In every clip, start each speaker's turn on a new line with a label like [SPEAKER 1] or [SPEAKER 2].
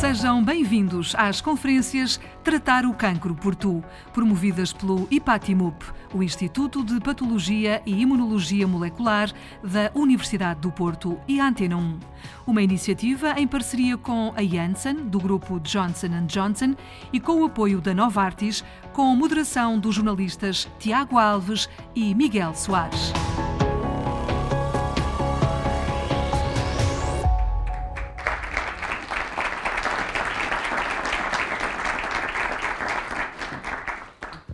[SPEAKER 1] Sejam bem-vindos às conferências Tratar o Cancro por Tu, promovidas pelo IPATIMUP, o Instituto de Patologia e Imunologia Molecular da Universidade do Porto e a Antena 1. Uma iniciativa em parceria com a Janssen, do grupo Johnson Johnson, e com o apoio da Novartis, com moderação dos jornalistas Tiago Alves e Miguel Soares.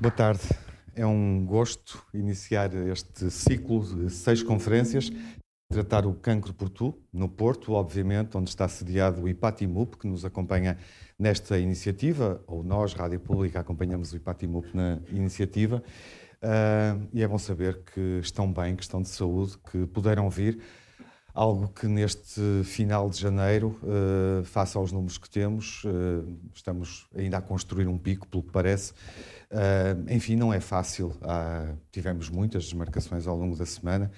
[SPEAKER 2] Boa tarde. É um gosto iniciar este ciclo de seis conferências, tratar o cancro por tu, no Porto, obviamente, onde está sediado o IPATIMUP, que nos acompanha nesta iniciativa, ou nós, Rádio Pública, acompanhamos o IPATIMUP na iniciativa. Uh, e é bom saber que estão bem, que estão de saúde, que puderam vir. Algo que neste final de janeiro, uh, face aos números que temos, uh, estamos ainda a construir um pico, pelo que parece, Uh, enfim, não é fácil. Há, tivemos muitas desmarcações ao longo da semana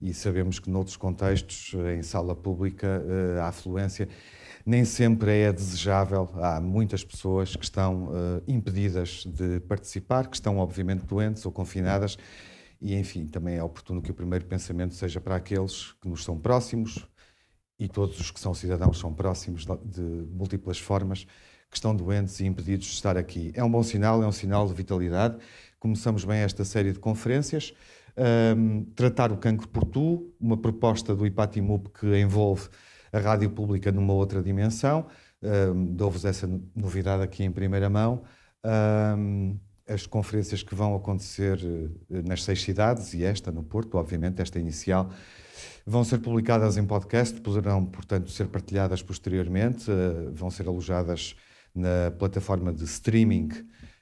[SPEAKER 2] e sabemos que noutros contextos, em sala pública, uh, a afluência nem sempre é desejável. Há muitas pessoas que estão uh, impedidas de participar, que estão obviamente doentes ou confinadas e, enfim, também é oportuno que o primeiro pensamento seja para aqueles que nos são próximos e todos os que são cidadãos são próximos de múltiplas formas que estão doentes e impedidos de estar aqui. É um bom sinal, é um sinal de vitalidade. Começamos bem esta série de conferências. Um, tratar o cancro por tu, uma proposta do IPATIMUP que envolve a rádio pública numa outra dimensão. Um, Dou-vos essa novidade aqui em primeira mão. Um, as conferências que vão acontecer eh, nas seis cidades, e esta no Porto, obviamente, esta inicial, vão ser publicadas em podcast, poderão, portanto, ser partilhadas posteriormente, uh, vão ser alojadas na plataforma de streaming,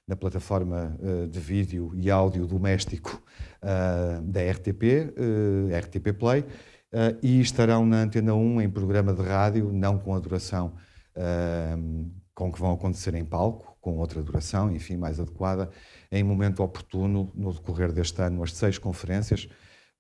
[SPEAKER 2] na plataforma uh, de vídeo e áudio doméstico uh, da RTP, eh, RTP Play, e estarão na Antena 1 em programa de rádio, não com a duração com que vão acontecer em palco, com outra duração, enfim, mais adequada, em momento oportuno, no decorrer deste ano, as seis conferências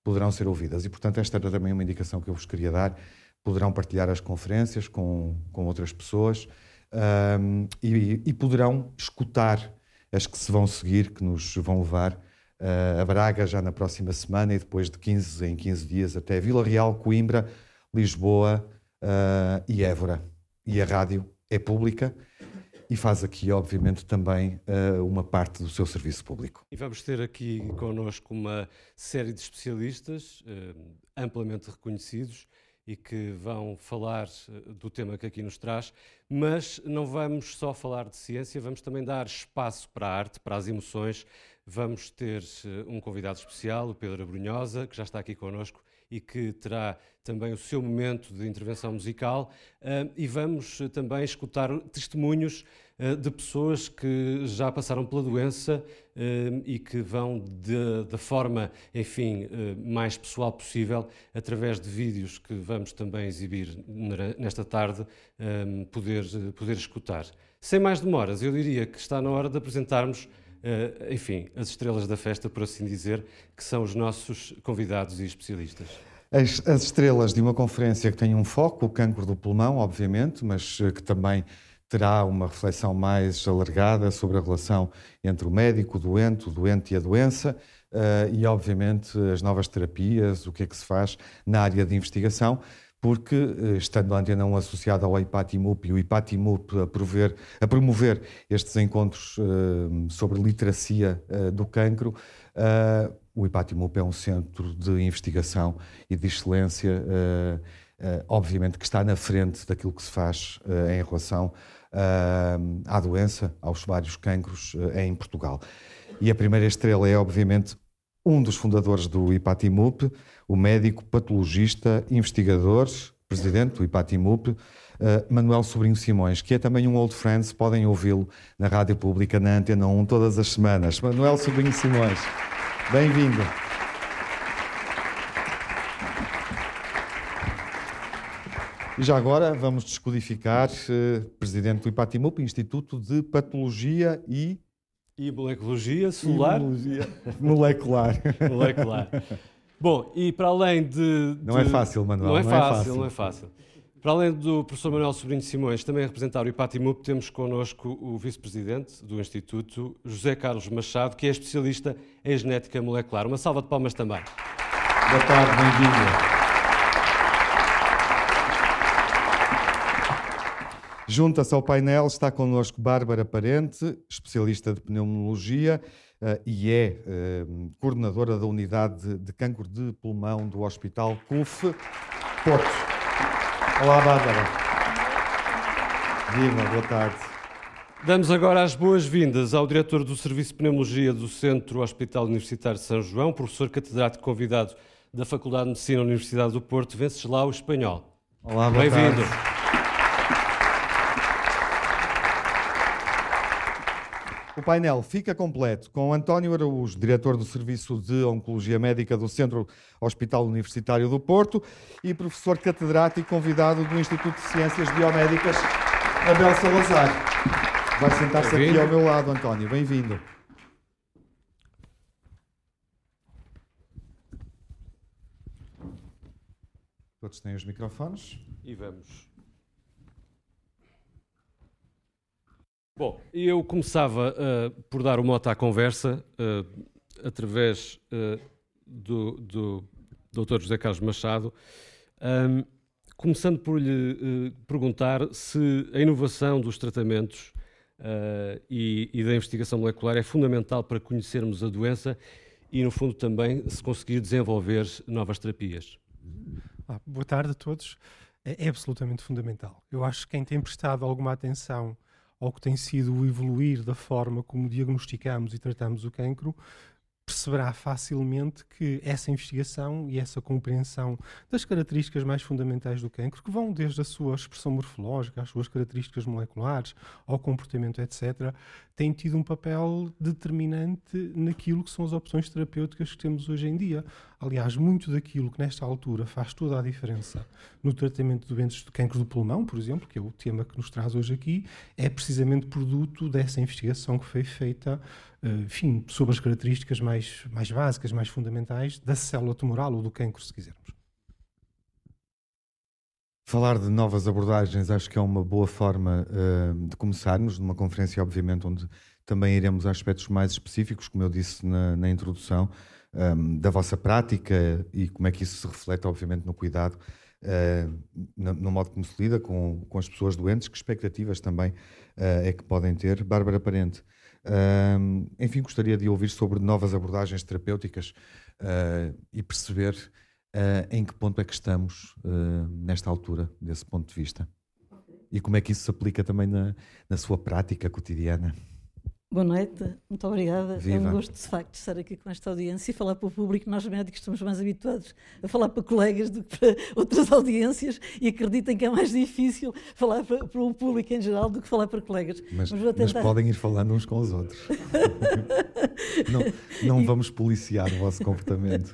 [SPEAKER 2] poderão ser ouvidas. E, portanto, esta era também uma indicação que eu vos queria dar. Poderão partilhar as conferências com, com outras pessoas um, e, e, poderão escutar as que se vão seguir, que nos vão levar uh, a Braga já na próxima semana e depois de 15 em 15 dias até Vila Real, Coimbra, Lisboa uh, e Évora. E a rádio é pública e faz aqui, obviamente, também uh, uma parte do seu serviço público.
[SPEAKER 3] E vamos ter aqui connosco uma série de especialistas amplamente reconhecidos e que vão falar eh, do tema que aqui nos traz, mas não vamos só falar de ciência, vamos também dar espaço para a arte, para as emoções. Vamos ter eh, um convidado especial, o Pedro Abrunhosa, que já está aqui connosco e que terá também o seu momento de intervenção musical e vamos também escutar testemunhos uh, de pessoas que já passaram pela doença e que vão da forma, enfim, mais pessoal possível, através de vídeos que vamos também exibir nesta tarde, poder, poder escutar. Sem mais demoras, eu diria que está na hora de apresentarmos Uh, enfim, as estrelas da festa, por assim dizer, que são os nossos convidados e especialistas.
[SPEAKER 2] As, as, estrelas de uma conferência que tem um foco, o cancro do pulmão, obviamente, mas uh, que também terá uma reflexão mais alargada sobre a relação entre o médico, o doente, o doente e a doença, uh, e obviamente as novas terapias, o que é que se faz na área de investigação porque, eh, estando a Antena 1 associada ao IPATIMUP e o IPATIMUP a, a promover estes encontros uh, sobre literacia uh, do cancro, uh, o IPATIMUP é um centro de investigação e de excelência, obviamente que está na frente daquilo que se faz em relação à doença, aos vários cancros em Portugal. E a primeira estrela é, obviamente, um dos fundadores do IPATIMUP, o médico, patologista, investigador, presidente do IPATIMUP, uh, Manuel Sobrinho Simões, que é também um old friend, podem ouvi-lo na Rádio Pública, na Antena 1, todas as semanas. Manuel Sobrinho Simões, bem-vindo. E já agora vamos descodificar, uh, presidente do IPATIMUP, Instituto de Patologia e
[SPEAKER 3] e molecologia celular?
[SPEAKER 2] Molecologia molecular.
[SPEAKER 3] molecular. Bom, e para além de, de,
[SPEAKER 2] Não é fácil, Manuel.
[SPEAKER 3] Não é, não fácil, é fácil, não é fácil. Para além do professor Manuel Sobrinho Simões, também a representar o IPATIMUP, temos connosco o vice-presidente do Instituto, José Carlos Machado, que é especialista em genética molecular. Uma salva de palmas também.
[SPEAKER 2] Boa tarde, bem-vindo. Junta-se ao painel, está connosco Bárbara Parente, especialista de pneumologia e é uh, coordenadora da unidade de cancro de pulmão do Hospital CUF Porto. Olá, Bárbara. Viva, boa tarde.
[SPEAKER 3] Damos agora as boas-vindas ao diretor do Serviço de Pneumologia do Centro Hospital Universitário de São João, professor catedrático convidado da Faculdade de Medicina da Universidade do Porto, Venceslau Espanhol.
[SPEAKER 2] Olá, boa Bem-vindo. O painel fica completo com António Araújo, diretor do Serviço de Oncologia Médica do Centro Hospital Universitário do Porto, e professor catedrático convidado do Instituto de Ciências Biomédicas, Abel Salazar. Vai sentar-se aqui ao meu lado, António. Bem-vindo. Todos têm os microfones.
[SPEAKER 3] E vamos Bom, eu começava uh, por dar o mote à conversa uh, através uh, do, do Dr. José Carlos Machado, um, começando por lhe perguntar se a inovação dos tratamentos e, e, da investigação molecular é fundamental para conhecermos a doença e, no fundo, também se conseguir desenvolver novas terapias.
[SPEAKER 4] Ah, boa tarde a todos. É, é absolutamente fundamental. Eu acho que quem tem prestado alguma atenção ao que tem sido o evoluir da forma como diagnosticamos e tratamos o cancro, perceberá facilmente que essa investigação e essa compreensão das características mais fundamentais do cancro, que vão desde a sua expressão morfológica, às suas características moleculares, ao comportamento, etc., têm tido um papel determinante naquilo que são as opções terapêuticas que temos hoje em dia. Aliás, muito daquilo que nesta altura faz toda a diferença no tratamento de doentes de cancro do pulmão, por exemplo, que é o tema que nos traz hoje aqui, é precisamente produto dessa investigação que foi feita eh, enfim, sobre as características mais, mais básicas, mais fundamentais da célula tumoral ou do cancro, se quisermos.
[SPEAKER 2] Falar de novas abordagens acho que é uma boa forma uh, de começarmos, numa conferência, obviamente, onde também iremos a aspectos mais específicos, como eu disse na, na introdução, um, da vossa prática e como é que isso se reflete, obviamente, no cuidado, uh, no, no, modo como se lida com, com as pessoas doentes, que expectativas também uh, é que podem ter. Bárbara Parente, uh, enfim, gostaria de ouvir sobre novas abordagens terapêuticas e perceber em que ponto é que estamos nesta altura, desse ponto de vista. E como é que isso se aplica também na, na sua prática cotidiana.
[SPEAKER 5] Boa noite, muito obrigada. Viva. É um gosto, de facto, estar aqui com esta audiência e falar para o público. Nós, médicos, estamos mais habituados a falar para colegas do que para outras audiências e acreditem que é mais difícil falar para, para o público em geral do que falar para colegas.
[SPEAKER 2] Mas, mas, tentar... mas podem ir falando uns com os outros. não, não vamos policiar o vosso comportamento.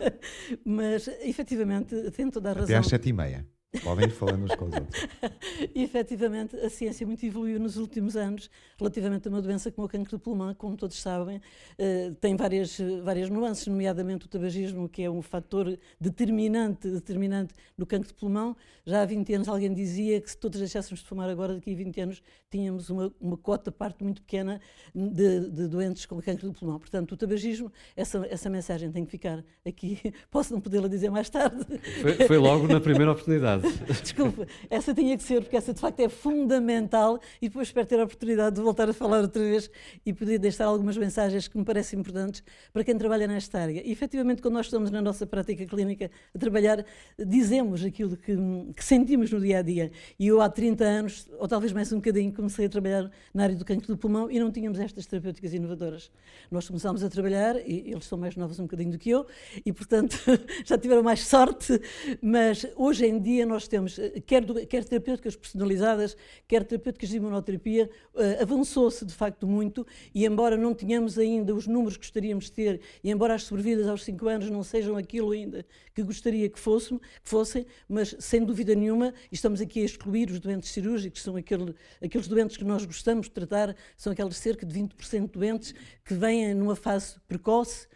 [SPEAKER 5] mas, efetivamente, tem toda a razão.
[SPEAKER 2] Até às sete e meia. Podem ir falando uns com os outros.
[SPEAKER 5] e, efetivamente, a ciência muito evoluiu nos últimos anos relativamente a uma doença como o cancro do pulmão, como todos sabem, uh, tem várias, várias nuances, nomeadamente o tabagismo, que é um fator determinante, determinante no cancro de pulmão. Já há 20 anos alguém dizia que se todos deixássemos de fumar agora, daqui a 20 anos, tínhamos uma, uma cota, parte muito pequena, de, de doentes com cancro do pulmão. Portanto, o tabagismo, essa, essa mensagem tem que ficar aqui. Posso não podê-la dizer mais tarde.
[SPEAKER 3] Foi, foi logo na primeira oportunidade.
[SPEAKER 5] Desculpa, essa tinha que ser, porque essa de facto é fundamental e depois espero ter a oportunidade de voltar a falar outra vez e poder deixar algumas mensagens que me parecem importantes para quem trabalha nesta área. E efetivamente, quando nós estamos na nossa prática clínica a trabalhar, dizemos aquilo que, que sentimos no dia a dia. E eu há 30 anos, ou talvez mais um bocadinho, comecei a trabalhar na área do cancro do pulmão e não tínhamos estas terapêuticas inovadoras. Nós começámos a trabalhar, e eles são mais novos um bocadinho do que eu, e portanto já tiveram mais sorte, mas hoje em dia nós temos, eh, quer, quer terapêuticas personalizadas, quer terapêuticas de imunoterapia, uh, avançou-se de facto muito e embora não tenhamos ainda os números que gostaríamos de ter e embora as sobrevidas aos 5 anos não sejam aquilo ainda que gostaria que, fossem, que fossem, mas sem dúvida nenhuma, estamos aqui a excluir os doentes cirúrgicos, são aquele, aqueles doentes que nós gostamos de tratar, são aqueles cerca de 20% de doentes que vêm numa fase precoce,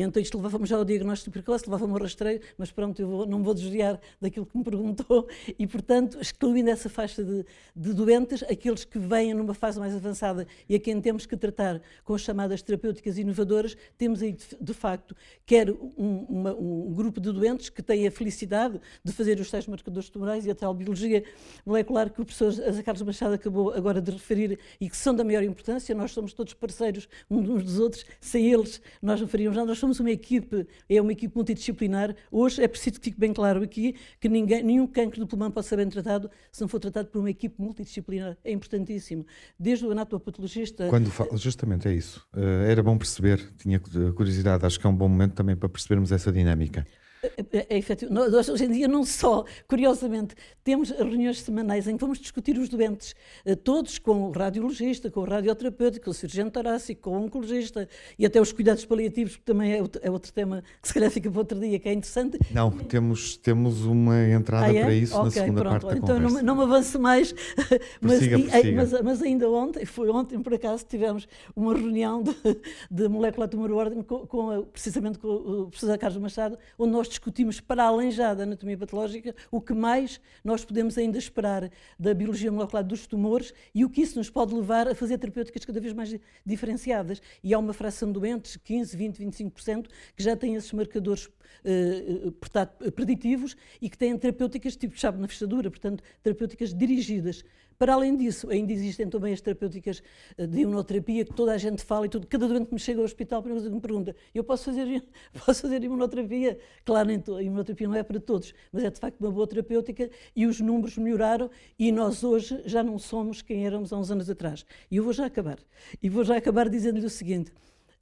[SPEAKER 5] então isto levava-me já ao diagnóstico precoce, levava-me ao rastreio, mas pronto, eu vou, não me vou desviar daquilo que me perguntou. E, portanto, excluindo essa faixa de, de, doentes, aqueles que vêm numa fase mais avançada e a quem temos que tratar com as chamadas terapêuticas inovadoras, temos aí, de, de facto, quer um, uma, um, grupo de doentes que têm a felicidade de fazer os tais marcadores tumorais e a tal biologia molecular que o professor Asa Carlos Machado acabou agora de referir e que são da maior importância, nós somos todos parceiros uns dos outros, sem eles nós não faríamos nada, somos uma equipe, é uma equipe multidisciplinar. Hoje é preciso que fique bem claro aqui que ninguém, nenhum cancro do pulmão pode ser bem tratado se não for tratado por uma equipe multidisciplinar. É importantíssimo. Desde o anatomopatologista...
[SPEAKER 2] Quando fala, justamente é isso. Uh, era bom perceber, tinha curiosidade, acho que é um bom momento também para percebermos essa dinâmica.
[SPEAKER 5] É, é efetivo. Nós, hoje em dia, não só, curiosamente, temos reuniões semanais em que vamos discutir os doentes, eh, todos com o radiologista, com o radioterapeuta, com o cirurgião torácico, com o oncologista e até os cuidados paliativos, que também é outro, é outro tema que se calhar fica para outro dia, que é interessante.
[SPEAKER 2] Não, temos, temos uma entrada ah, é? para isso okay, na segunda pronto. parte da
[SPEAKER 5] então
[SPEAKER 2] conversa.
[SPEAKER 5] Não, não me avanço mais, mas,
[SPEAKER 2] persiga, persiga.
[SPEAKER 5] mas, mas, ainda ontem, foi ontem por acaso, tivemos uma reunião de, de molecular tumor ordem com, com, precisamente com o professor Carlos Machado, onde nós discutimos para além já da anatomia patológica o que mais nós podemos ainda esperar da biologia molecular dos tumores e o que isso nos pode levar a fazer terapêuticas cada vez mais diferenciadas. E há uma fração de doentes, 15, 20, 25%, que já têm esses marcadores uh, preditivos e que têm terapêuticas tipo chave na fechadura, portanto, terapêuticas dirigidas para além disso, ainda existem também as terapêuticas eh, de imunoterapia, que toda a gente fala e tudo. Cada doente que me chega ao hospital, que me pergunta, eu posso fazer, posso fazer imunoterapia? Claro, a imunoterapia não é para todos, mas é de facto uma boa terapêutica e os números melhoraram e nós hoje já não somos quem éramos há uns anos atrás. E eu vou já acabar. E vou já acabar dizendo-lhe o seguinte,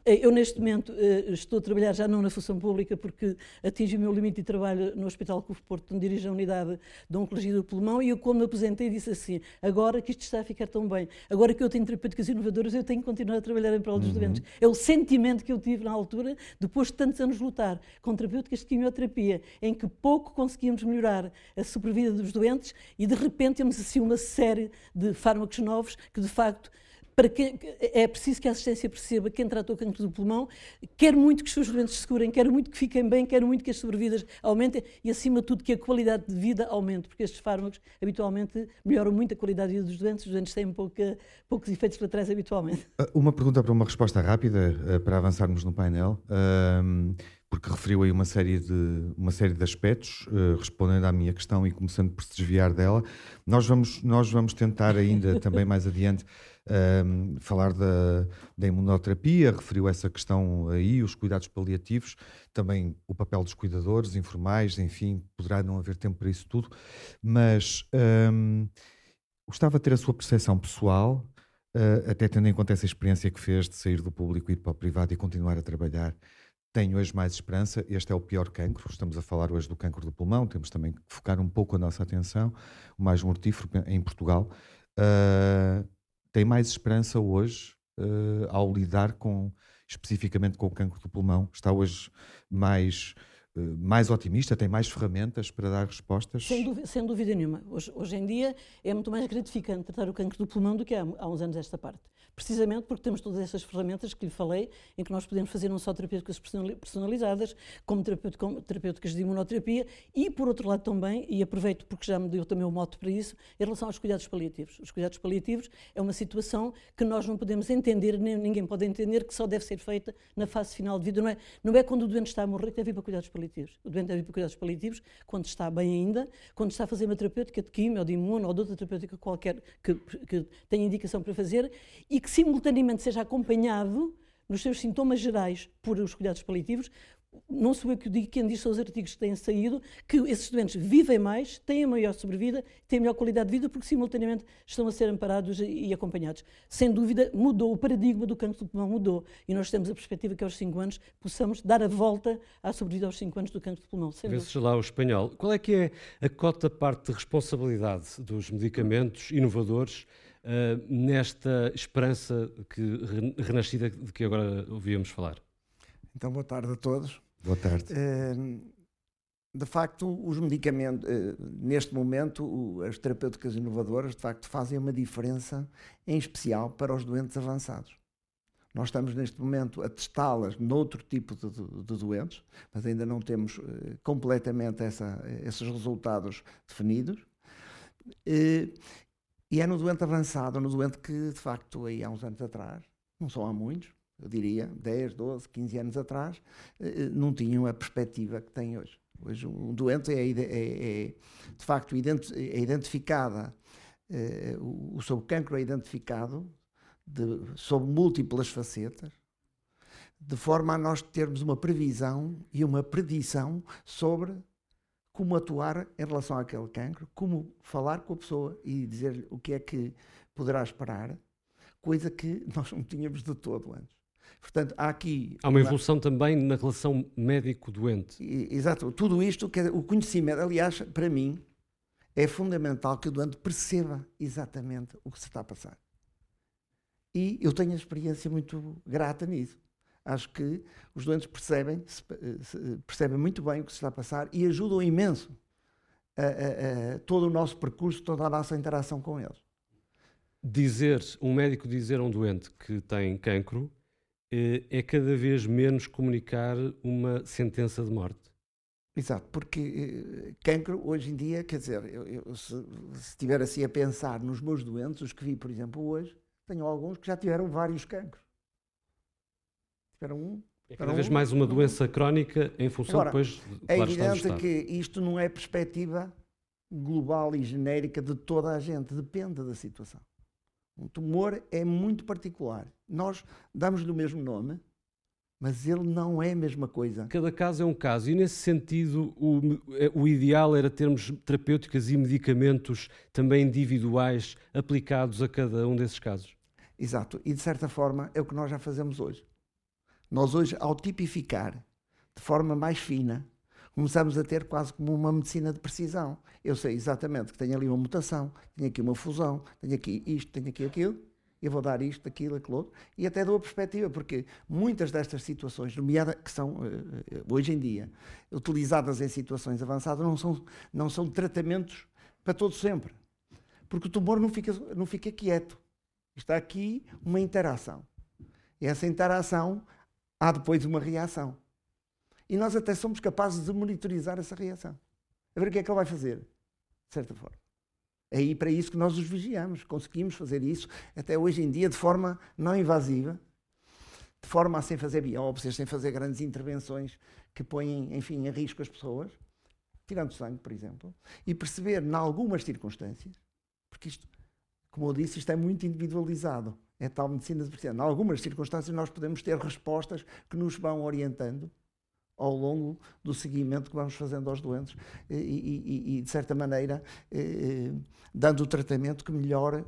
[SPEAKER 5] eu, neste momento, eh, estou a trabalhar já não na função pública, porque atingi o meu limite de trabalho no Hospital Cufo Porto, onde dirijo a unidade de Oncologia do Pulmão, e eu, quando me aposentei, disse assim: agora que isto está a ficar tão bem, agora que eu tenho terapêuticas inovadoras, eu tenho que continuar a trabalhar em prol dos uhum. doentes. É o sentimento que eu tive na altura, depois de tantos anos lutar com terapêuticas de quimioterapia, em que pouco conseguíamos melhorar a sobrevida dos doentes, e de repente temos assim uma série de fármacos novos que, de facto, para que é preciso que a assistência perceba quem trata o cancro do pulmão, quer muito que os seus doentes se segurem, quer muito que fiquem bem, quer muito que as sobrevidas aumentem e, acima de tudo, que a qualidade de vida aumente, porque estes fármacos habitualmente melhoram muito a qualidade de vida dos doentes, os doentes têm pouca, poucos efeitos colaterais habitualmente.
[SPEAKER 2] Ah, uma pergunta para uma resposta rápida, ah, para avançarmos no painel. porque referiu aí uma série de, uma série de aspectos, uh, respondendo à minha questão e começando por se desviar dela. Nós vamos, nós vamos tentar ainda também mais adiante um, falar da, da imunoterapia, referiu essa questão aí, os cuidados paliativos, também o papel dos cuidadores informais, enfim, poderá não haver tempo para isso tudo, mas um, gostava de ter a sua percepção pessoal, uh, até tendo em conta essa experiência que fez de sair do público, ir para o privado e continuar a trabalhar. Tenho hoje mais esperança. Este é o pior cancro. Estamos a falar hoje do cancro do pulmão. Temos também que focar um pouco a nossa atenção, o mais mortífero em Portugal. Uh, tem mais esperança hoje uh, ao lidar com especificamente com o cancro do pulmão? Está hoje mais uh, mais otimista, tem mais ferramentas para dar respostas?
[SPEAKER 5] Sem dúvida, sem dúvida nenhuma. Hoje, hoje, em dia é muito mais gratificante tratar o cancro do pulmão do que há, há uns anos esta parte precisamente porque temos todas essas ferramentas que lhe falei, em que nós podemos fazer não só terapêuticas personalizadas, como terapêuticas de imunoterapia e, por outro lado, também, e aproveito porque já me deu também o moto para isso, em relação aos cuidados paliativos. Os cuidados paliativos é uma situação que nós não podemos entender, nem ninguém pode entender, que só deve ser feita na fase final de vida. Não é, não é quando o doente está a morrer que deve ir para cuidados paliativos. O doente deve ir para cuidados paliativos quando está bem ainda, quando está a fazer uma terapêutica de quimio, ou de imuno, ou de outra terapêutica qualquer que, que tenha indicação para fazer, e que simultaneamente seja acompanhado nos seus sintomas gerais por os cuidados paliativos, não sou eu que o digo, quem diz são os artigos que têm saído, que esses doentes vivem mais, têm a maior sobrevida, têm melhor qualidade de vida, porque simultaneamente estão a ser amparados e acompanhados. Sem dúvida, mudou, o paradigma do cancro do pulmão mudou, e nós temos a perspectiva que aos 5 anos possamos dar a volta à sobrevida aos 5 anos do cancro do pulmão.
[SPEAKER 3] Vê-se lá o espanhol. Qual é que é a cota parte de responsabilidade dos medicamentos inovadores uh, nesta esperança que, renascida de que agora ouvíamos falar?
[SPEAKER 6] Então, boa tarde a todos.
[SPEAKER 2] Boa tarde.
[SPEAKER 6] Uh, de facto, os medicamentos, uh, neste momento, as terapêuticas inovadoras, de facto, fazem uma diferença, em especial para os doentes avançados. Nós estamos neste momento a testá-las noutro tipo de, de, de, doentes, mas ainda não temos uh, completamente essa, esses resultados definidos. Uh, e é no doente avançado, no doente que, de facto, aí há uns anos atrás, não são há muitos, eu diria 10, 12, 15 anos atrás, uh, não tinham a perspectiva que têm hoje. Hoje, um doente é, é, é de facto é identificada, o, o seu cancro é identificado de, sob múltiplas facetas, de forma a nós termos uma previsão e uma predição sobre como atuar em relação àquele cancro, como falar com a pessoa e dizer-lhe o que é que poderá esperar, coisa que nós não tínhamos de todo antes. Portanto, há aqui.
[SPEAKER 3] Há uma evolução uma... também na relação médico-doente.
[SPEAKER 6] Exato. Tudo isto, o conhecimento, aliás, para mim, é fundamental que o doente perceba exatamente o que se está a passar. E eu tenho a experiência muito grata nisso. Acho que os doentes percebem, percebem muito bem o que se está a passar e ajudam imenso a, a, a todo o nosso percurso, toda a nossa interação com eles.
[SPEAKER 3] Dizer, um médico dizer a um doente que tem cancro eh, é cada vez menos comunicar uma sentença de morte.
[SPEAKER 6] Exato, porque eh, cancro hoje em dia, quer dizer, eu, eu, se estiver assim a pensar nos meus doentes, os que vi, por exemplo, hoje, tenho alguns que já tiveram vários cancros. Um.
[SPEAKER 3] É cada vez um, mais uma doença crónica em função
[SPEAKER 6] Agora,
[SPEAKER 3] depois
[SPEAKER 6] de É evidente que isto não é perspectiva global e genérica de toda a gente, depende da situação. Um tumor é muito particular. Nós damos-lhe o mesmo nome, mas ele não é a mesma coisa.
[SPEAKER 3] Cada caso é um caso, e nesse sentido, o, o ideal era termos terapêuticas e medicamentos também individuais aplicados a cada um desses casos.
[SPEAKER 6] Exato, e de certa forma é o que nós já fazemos hoje. Nós hoje, ao tipificar de forma mais fina, começamos a ter quase como uma medicina de precisão. Eu sei exatamente que tenho ali uma mutação, tenho aqui uma fusão, tenho aqui isto, tenho aqui aquilo, eu vou dar isto, aquilo, aquilo outro, e até dou a perspectiva, porque muitas destas situações, nomeadas, que são, eh, hoje em dia, utilizadas em situações avançadas, não são, não são tratamentos para todo sempre. Porque o tumor não fica, não fica quieto. Está aqui uma interação. E essa interação há depois uma reação. E nós até somos capazes de monitorizar essa reação. A ver o que é que ele vai fazer, de certa forma. É aí para isso que nós os vigiamos. Conseguimos fazer isso até hoje em dia de forma não invasiva, de forma a sem fazer biópsias, sem fazer grandes intervenções que põem, enfim, em risco as pessoas, tirando sangue, por exemplo, e perceber, em algumas circunstâncias, porque isto como eu disse, isto é muito individualizado. É tal medicina de precisão. Em algumas circunstâncias, nós podemos ter respostas que nos vão orientando ao longo do seguimento que vamos fazendo aos doentes e, e, e de certa maneira, eh, dando o tratamento que melhor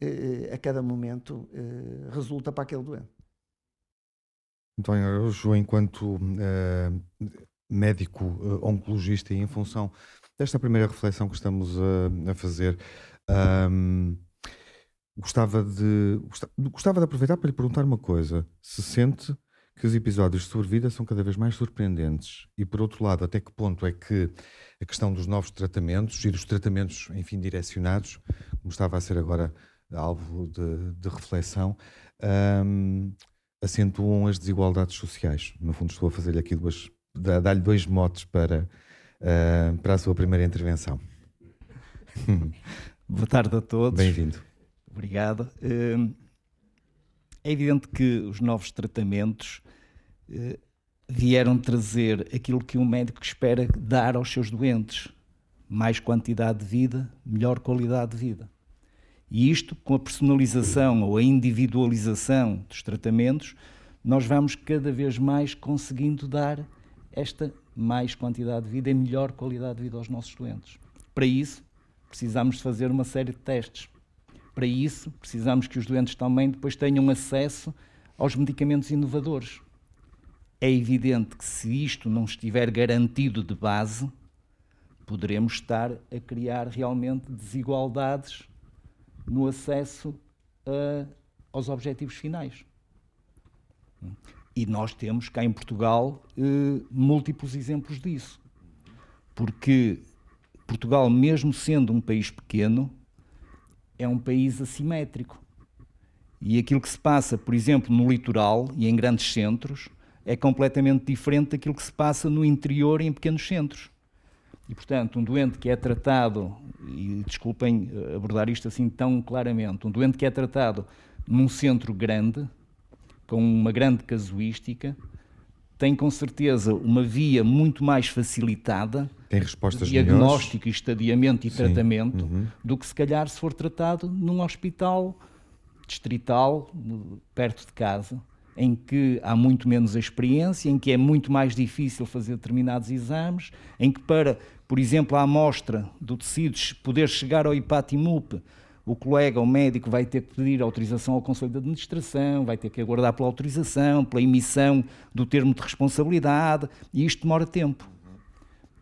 [SPEAKER 6] eh, a cada momento eh, resulta para aquele doente.
[SPEAKER 2] António Araújo, enquanto médico oncologista e em função desta primeira reflexão que estamos a, a fazer, Gostava de, gostava de aproveitar para lhe perguntar uma coisa. Se sente que os episódios de sobrevida são cada vez mais surpreendentes? E, por outro lado, até que ponto é que a questão dos novos tratamentos e dos tratamentos, enfim, direcionados, como estava a ser agora alvo de, de reflexão, um, acentuam as desigualdades sociais? No fundo, estou a fazer-lhe aqui duas. dar-lhe dois motes para, uh, para a sua primeira intervenção.
[SPEAKER 7] Boa tarde a todos.
[SPEAKER 2] Bem-vindo.
[SPEAKER 7] Obrigado. Hum, é evidente que os novos tratamentos eh, vieram trazer aquilo que um médico espera dar aos seus doentes: mais quantidade de vida, melhor qualidade de vida. E isto, com a personalização ou a individualização dos tratamentos, nós vamos cada vez mais conseguindo dar esta mais quantidade de vida e melhor qualidade de vida aos nossos doentes. Para isso, precisamos fazer uma série de testes para isso, precisamos que os doentes também depois tenham acesso aos medicamentos inovadores. É evidente que se isto não estiver garantido de base, poderemos estar a criar realmente desigualdades no acesso a, aos objetivos finais. E nós temos cá em Portugal eh, múltiplos exemplos disso. Porque Portugal, mesmo sendo um país pequeno, é um país assimétrico. E aquilo que se passa, por exemplo, no litoral e em grandes centros, é completamente diferente daquilo que se passa no interior e em pequenos centros. E, portanto, um doente que é tratado, e desculpem eh, abordar isto assim tão claramente, um doente que é tratado num centro grande, com uma grande casuística, tem com certeza uma via muito mais facilitada
[SPEAKER 2] tem respostas
[SPEAKER 7] de diagnóstico, melhores. estadiamento e Sim. tratamento uhum. do que se calhar se for tratado num hospital distrital, perto de casa, em que há muito menos experiência, em que é muito mais difícil fazer determinados exames, em que para, por exemplo, a amostra do tecido poder chegar ao IPATIMUP, o colega, o médico, vai ter que pedir autorização ao Conselho de Administração, vai ter que aguardar pela autorização, pela emissão do termo de responsabilidade, e isto demora tempo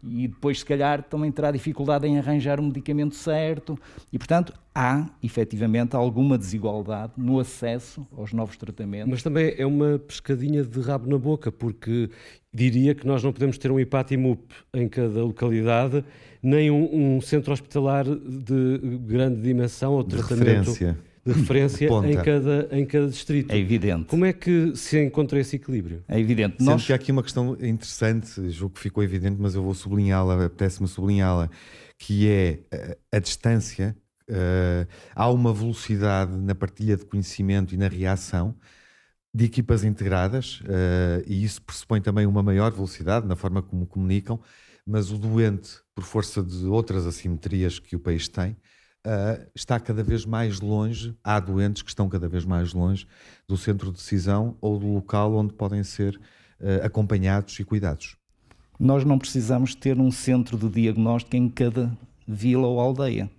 [SPEAKER 7] e depois, se calhar, também terá dificuldade em arranjar o medicamento certo. E, portanto, há efetivamente alguma desigualdade no acesso aos novos tratamentos.
[SPEAKER 3] Mas também é uma pescadinha de rabo na boca, porque diria que nós não podemos ter um IPATIMUP em cada localidade, nem um, um centro hospitalar de grande dimensão ou de,
[SPEAKER 2] tratamento. Referência
[SPEAKER 3] de referência em, cada, em cada distrito.
[SPEAKER 7] É evidente.
[SPEAKER 3] Como é que se encontra esse equilíbrio?
[SPEAKER 7] É evidente.
[SPEAKER 2] Sendo Nós... que há aqui uma questão interessante, julgo que ficou evidente, mas eu vou sublinhá-la, apetece-me sublinhá-la, que é a, eh, a distância. Uh, há uma velocidade na partilha de conhecimento e na reação de equipas integradas, uh, e isso pressupõe também uma maior velocidade na forma como comunicam, mas o doente, por força de outras assimetrias que o país tem, uh, está cada vez mais longe, há doentes que estão cada vez mais longe do centro de decisão ou do local onde podem ser uh, acompanhados e cuidados.
[SPEAKER 7] Nós não precisamos ter um centro de diagnóstico em cada vila ou aldeia.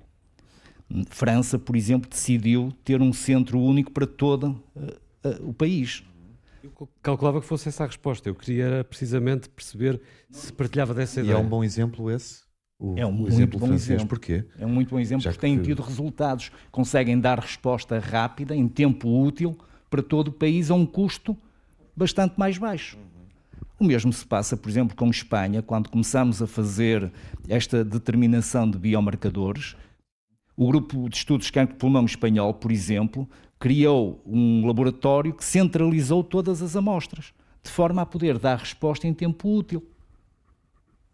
[SPEAKER 7] França, por exemplo, decidiu ter um centro único para todo uh, o país.
[SPEAKER 3] Eu calculava que fosse essa a resposta. Eu queria precisamente perceber se partilhava dessa ideia.
[SPEAKER 2] E é um bom exemplo esse?
[SPEAKER 7] O, é um muito exemplo bom francês. exemplo.
[SPEAKER 2] Porquê?
[SPEAKER 7] É um muito bom exemplo Já porque que... têm tido resultados, conseguem dar resposta rápida, em tempo útil, para todo o país a um custo bastante mais baixo. O mesmo se passa, por exemplo, com Espanha, quando começamos a fazer esta determinação de biomarcadores. O grupo de estudos de cancro de pulmão espanhol, por exemplo, criou um laboratório que centralizou todas as amostras, de forma a poder dar resposta em tempo útil.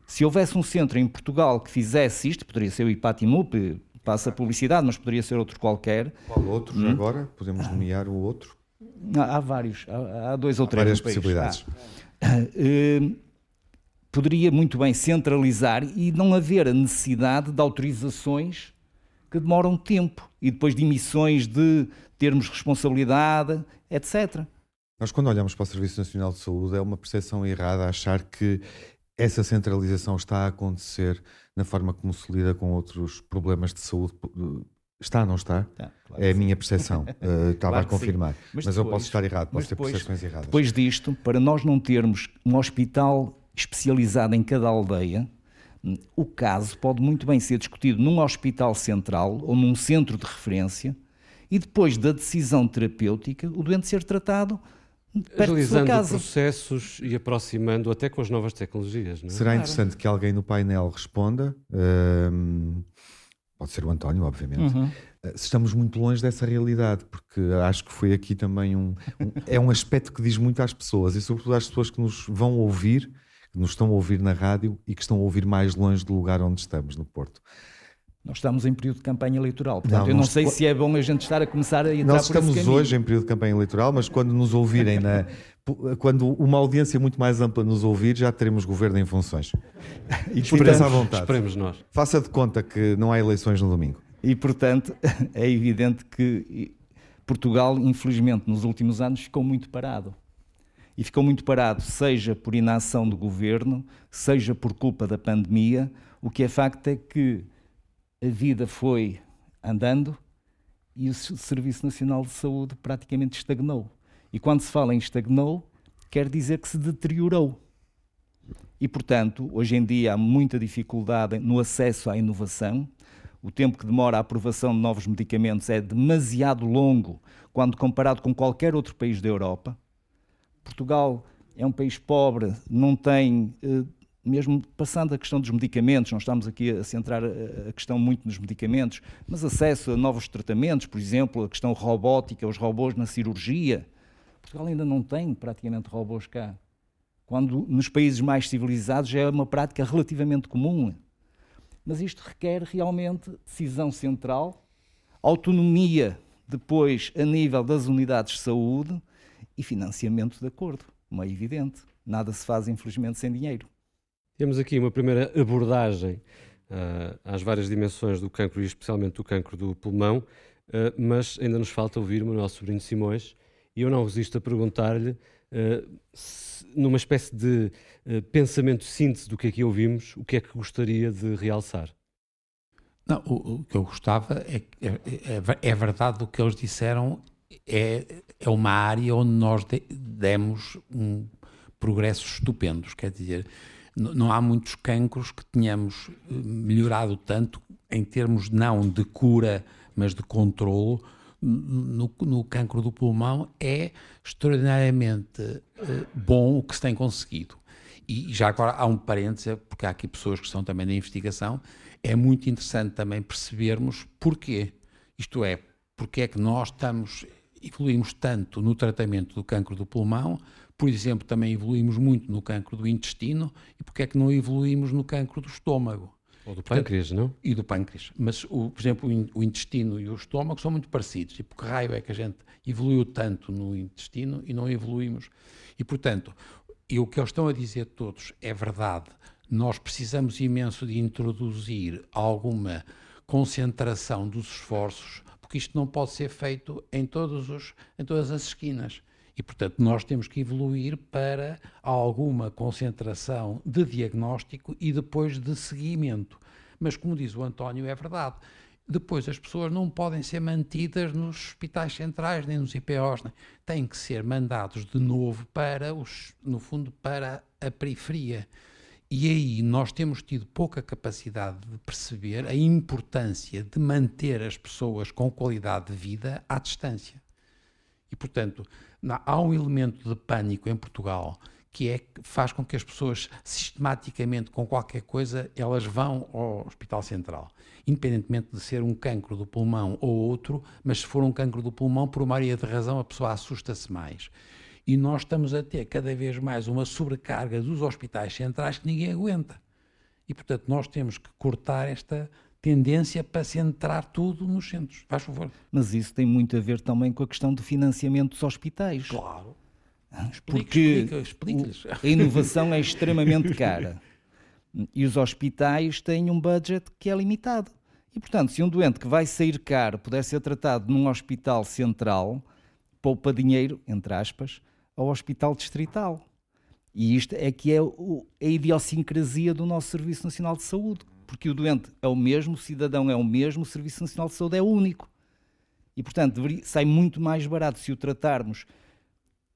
[SPEAKER 7] Se houvesse um centro em Portugal que fizesse isto, poderia ser o IPATIMUP, passa publicidade, mas poderia ser outro qualquer.
[SPEAKER 2] Qual outro, hum? agora? Podemos nomear o outro?
[SPEAKER 7] Há, há vários, há, há, dois ou três.
[SPEAKER 2] Várias possibilidades.
[SPEAKER 7] Uh, poderia muito bem centralizar e não haver a necessidade de autorizações que demoram tempo e depois de emissões de termos responsabilidade, etc.
[SPEAKER 2] Nós, quando olhamos para o Serviço Nacional de Saúde, é uma percepção errada achar que essa centralização está a acontecer na forma como se lida com outros problemas de saúde? Está, ou não está? Tá, claro é a minha percepção. Uh, estava claro a confirmar. Mas, mas depois, eu posso estar errado, posso ter depois, percepções erradas.
[SPEAKER 7] Depois disto, para nós não termos um hospital especializado em cada aldeia, o caso pode muito bem ser discutido num hospital central ou num centro de referência e depois da decisão terapêutica, o doente ser tratado
[SPEAKER 3] Agilizando processos e aproximando até com as novas tecnologias. É?
[SPEAKER 2] Será interessante que alguém no painel responda. Um, pode ser o António, obviamente. Uhum. Eh, se estamos muito longe dessa realidade, porque acho que foi aqui também um, um, é um aspecto que diz muito às pessoas e sobretudo às pessoas que nos vão ouvir, que nos estão a ouvir na rádio e que estão a ouvir mais longe do lugar onde estamos, no Porto.
[SPEAKER 7] Nós estamos em período de campanha eleitoral, portanto não, eu não sei se é bom a gente estar a começar a entrar
[SPEAKER 2] Nós estamos hoje em período de campanha eleitoral, mas quando nos ouvirem, na, quando uma audiência muito mais ampla nos ouvir, já teremos governo em funções.
[SPEAKER 3] E esperemos, à vontade. Esperemos nós.
[SPEAKER 2] Faça de conta que não há eleições no domingo.
[SPEAKER 7] E, portanto, é evidente que Portugal, infelizmente, nos últimos anos ficou muito parado. E ficou muito parado, seja por inação do governo, seja por culpa da pandemia. O que é facto é que a vida foi andando e o Serviço Nacional de Saúde praticamente estagnou. E quando se fala em estagnou, quer dizer que se deteriorou. E, portanto, hoje em dia há muita dificuldade no acesso à inovação. O tempo que demora a aprovação de novos medicamentos é demasiado longo quando comparado com qualquer outro país da Europa. Portugal é um país pobre, não tem eh, mesmo passando a questão dos medicamentos, não estamos aqui a centrar a questão muito nos medicamentos, mas acesso a novos tratamentos, por exemplo, a questão robótica, os robôs na cirurgia. Portugal ainda não tem praticamente robôs cá. Quando nos países mais civilizados já é uma prática relativamente comum. Mas isto requer realmente decisão central, autonomia depois a nível das unidades de saúde e financiamento de acordo, como é evidente. Nada se faz, infelizmente, sem dinheiro.
[SPEAKER 3] Temos aqui uma primeira abordagem uh, às várias dimensões do cancro e especialmente do cancro do pulmão, uh, mas ainda nos falta ouvir Manuel Sobrinho Simões e eu não resisto a perguntar-lhe, uh, numa espécie de pensamento síntese do que aqui ouvimos, o que é que gostaria de realçar?
[SPEAKER 8] Não, o, o que eu gostava é, é, é, é verdade o que eles disseram, é, é uma área onde nós de, demos um progressos estupendos, quer dizer, não há muitos cancros que tenhamos eh, melhorado tanto em termos não de cura, mas de controlo. No, no cancro do pulmão é extraordinariamente uh, bom o que se tem conseguido. E já agora há um parêntese, porque há aqui pessoas que estão também na investigação, é muito interessante também percebermos porquê. Isto é, porque é que nós estamos, evoluímos tanto no tratamento do cancro do pulmão, por exemplo, também evoluímos muito no cancro do intestino e porque é que não evoluímos no cancro do estômago?
[SPEAKER 3] Ou do pâncreas, não?
[SPEAKER 8] E do pâncreas. Mas, o, por exemplo, o intestino e o estômago são muito parecidos. E por que raio é que a gente evoluiu tanto no intestino e não evoluímos? E, portanto, e o que eles estão a dizer todos é verdade. Nós precisamos imenso de introduzir alguma concentração dos esforços, porque isto não pode ser feito em, todos os, em todas as esquinas. E, portanto, nós temos que evoluir para alguma concentração de diagnóstico e depois de seguimento. Mas, como diz o António, é verdade. Depois, as pessoas não podem ser mantidas nos hospitais centrais nem nos IPOs, nem. têm que ser mandados de novo para, os, no fundo, para a periferia. E aí nós temos tido pouca capacidade de perceber a importância de manter as pessoas com qualidade de vida à distância. E, portanto, há um elemento de pânico em Portugal que é faz com que as pessoas sistematicamente com qualquer coisa elas vão ao Hospital Central, independentemente de ser um cancro do pulmão ou outro, mas se for um cancro do pulmão por uma área de razão a pessoa assusta-se mais. E nós estamos a ter cada vez mais uma sobrecarga dos hospitais centrais que ninguém aguenta. E portanto nós temos que cortar esta tendência para centrar tudo nos centros. Faz favor.
[SPEAKER 7] Mas isso tem muito a ver também com a questão do financiamento dos hospitais.
[SPEAKER 8] Claro.
[SPEAKER 7] Porque explica, explica a inovação é extremamente cara. E os hospitais têm um budget que é limitado. E, portanto, se um doente que vai sair caro puder ser tratado num hospital central, poupa dinheiro, entre aspas, ao hospital distrital. E isto é que é a idiosincrasia do nosso Serviço Nacional de Saúde porque o doente é o mesmo, o cidadão é o mesmo, o Serviço Nacional de Saúde é único. E, portanto, deveria, sai muito mais barato se o tratarmos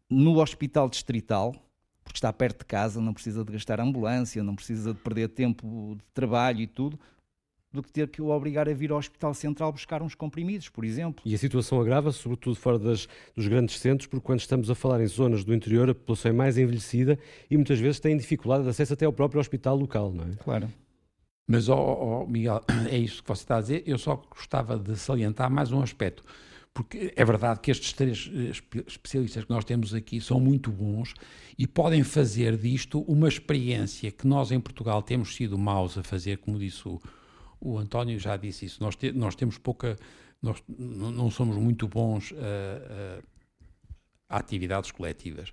[SPEAKER 7] no hospital distrital, porque está perto de casa, não precisa de gastar ambulância, não precisa de perder tempo de trabalho e tudo, do que ter que o obrigar a vir ao Hospital Central buscar uns comprimidos, por exemplo.
[SPEAKER 3] E a situação agrava, sobretudo fora das, dos grandes centros, porque quando estamos a falar em zonas do interior, a população é mais envelhecida e muitas vezes tem dificuldade de acesso até ao próprio hospital local, não é?
[SPEAKER 7] Claro.
[SPEAKER 8] Mas, oh, oh, Miguel, é isso que você está a dizer. Eu só gostava de salientar mais um aspecto. Porque é verdade que estes três eh, especialistas que nós temos aqui são muito bons e podem fazer disto uma experiência que nós em Portugal temos sido maus a fazer, como disse o, o António, já disse isso. Nós, te, nós temos pouca. Nós não somos muito bons a, a, a atividades coletivas.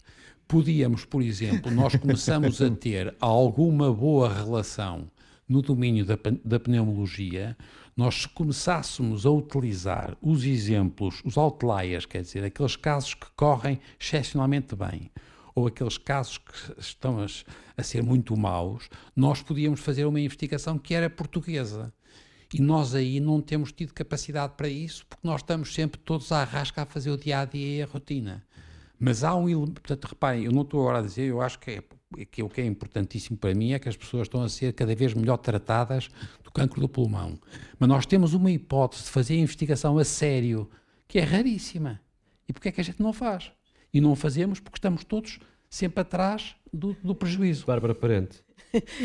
[SPEAKER 8] Podíamos, por exemplo, nós começamos a ter alguma boa relação no domínio da, da pneumologia, nós começássemos a utilizar os exemplos, os outliers, quer dizer, aqueles casos que correm excepcionalmente bem, ou aqueles casos que estão a, a ser muito maus, nós podíamos fazer uma investigação que era portuguesa. E nós aí não temos tido capacidade para isso, porque nós estamos sempre todos à rasca a fazer o dia a dia e a rotina. Mas há um elemento, portanto, reparem, eu não estou agora a dizer, eu acho que é que o que é importantíssimo para mim é que as pessoas estão a ser cada vez melhor tratadas do cancro do pulmão. Mas nós temos uma hipótese de fazer a investigação a sério, que é raríssima. E porquê é que a gente não faz? E não fazemos porque estamos todos sempre atrás do, do prejuízo.
[SPEAKER 3] Bárbara Parente,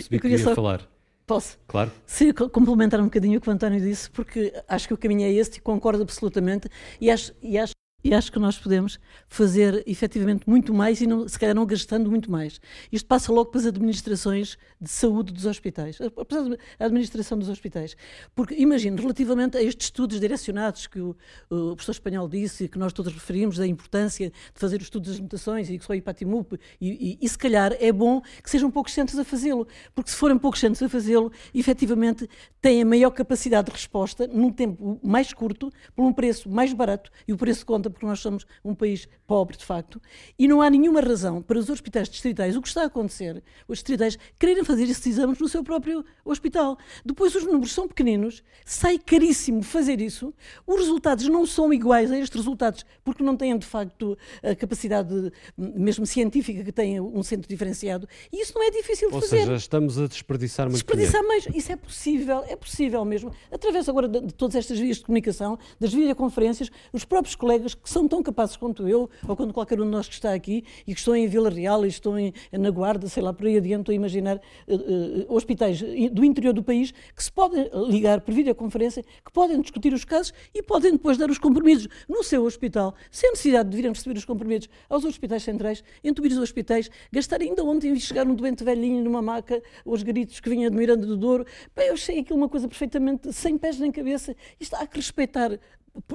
[SPEAKER 3] se queria só... falar.
[SPEAKER 5] Posso?
[SPEAKER 3] Claro.
[SPEAKER 5] Sim, complementar um bocadinho o que o António disse, porque acho que o caminho é este e concordo absolutamente. E acho, e acho e acho que nós podemos fazer efetivamente muito mais e não, se calhar não gastando muito mais. Isto passa logo para as administrações de saúde dos hospitais, apesar da administração dos hospitais. Porque, imagino, relativamente a estes estudos direcionados que o, o, professor espanhol disse e que nós todos referimos, da importância de fazer os estudos das mutações e que só a IPATIMUP, e, e, e se calhar é bom que sejam poucos centros a fazê-lo, porque se forem poucos centros a fazê-lo, efetivamente têm a maior capacidade de resposta num tempo mais curto, por um preço mais barato, e o preço conta porque nós somos um país pobre, de facto, e não há nenhuma razão para os hospitais distritais, o que está a acontecer, os distritais quererem fazer esses exames no seu próprio hospital. Depois os números são pequeninos, sai caríssimo fazer isso, os resultados não são iguais a estes resultados, porque não têm, de facto, a capacidade mesmo científica que tem um centro diferenciado, e isso não é difícil de
[SPEAKER 3] Ou
[SPEAKER 5] fazer.
[SPEAKER 3] Ou seja, estamos a desperdiçar muito
[SPEAKER 5] Desperdiçar mais, isso é possível, é possível mesmo, através agora de, de todas estas vias de comunicação, das videoconferências, os próprios colegas que são tão capazes quanto eu, ou quanto qualquer um de nós que está aqui, e que estão em Vila Real, e estão em, na Guarda, sei lá, por aí adiante, estou a imaginar uh, uh, hospitais do interior do país que se podem ligar por videoconferência, que podem discutir os casos e podem depois dar os comprimidos no seu hospital, sem necessidade de virem receber os comprimidos aos hospitais centrais, entubir os hospitais, gastar ainda ontem chegar um doente velhinho numa maca, os gritos que vinha de Miranda do Douro. Bem, eu achei aquilo uma coisa perfeitamente sem pés nem cabeça. Isto há que respeitar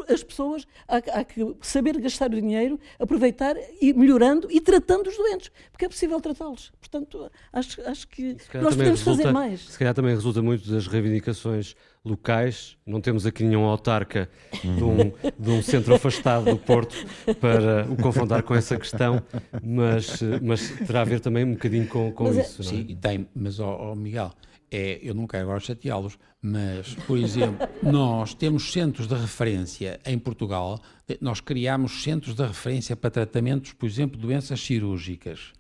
[SPEAKER 5] as pessoas há, há, que saber gastar o dinheiro, aproveitar e melhorando e tratando os doentes, porque é possível tratá-los. Portanto, acho, acho que nós podemos resulta, fazer mais.
[SPEAKER 3] Se calhar também resulta muito das reivindicações locais. Não temos aqui nenhum autarca de um, de um centro afastado do Porto para o confrontar com essa questão, mas, mas terá a ver também um bocadinho com, com é- isso. É,
[SPEAKER 8] sim, tem, mas, oh, oh Miguel, é, eu não quero agora chateá-los, mas, por exemplo, nós temos centros de referência em Portugal, nós criamos centros de referência para tratamentos, por exemplo, doenças cirúrgicas.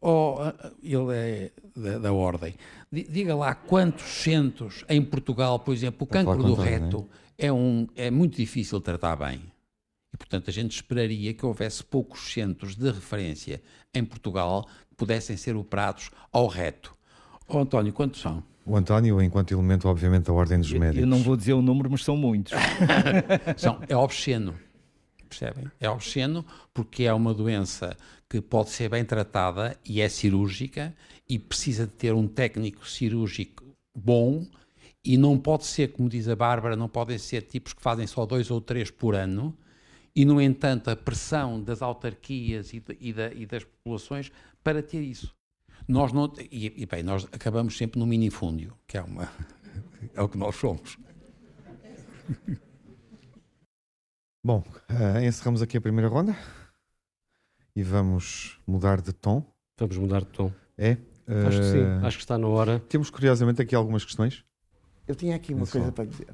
[SPEAKER 8] Oh, ele é da, da, ordem. Diga lá quantos centros em Portugal, por exemplo, o cancro do reto é, um, é muito difícil tratar bem. E, portanto, a gente esperaria que houvesse poucos centros de referência em Portugal que pudessem ser operados ao reto. Oh, António, quantos são?
[SPEAKER 2] O António, enquanto elemento, obviamente, da Ordem dos
[SPEAKER 7] eu,
[SPEAKER 2] Médicos.
[SPEAKER 7] Eu não vou dizer o número, mas são muitos.
[SPEAKER 8] são, é obsceno. Percebem? É obsceno porque é uma doença que pode ser bem tratada e é cirúrgica e precisa de ter um técnico cirúrgico bom e não pode ser, como diz a Bárbara, não podem ser tipos que fazem só dois ou três por ano e, no entanto, a pressão das autarquias e, de, e, da, e das populações para ter isso. Nós não, e, e, bem, nós acabamos sempre no minifúndio, que é, uma, é o que nós somos.
[SPEAKER 2] Bom, uh, encerramos aqui a primeira ronda e vamos mudar de tom.
[SPEAKER 3] Vamos mudar de tom.
[SPEAKER 2] É?
[SPEAKER 3] Uh, acho que sim, eh, acho que está na hora.
[SPEAKER 2] Temos curiosamente aqui algumas questões.
[SPEAKER 6] Eu tinha aqui uma coisa para dizer.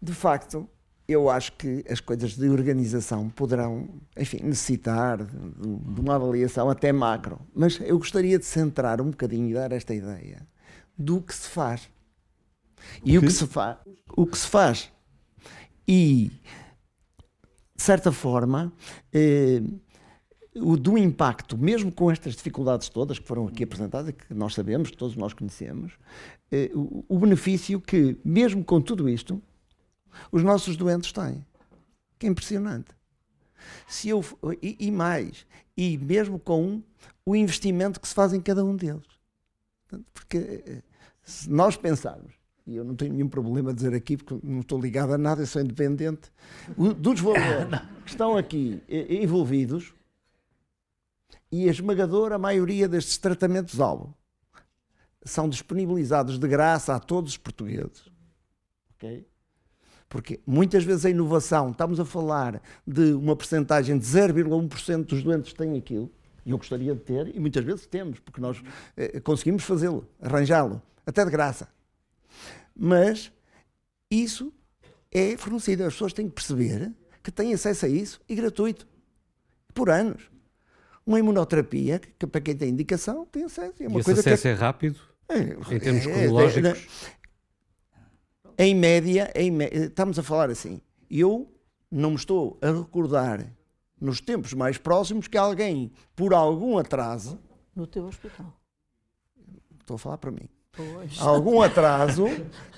[SPEAKER 6] De facto, eu acho que as coisas de organização poderão, enfim, necessitar de, de, uma avaliação até macro. Mas eu gostaria de centrar um bocadinho e dar esta ideia do que se faz. E o que, o que se faz, o que se faz. E de certa forma, eh, o do impacto, mesmo com estas dificuldades todas que foram aqui apresentadas, que nós sabemos, que todos nós conhecemos, eh, o, o benefício que, mesmo com tudo isto, os nossos doentes têm. Que é impressionante. Se eu, e, e mais, e mesmo com o investimento que se faz em cada um deles. Porque se nós pensarmos, e eu não tenho nenhum problema a dizer aqui, porque não estou ligado a nada, eu sou independente, dos valores que estão aqui envolvidos, e a esmagadora maioria destes tratamentos-alvo são disponibilizados de graça a todos os portugueses. ok? Porque muitas vezes a inovação, estamos a falar de uma percentagem de 0,1% dos doentes têm aquilo, e eu gostaria de ter, e muitas vezes temos, porque nós eh, conseguimos fazê-lo, arranjá-lo, até de graça. Mas isso é fornecido, as pessoas têm que perceber que têm acesso a isso e gratuito, por anos. Uma imunoterapia, que para quem tem indicação, tem acesso.
[SPEAKER 3] É uma e coisa esse acesso que é, é rápido? É, em termos é, cronológicos?
[SPEAKER 6] Em média, em média, estamos a falar assim, eu não me estou a recordar nos tempos mais próximos, que alguém, por algum atraso.
[SPEAKER 5] No teu hospital.
[SPEAKER 6] Estou a falar para mim.
[SPEAKER 5] Pois.
[SPEAKER 6] Algum atraso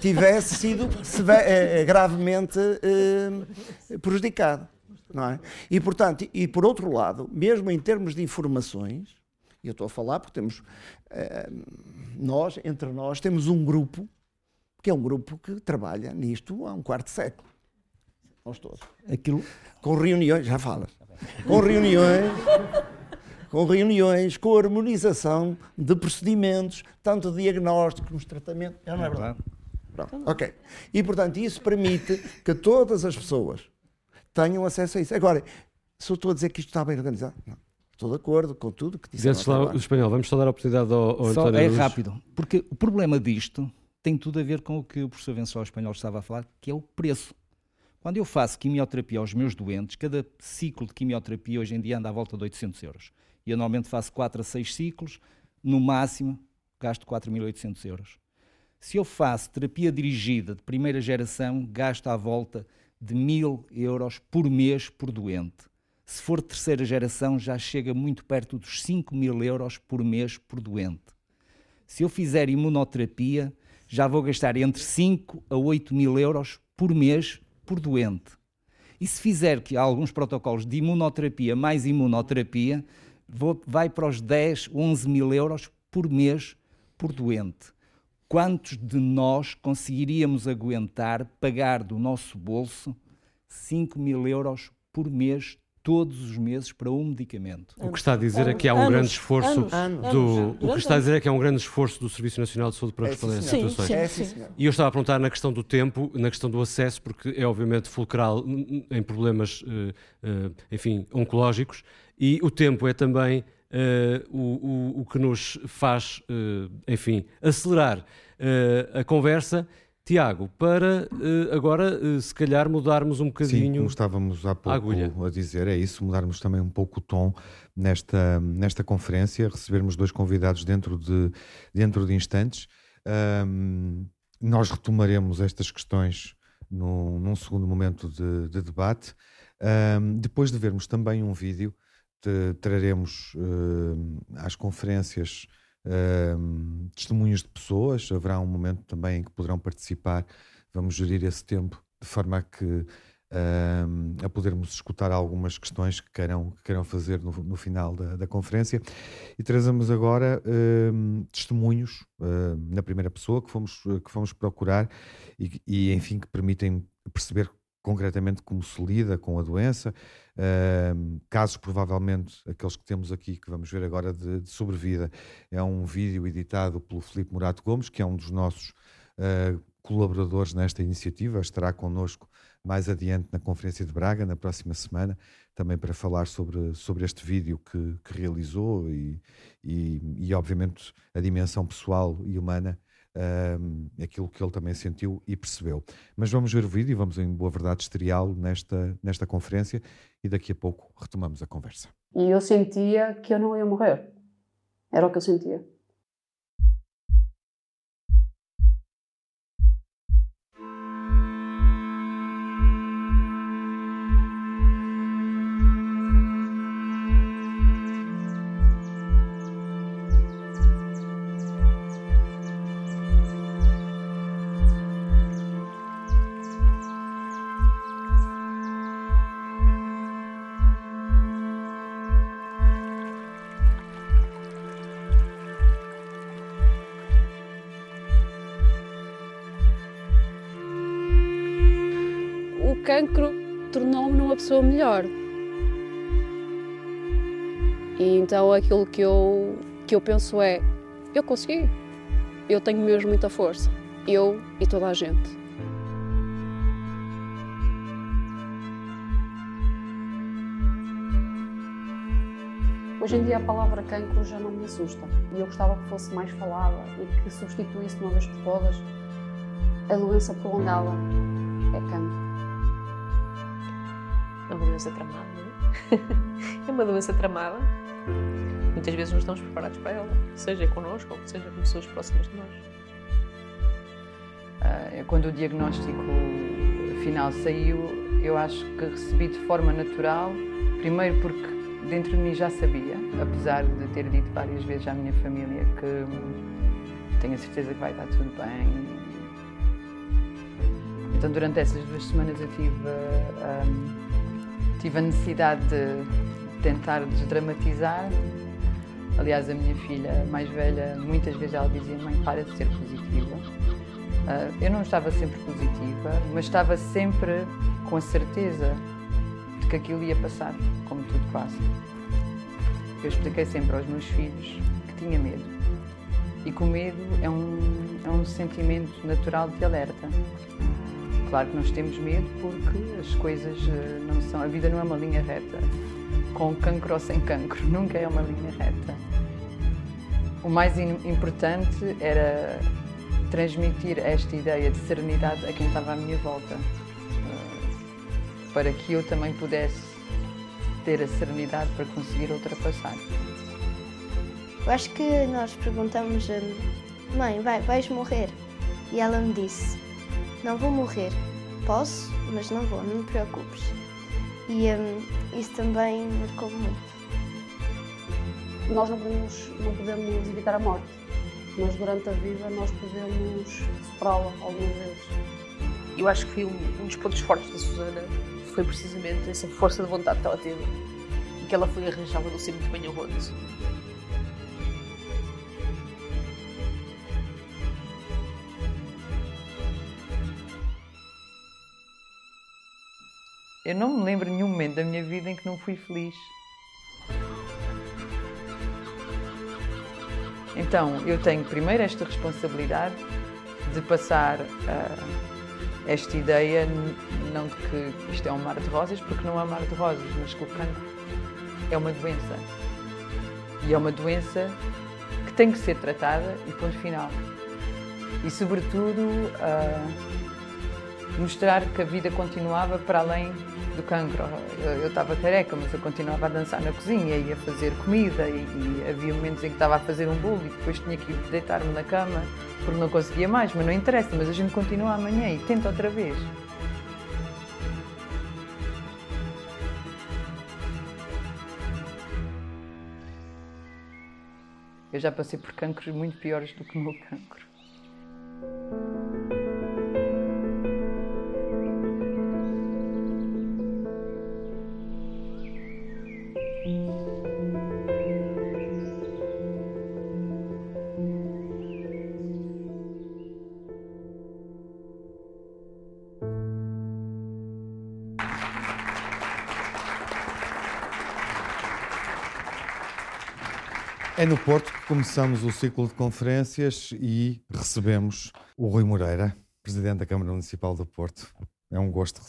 [SPEAKER 6] tivesse sido eh, gravemente eh, prejudicado. Não é? E, portanto, e por outro lado, mesmo em termos de informações, e eu estou a falar porque temos, eh, nós, entre nós, temos um grupo, que é um grupo que trabalha nisto há um quarto de século. Nós todos.
[SPEAKER 7] Aquilo...
[SPEAKER 6] Com reuniões, já falas, com reuniões, com reuniões, com harmonização de procedimentos, tanto de diagnóstico como de tratamento. Não é verdade? Pronto, ok. E, portanto, isso permite que todas as pessoas tenham acesso a isso. Agora, se eu estou a dizer que isto está bem organizado, não. Estou de acordo com tudo que disse.
[SPEAKER 3] lá o espanhol, vamos só dar a oportunidade ao, ao
[SPEAKER 7] Só
[SPEAKER 3] António
[SPEAKER 7] é
[SPEAKER 3] Luz.
[SPEAKER 7] rápido, porque o problema disto tem tudo a ver com o que o professor Venceslau Espanhol estava a falar, que é o preço. Quando eu faço quimioterapia aos meus doentes, cada ciclo de quimioterapia hoje em dia anda à volta de 800 euros. E eu normalmente faço 4 a 6 ciclos, no máximo gasto 4.800 euros. Se eu faço terapia dirigida de primeira geração, gasto à volta de 1.000 euros por mês por doente. Se for terceira geração, já chega muito perto dos 5 mil euros por mês por doente. Se eu fizer imunoterapia, já vou gastar entre 5 a 8 mil euros por mês por doente. E se fizer que há alguns protocolos de imunoterapia mais imunoterapia, vou, vai para os 10, 11 mil euros por mês por doente. Quantos de nós conseguiríamos aguentar pagar do nosso bolso 5 mil euros por mês todos os meses para um medicamento.
[SPEAKER 3] O que está a dizer é que há um
[SPEAKER 5] Anos,
[SPEAKER 3] grande esforço
[SPEAKER 5] anos,
[SPEAKER 3] do.
[SPEAKER 5] anos,
[SPEAKER 3] o que está a dizer é que há um grande esforço do Serviço Nacional de Saúde para
[SPEAKER 6] É,
[SPEAKER 3] responder a essas situações.
[SPEAKER 5] Sim,
[SPEAKER 6] É,
[SPEAKER 5] sim.
[SPEAKER 6] sim.
[SPEAKER 3] E eu estava a perguntar na questão do tempo, na questão do acesso, porque é obviamente fulcral em problemas, eh, eh, enfim, oncológicos, e o tempo é também eh, o, o, o que nos faz, eh, enfim, acelerar eh, a conversa. Tiago, para eh, agora, eh, se calhar, mudarmos um
[SPEAKER 2] Sim,
[SPEAKER 3] bocadinho.
[SPEAKER 2] como estávamos há pouco
[SPEAKER 3] agulha.
[SPEAKER 2] a dizer, é isso, mudarmos também um pouco o tom nesta, nesta conferência, recebermos dois convidados dentro de, dentro de instantes. Ahm, nós retomaremos estas questões num, num segundo momento de, de debate. Ahm, depois de vermos também um vídeo, traremos ahm, às conferências testemunhos de pessoas. Haverá um momento também em que poderão participar. Vamos gerir esse tempo de forma a que a podermos escutar algumas questões que queiram, que queiram fazer no, no final da, da conferência. E trazemos agora testemunhos na primeira pessoa que fomos, que fomos procurar e, e, enfim, que permitem perceber concretamente como se lida com a doença, ahm, casos provavelmente aqueles que temos aqui, que vamos ver agora de, de sobrevida. É um vídeo editado pelo Filipe Murato Gomes, que é um dos nossos ah, colaboradores nesta iniciativa, estará connosco mais adiante na Conferência de Braga, na próxima semana, também para falar sobre, sobre este vídeo que, que realizou e, e, e, obviamente, a dimensão pessoal e humana, aquilo que ele também sentiu e percebeu. Mas vamos ver o vídeo e vamos, em boa verdade, estreá-lo nesta, nesta conferência e daqui a pouco retomamos a conversa.
[SPEAKER 9] E eu sentia que eu não ia morrer. Era o que eu sentia. Então aquilo que eu, que eu penso é: eu consegui. Eu tenho mesmo muita força. Eu e toda a gente. Hoje em dia a palavra cancro já não me assusta e eu gostava que fosse mais falada e que substituísse de uma vez por todas a doença prolongada é cancro.
[SPEAKER 10] É uma doença tramada, não é? É uma doença tramada. Muitas vezes não estamos preparados para ela, seja connosco ou seja com pessoas próximas de nós.
[SPEAKER 11] Ah, quando o diagnóstico final saiu, eu acho que recebi de forma natural, primeiro porque dentro de mim já sabia, apesar de ter dito várias vezes à minha família que tenho a certeza que vai estar tudo bem. Então, durante essas duas semanas, eu tive, um, tive a necessidade de tentar desdramatizar. Aliás, a minha filha mais velha, muitas vezes ela dizia: Mãe, para de ser positiva. Uh, eu não estava sempre positiva, mas estava sempre com a certeza de que aquilo ia passar, como tudo passa. Eu expliquei sempre aos meus filhos que tinha medo. E que o medo é um, é um sentimento natural de alerta. Claro que nós temos medo porque as coisas eh, não são. A vida não é uma linha reta. Com cancro ou sem cancro, nunca é uma linha reta. O mais importante era transmitir esta ideia de serenidade a quem estava à minha volta, eh, para que eu também pudesse ter a serenidade para conseguir ultrapassar.
[SPEAKER 12] Eu acho que nós perguntamos, mãe, vai, vais morrer? E ela me disse, não vou morrer. Posso, mas não vou, não me preocupes. E um, isso também marcou muito.
[SPEAKER 9] Nós não podemos, não podemos evitar a morte, mas durante a vida nós podemos superá-la algumas vezes.
[SPEAKER 10] Eu acho que foi um, um dos pontos fortes da Susana foi precisamente essa força de vontade que ela teve e que ela foi arranjada não sei muito bem aonde.
[SPEAKER 11] Eu não me lembro nenhum momento da minha vida em que não fui feliz. Então, eu tenho primeiro esta responsabilidade de passar uh, esta ideia, não de que isto é um mar de rosas, porque não é um mar de rosas, mas que o cancro é uma doença. E é uma doença que tem que ser tratada e ponto final. E, sobretudo, uh, mostrar que a vida continuava para além do cancro. Eu estava careca, mas eu continuava a dançar na cozinha e a fazer comida e, e, havia momentos em que estava a fazer um bolo e depois tinha que deitar-me na cama porque não conseguia mais, mas não interessa, mas a gente continua amanhã e tenta outra vez. Eu já passei por cancros muito piores do que o meu cancro.
[SPEAKER 2] No Porto que começamos o ciclo de conferências e recebemos o Rui Moreira, Presidente da Câmara Municipal do Porto. É um gosto.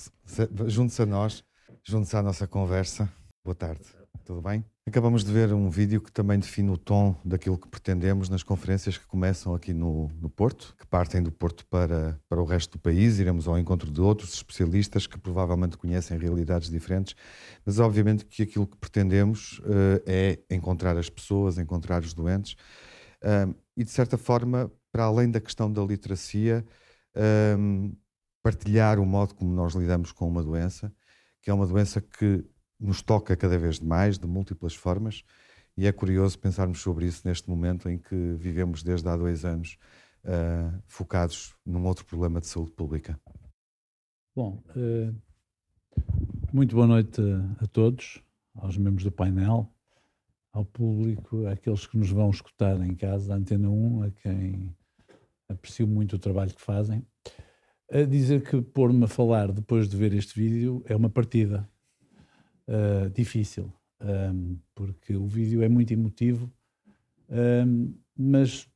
[SPEAKER 2] Junte-se a nós, junte-se à nossa conversa. Boa tarde. Tudo bem? Acabamos de ver um vídeo que também define o tom daquilo que pretendemos nas conferências que começam aqui no, no Porto, que partem do Porto para, para o resto do país. Iremos ao encontro de outros especialistas que provavelmente conhecem realidades diferentes, mas obviamente que aquilo que pretendemos uh, é encontrar as pessoas, encontrar os doentes uh, e, de certa forma, para além da questão da literacia, uh, partilhar o modo como nós lidamos com uma doença, que é uma doença que nos toca cada vez mais, de múltiplas formas, e é curioso pensarmos sobre isso neste momento em que vivemos desde há dois anos uh, focados num outro problema de saúde pública.
[SPEAKER 13] Bom, uh, muito boa noite a, a, todos, aos membros do painel, ao público, àqueles que nos vão escutar em casa, a Antena 1, a quem aprecio muito o trabalho que fazem. A dizer que pôr-me a falar depois de ver este vídeo é uma partida uh, difícil, um, porque o vídeo é muito emotivo, um, mas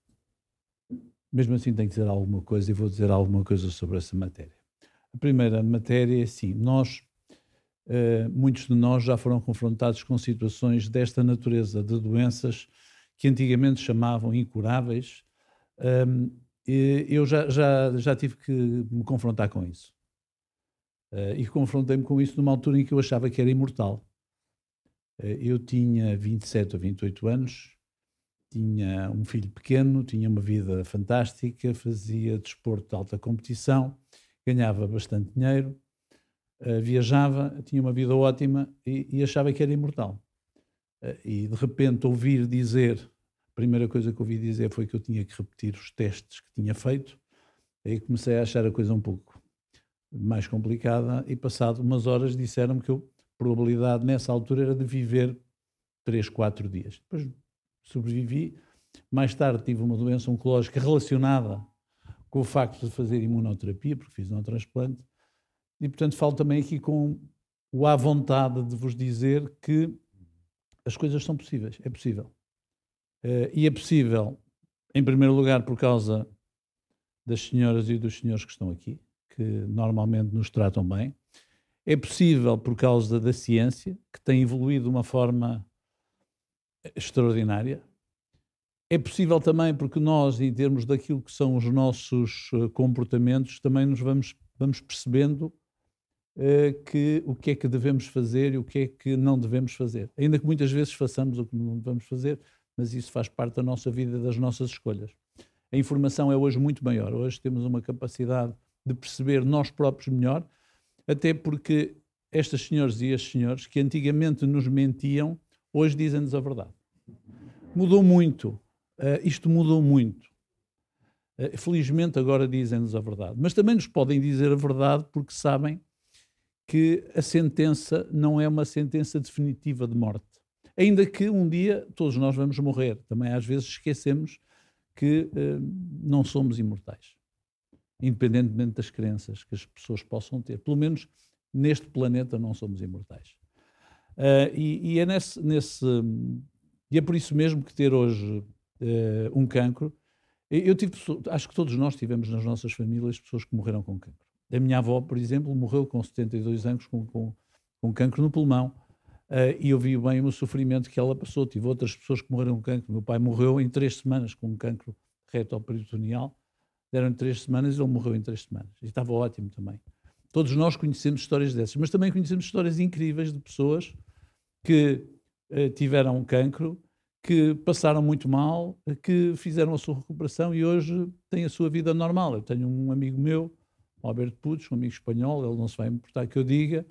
[SPEAKER 13] mesmo assim tenho que dizer alguma coisa e vou dizer alguma coisa sobre essa matéria. A primeira matéria é assim: nós, uh, muitos de nós já foram confrontados com situações desta natureza, de doenças que antigamente chamavam incuráveis. Um, eu já, já, já tive que me confrontar com isso. Uh, e confrontei-me com isso numa altura em que eu achava que era imortal. Uh, eu tinha 27 ou 28 anos, tinha um filho pequeno, tinha uma vida fantástica, fazia desporto de alta competição, ganhava bastante dinheiro, uh, viajava, tinha uma vida ótima e, e achava que era imortal. E de repente ouvir dizer, a primeira coisa que ouvi dizer foi que eu tinha que repetir os testes que tinha feito, aí comecei a achar a coisa um pouco mais complicada e passado umas horas disseram-me que a probabilidade nessa altura era de viver 3, 4 dias. Depois sobrevivi, mais tarde tive uma doença oncológica relacionada com o facto de fazer imunoterapia, porque fiz um transplante, e portanto falo também aqui com o à vontade de vos dizer que as coisas são possíveis, é possível. Uh, e é possível, em primeiro lugar, por causa das senhoras e dos senhores que estão aqui, que normalmente nos tratam bem. É possível por causa da ciência, que tem evoluído de uma forma extraordinária. É possível também porque nós, em termos daquilo que são os nossos eh, comportamentos, também nos vamos, vamos percebendo uh, que o que é que devemos fazer e o que é que não devemos fazer. Ainda que muitas vezes façamos o que não devemos fazer, mas isso faz parte da nossa vida das nossas escolhas. A informação é hoje muito maior. Hoje temos uma capacidade de perceber nós próprios melhor, até porque estas senhoras e estes senhores que antigamente nos mentiam, hoje dizem-nos a verdade. Mudou muito. Uh, isto mudou muito. Uh, felizmente agora dizem-nos a verdade. Mas também nos podem dizer a verdade porque sabem que a sentença não é uma sentença definitiva de morte. Ainda que um dia todos nós vamos morrer. Também às vezes esquecemos que uh, não somos imortais. Independentemente das crenças que as pessoas possam ter. Pelo menos neste planeta não somos imortais. Uh, e, e, é nesse, nesse, e é por isso mesmo que ter hoje uh, um cancro. Eu tive, acho que todos nós tivemos nas nossas famílias pessoas que morreram com cancro. A minha avó, por exemplo, morreu com 72 anos com, com, com cancro no pulmão. Uh, e eu vi bem o sofrimento que ela passou. Tive outras pessoas que morreram com cancro. Meu pai morreu em três semanas com um cancro reto-peritoneal. Deram-lhe três semanas e ele morreu em três semanas. E estava ótimo também. Todos nós conhecemos histórias dessas, mas também conhecemos histórias incríveis de pessoas que uh, tiveram cancro, que passaram muito mal, que fizeram a sua recuperação e hoje têm a sua vida normal. Eu tenho um amigo meu, Alberto Putos, um amigo espanhol, ele não se vai importar que eu diga,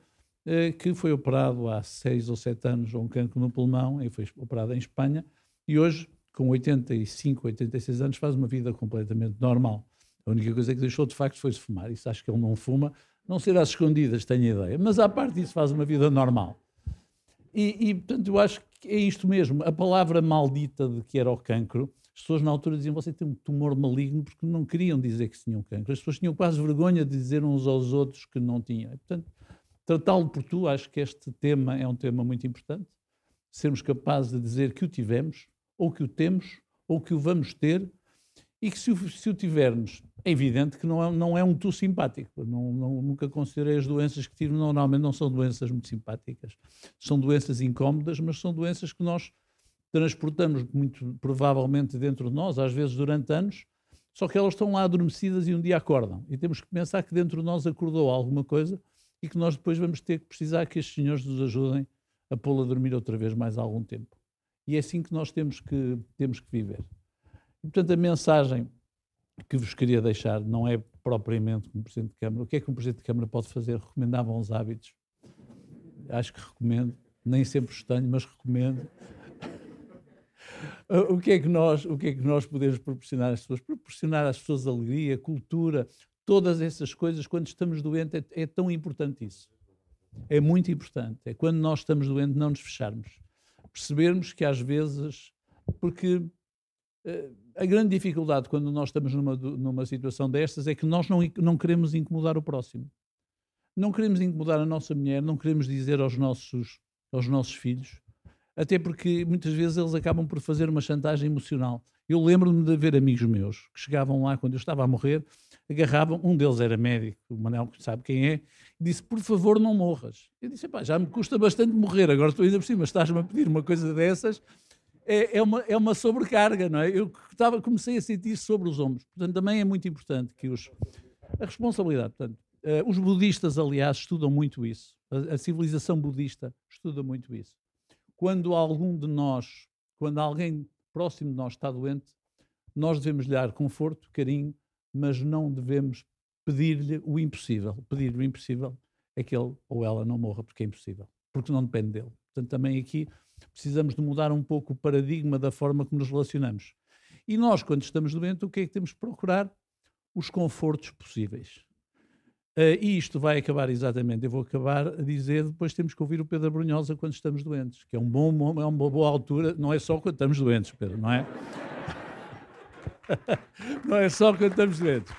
[SPEAKER 13] uh, que foi operado há seis ou sete anos com um cancro no pulmão, e foi operado em Espanha, e hoje, com 85, 86 anos, faz uma vida completamente normal. A única coisa que deixou de facto foi se fumar. Isso acho que ele não fuma, não ser às escondidas, tenho ideia. Mas à parte disso, faz uma vida normal. E, e, portanto, eu acho que é isto mesmo. A palavra maldita de que era o cancro, as pessoas na altura diziam você tem um tumor maligno porque não queriam dizer que tinham cancro. As pessoas tinham quase vergonha de dizer uns aos outros que não tinham. Portanto, tratá-lo por tu, acho que este tema é um tema muito importante. Sermos capazes de dizer que o tivemos, ou que o temos, ou que o vamos ter, e que se o, se o tivermos, é evidente que não é, não é um tu simpático. Não, não, nunca considerei as doenças que tive, normalmente não são doenças muito simpáticas. São doenças incómodas, mas são doenças que nós transportamos muito provavelmente dentro de nós, às vezes durante anos, só que elas estão lá adormecidas e um dia acordam. E temos que pensar que dentro de nós acordou alguma coisa e que nós depois vamos ter que precisar que estes senhores nos ajudem a pô-la a dormir outra vez mais algum tempo. E é assim que nós temos que, temos que viver. Portanto, a mensagem que vos queria deixar não é propriamente como Presidente de Câmara. O que é que um Presidente de Câmara pode fazer? Recomendar bons hábitos. Acho que recomendo. Nem sempre os tenho, mas recomendo. o, que é que nós, o que é que nós podemos proporcionar às pessoas? Proporcionar às pessoas alegria, cultura, todas essas coisas. Quando estamos doentes, é, é tão importante isso. É muito importante. É quando nós estamos doentes, não nos fecharmos. Percebermos que às vezes, porque a grande dificuldade quando nós estamos numa, numa situação destas é que nós não, não queremos incomodar o próximo. Não queremos incomodar a nossa mulher, não queremos dizer aos nossos, aos nossos filhos, até porque muitas vezes eles acabam por fazer uma chantagem emocional. Eu lembro-me de ver amigos meus que chegavam lá quando eu estava a morrer, agarravam, um deles era médico, o Manel sabe quem é, e disse, por favor não morras. Eu disse, já me custa bastante morrer, agora estou ainda por cima, estás-me a pedir uma coisa dessas, é, é, uma, é uma sobrecarga, não é? Eu comecei a sentir sobre os ombros. Portanto, também é muito importante que os. A responsabilidade, portanto. Uh, os budistas, aliás, estudam muito isso. A, a, civilização budista estuda muito isso. Quando algum de nós, quando alguém próximo de nós está doente, nós devemos lhe dar conforto, carinho, mas não devemos pedir-lhe o impossível. Pedir-lhe o impossível é que ele ou ela não morra, porque é impossível, porque não depende dele. Portanto, também aqui precisamos de mudar um pouco o paradigma da forma como nos relacionamos. E nós, quando estamos doentes, o que é que temos que procurar? Os confortos possíveis. Uh, e isto vai acabar exatamente, eu vou acabar a dizer, depois temos que ouvir o Pedro Brunhosa quando estamos doentes, que é, um bom, é uma boa altura, não é só quando estamos doentes, Pedro, não é? não é só quando estamos doentes.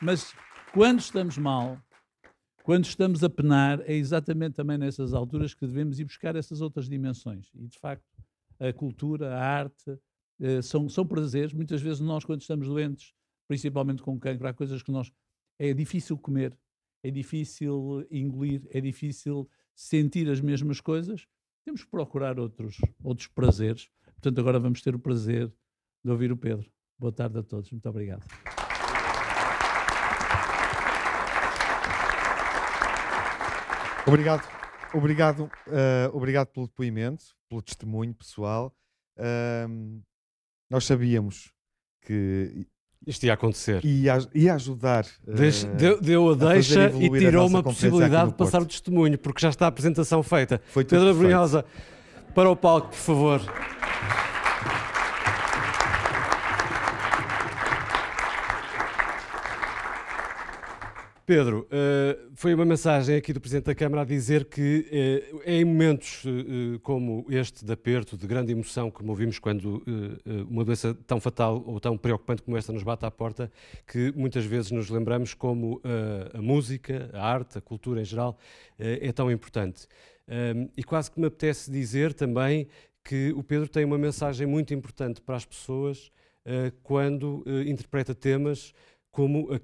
[SPEAKER 13] Mas quando estamos mal, quando estamos a penar, é exatamente também nessas alturas que devemos ir buscar essas outras dimensões. E, de facto, a cultura, a arte, uh, são, são prazeres. Muitas vezes nós, quando estamos doentes, principalmente com cancro, há coisas que nós é difícil comer, é difícil engolir, é difícil sentir as mesmas coisas, temos que procurar outros, outros prazeres. Portanto, agora vamos ter o prazer de ouvir o Pedro. Boa tarde a todos. Muito obrigado.
[SPEAKER 2] Obrigado, obrigado, uh, obrigado pelo depoimento, pelo testemunho pessoal. Uh, nós sabíamos que
[SPEAKER 3] isto ia acontecer.
[SPEAKER 2] Ia, ia ajudar.
[SPEAKER 3] Deixe, uh, deu, deu a deixa a e tirou uma possibilidade de passar o testemunho, porque já está a apresentação feita. Foi Pedro Brunhosa, para o palco, por favor. Pedro, uh, foi uma mensagem aqui do Presidente da Câmara a dizer que é em momentos uh, como este de aperto, de grande emoção, como ouvimos quando uma doença tão fatal ou tão preocupante como esta nos bate à porta, que muitas vezes nos lembramos como a música, a arte, a cultura em geral é tão importante. e quase que me apetece dizer também que o Pedro tem uma mensagem muito importante para as pessoas quando interpreta temas como a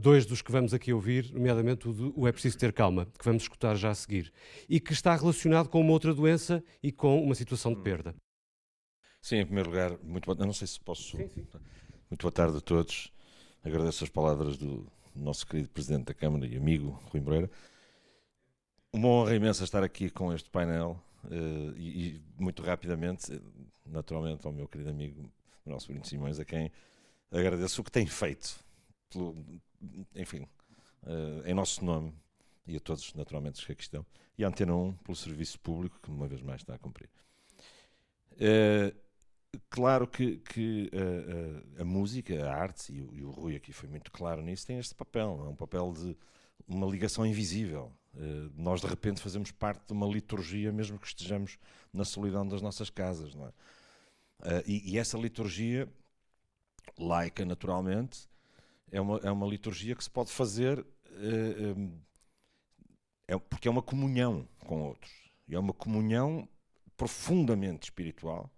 [SPEAKER 3] dois dos que vamos aqui ouvir, nomeadamente o, do, o É Preciso Ter Calma, que vamos escutar já a seguir, e que está relacionado com uma outra doença e com uma situação de perda.
[SPEAKER 14] Sim, em primeiro lugar, muito boa, não sei se posso. Sim, sim. Muito boa tarde a todos. Agradeço as palavras do nosso querido Presidente da Câmara e amigo Rui Moreira. Uma honra imensa estar aqui com este painel uh, e, e, muito rapidamente, naturalmente, ao meu querido amigo, o nosso Bruno Simões, a quem agradeço o que tem feito pelo, enfim, uh, em nosso nome e a todos, naturalmente, os que aqui estão, e a Antena 1 pelo serviço público que, uma vez mais, está a cumprir. Uh, claro que, que uh, a música, a arte, e o, e o, Rui aqui foi muito claro nisso, tem este papel, é um papel de uma ligação invisível. nós, de repente, fazemos parte de uma liturgia, mesmo que estejamos na solidão das nossas casas. Não é? E, e essa liturgia, laica, naturalmente, é uma, é uma liturgia que se pode fazer eh, eh, é, porque é uma comunhão com outros. É uma comunhão profundamente espiritual.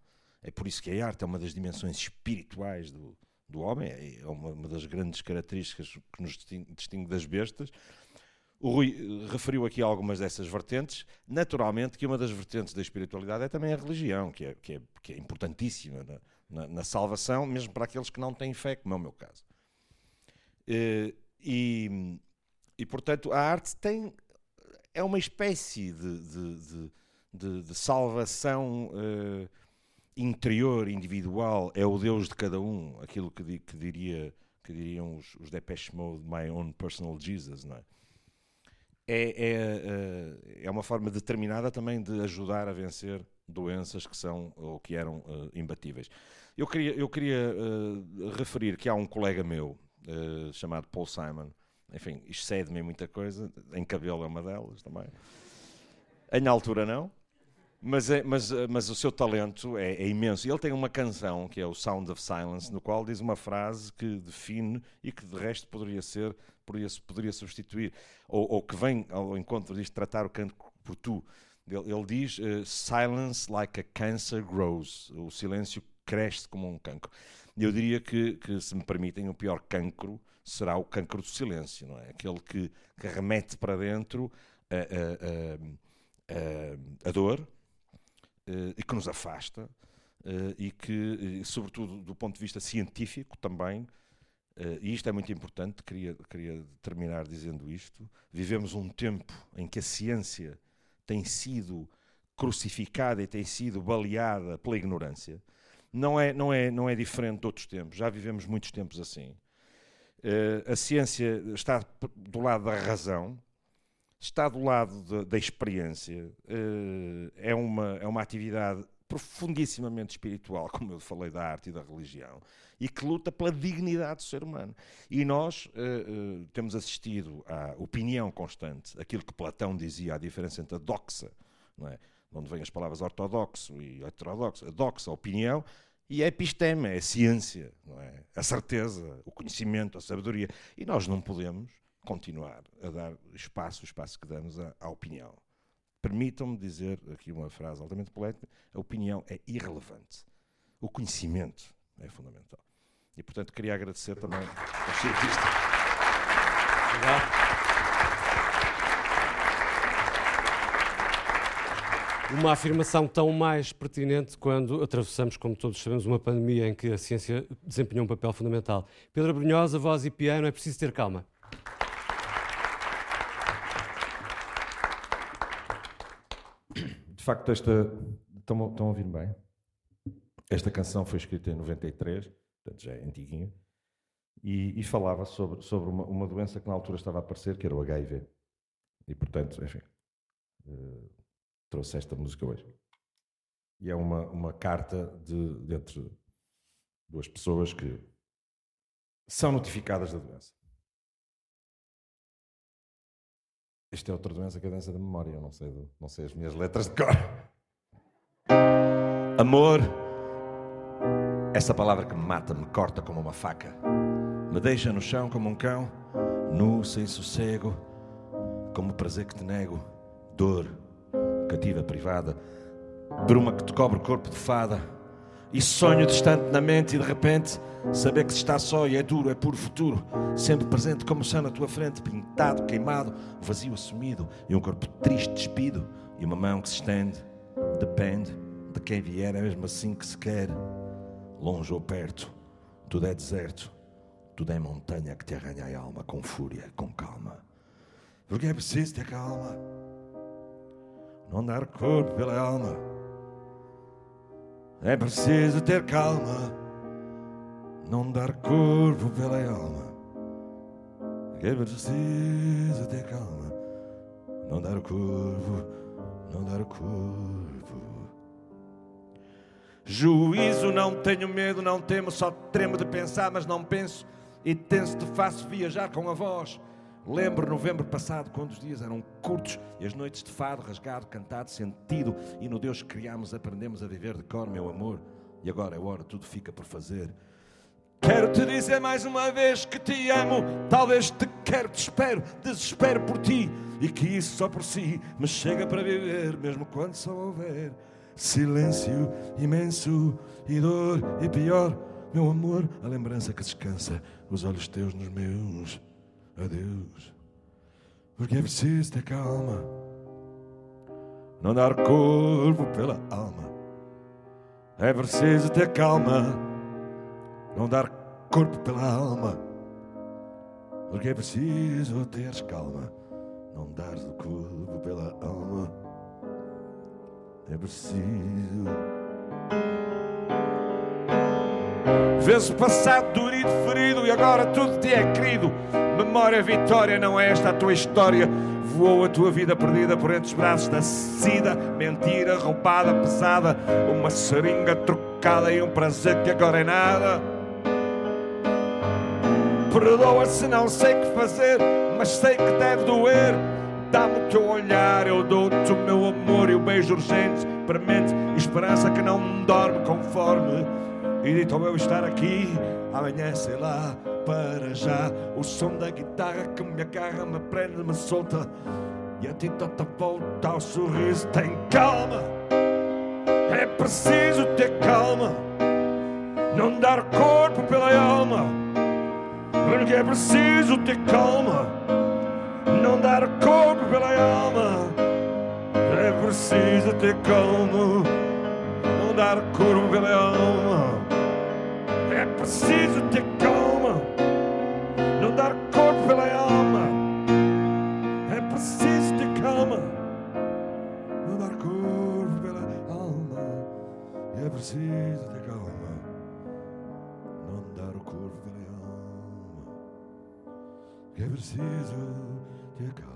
[SPEAKER 14] É por isso que a arte é uma das dimensões espirituais do, do homem, é, é uma, uma das grandes características que nos distingue, distingue das bestas. O Rui eh, referiu aqui algumas dessas vertentes. Naturalmente que uma das vertentes da espiritualidade é também a religião, que é, que é, que é importantíssima na, na, na salvação, mesmo para aqueles que não têm fé, como é o meu caso. Eh, e, e, portanto, a arte tem, é uma espécie de, de, de, de salvação uh, interior, individual, é o Deus de cada um, aquilo que, que, diria, que diriam os, os Depeche Mode, My Own Personal Jesus, não é? É, é, eh, é uma forma determinada também de ajudar a vencer doenças que são ou que eram uh, imbatíveis. Eu queria, eu queria uh, referir que há um colega meu, uh, chamado Paul Simon. Enfim, excede-me em muita coisa. Em cabelo é uma delas também. Em altura não. Mas, é, mas, eh, mas o seu talento é, é, imenso. E ele tem uma canção que é o Sound of Silence, no qual diz uma frase que define e que de resto poderia ser, poderia, poderia substituir, ou, ou que vem ao encontro disto, tratar o canto por tu. Ele, ele diz: uh, Silence like a cancer grows. O silêncio cresce como um cancro. Eu diria que, que, se me permitem, o pior cancro será o cancro do silêncio, não é? Aquele que, que remete para dentro a, a, a, a dor eh, e que nos afasta eh, e que, sobretudo do ponto de vista científico também, eh, e isto é muito importante, queria, queria terminar dizendo isto, vivemos um tempo em que a ciência tem sido crucificada e tem sido baleada pela ignorância não é, não, é, não é diferente de outros tempos, já vivemos muitos tempos assim. Uh, a ciência está do lado da razão estar do lado da experiência uh, é, uma, é uma atividade profundissimamente espiritual, como eu falei da arte e da religião, e que luta pela dignidade do ser humano. E nós uh, uh, temos assistido à opinião constante, aquilo que Platão dizia, a diferença entre a doxa, não é? Onde vêm as palavras ortodoxo e heterodoxo, a doxa, a opinião, e a episteme, é a ciência, não é? a certeza, o conhecimento, a sabedoria. E nós não podemos continuar a dar espaço, o espaço que damos à, à opinião. Permitam-me dizer aqui uma frase altamente polémica: a opinião é irrelevante. O conhecimento é fundamental. E, portanto, queria agradecer também aos cientistas. Obrigado.
[SPEAKER 3] Uma afirmação tão mais pertinente quando atravessamos, como todos sabemos, uma pandemia em que a ciência desempenhou um papel fundamental. Pedro Brunhosa, voz e piano, é preciso ter calma.
[SPEAKER 14] De facto, esta. Estão, estão a ouvir bem? Esta canção foi escrita em 93, portanto já é antiguinha, e, e falava sobre, sobre uma, uma, doença que na altura estava a aparecer, que era o HIV. E, portanto, enfim. Uh, trouxe esta música hoje. E é uma, uma carta de, de entre duas pessoas que são notificadas da doença. Esta é outra doença que é a doença da memória. Eu não sei, não sei as minhas letras de cor. Amor, essa palavra que me mata, me corta como uma faca, me deixa no chão como um cão, nu, sem sossego, como o prazer que te nego, dor cativa privada, bruma que te cobre o corpo de fada, e sonho distante na mente e de repente saber que se está só e é duro, é puro futuro, sempre presente como está na tua frente, pintado, queimado, vazio assumido, e um corpo triste, despido, e uma mão que se estende, depende de quem vier, é mesmo assim que se quer, longe ou perto, tudo é deserto, tudo é montanha que te arranha a alma com fúria, com calma, porque é preciso ter calma não dar corpo pela alma. É preciso ter calma, não dar corpo pela alma. É preciso ter calma, não dar corpo, não dar corpo. Juízo, não tenho medo, não temo, só tremo de pensar, mas não penso. E tenso, te faço viajar com a voz. Lembro novembro passado, quando os dias eram curtos e as noites de fado, rasgado, cantado, sentido, e no Deus que criámos aprendemos a viver de cor, meu amor. E agora é hora, tudo fica por fazer. Quero te dizer mais uma vez que te amo, talvez te quero, te espero, desespero por ti, e que isso só por si me chega para viver, mesmo quando só houver silêncio imenso e dor, e pior, meu amor, a lembrança que descansa, os olhos teus nos meus a Deus, porque é preciso ter calma, não dar corpo pela alma. É preciso ter calma, não dar corpo pela alma, porque é preciso ter calma, não dar corpo pela alma. É preciso. Vês o passado duro e ferido e agora tudo te é querido. Memória, vitória, não é esta a tua história. Voou a tua vida perdida por entre os braços da sida. Mentira, roubada, pesada. Uma seringa trocada e um prazer que agora é nada. Perdoa se não sei o que fazer, mas sei que deve doer. Dá-me o teu olhar, eu dou-te o meu amor e o beijo urgente, premente, esperança que não dorme conforme e dito eu estar aqui, amanhã sei lá, para já. O som da guitarra que me agarra, me prende, me solta. E a ti tanta volta ao sorriso, tem calma. É preciso ter calma, não dar corpo pela alma. Porque é preciso ter calma, não dar corpo pela alma. É preciso ter calma, não dar corpo pela alma. É preciso ter calma, não dar corpo pela alma. É preciso ter calma, não dar corpo pela alma. É preciso ter calma, não dar corpo pela alma. É preciso ter calma.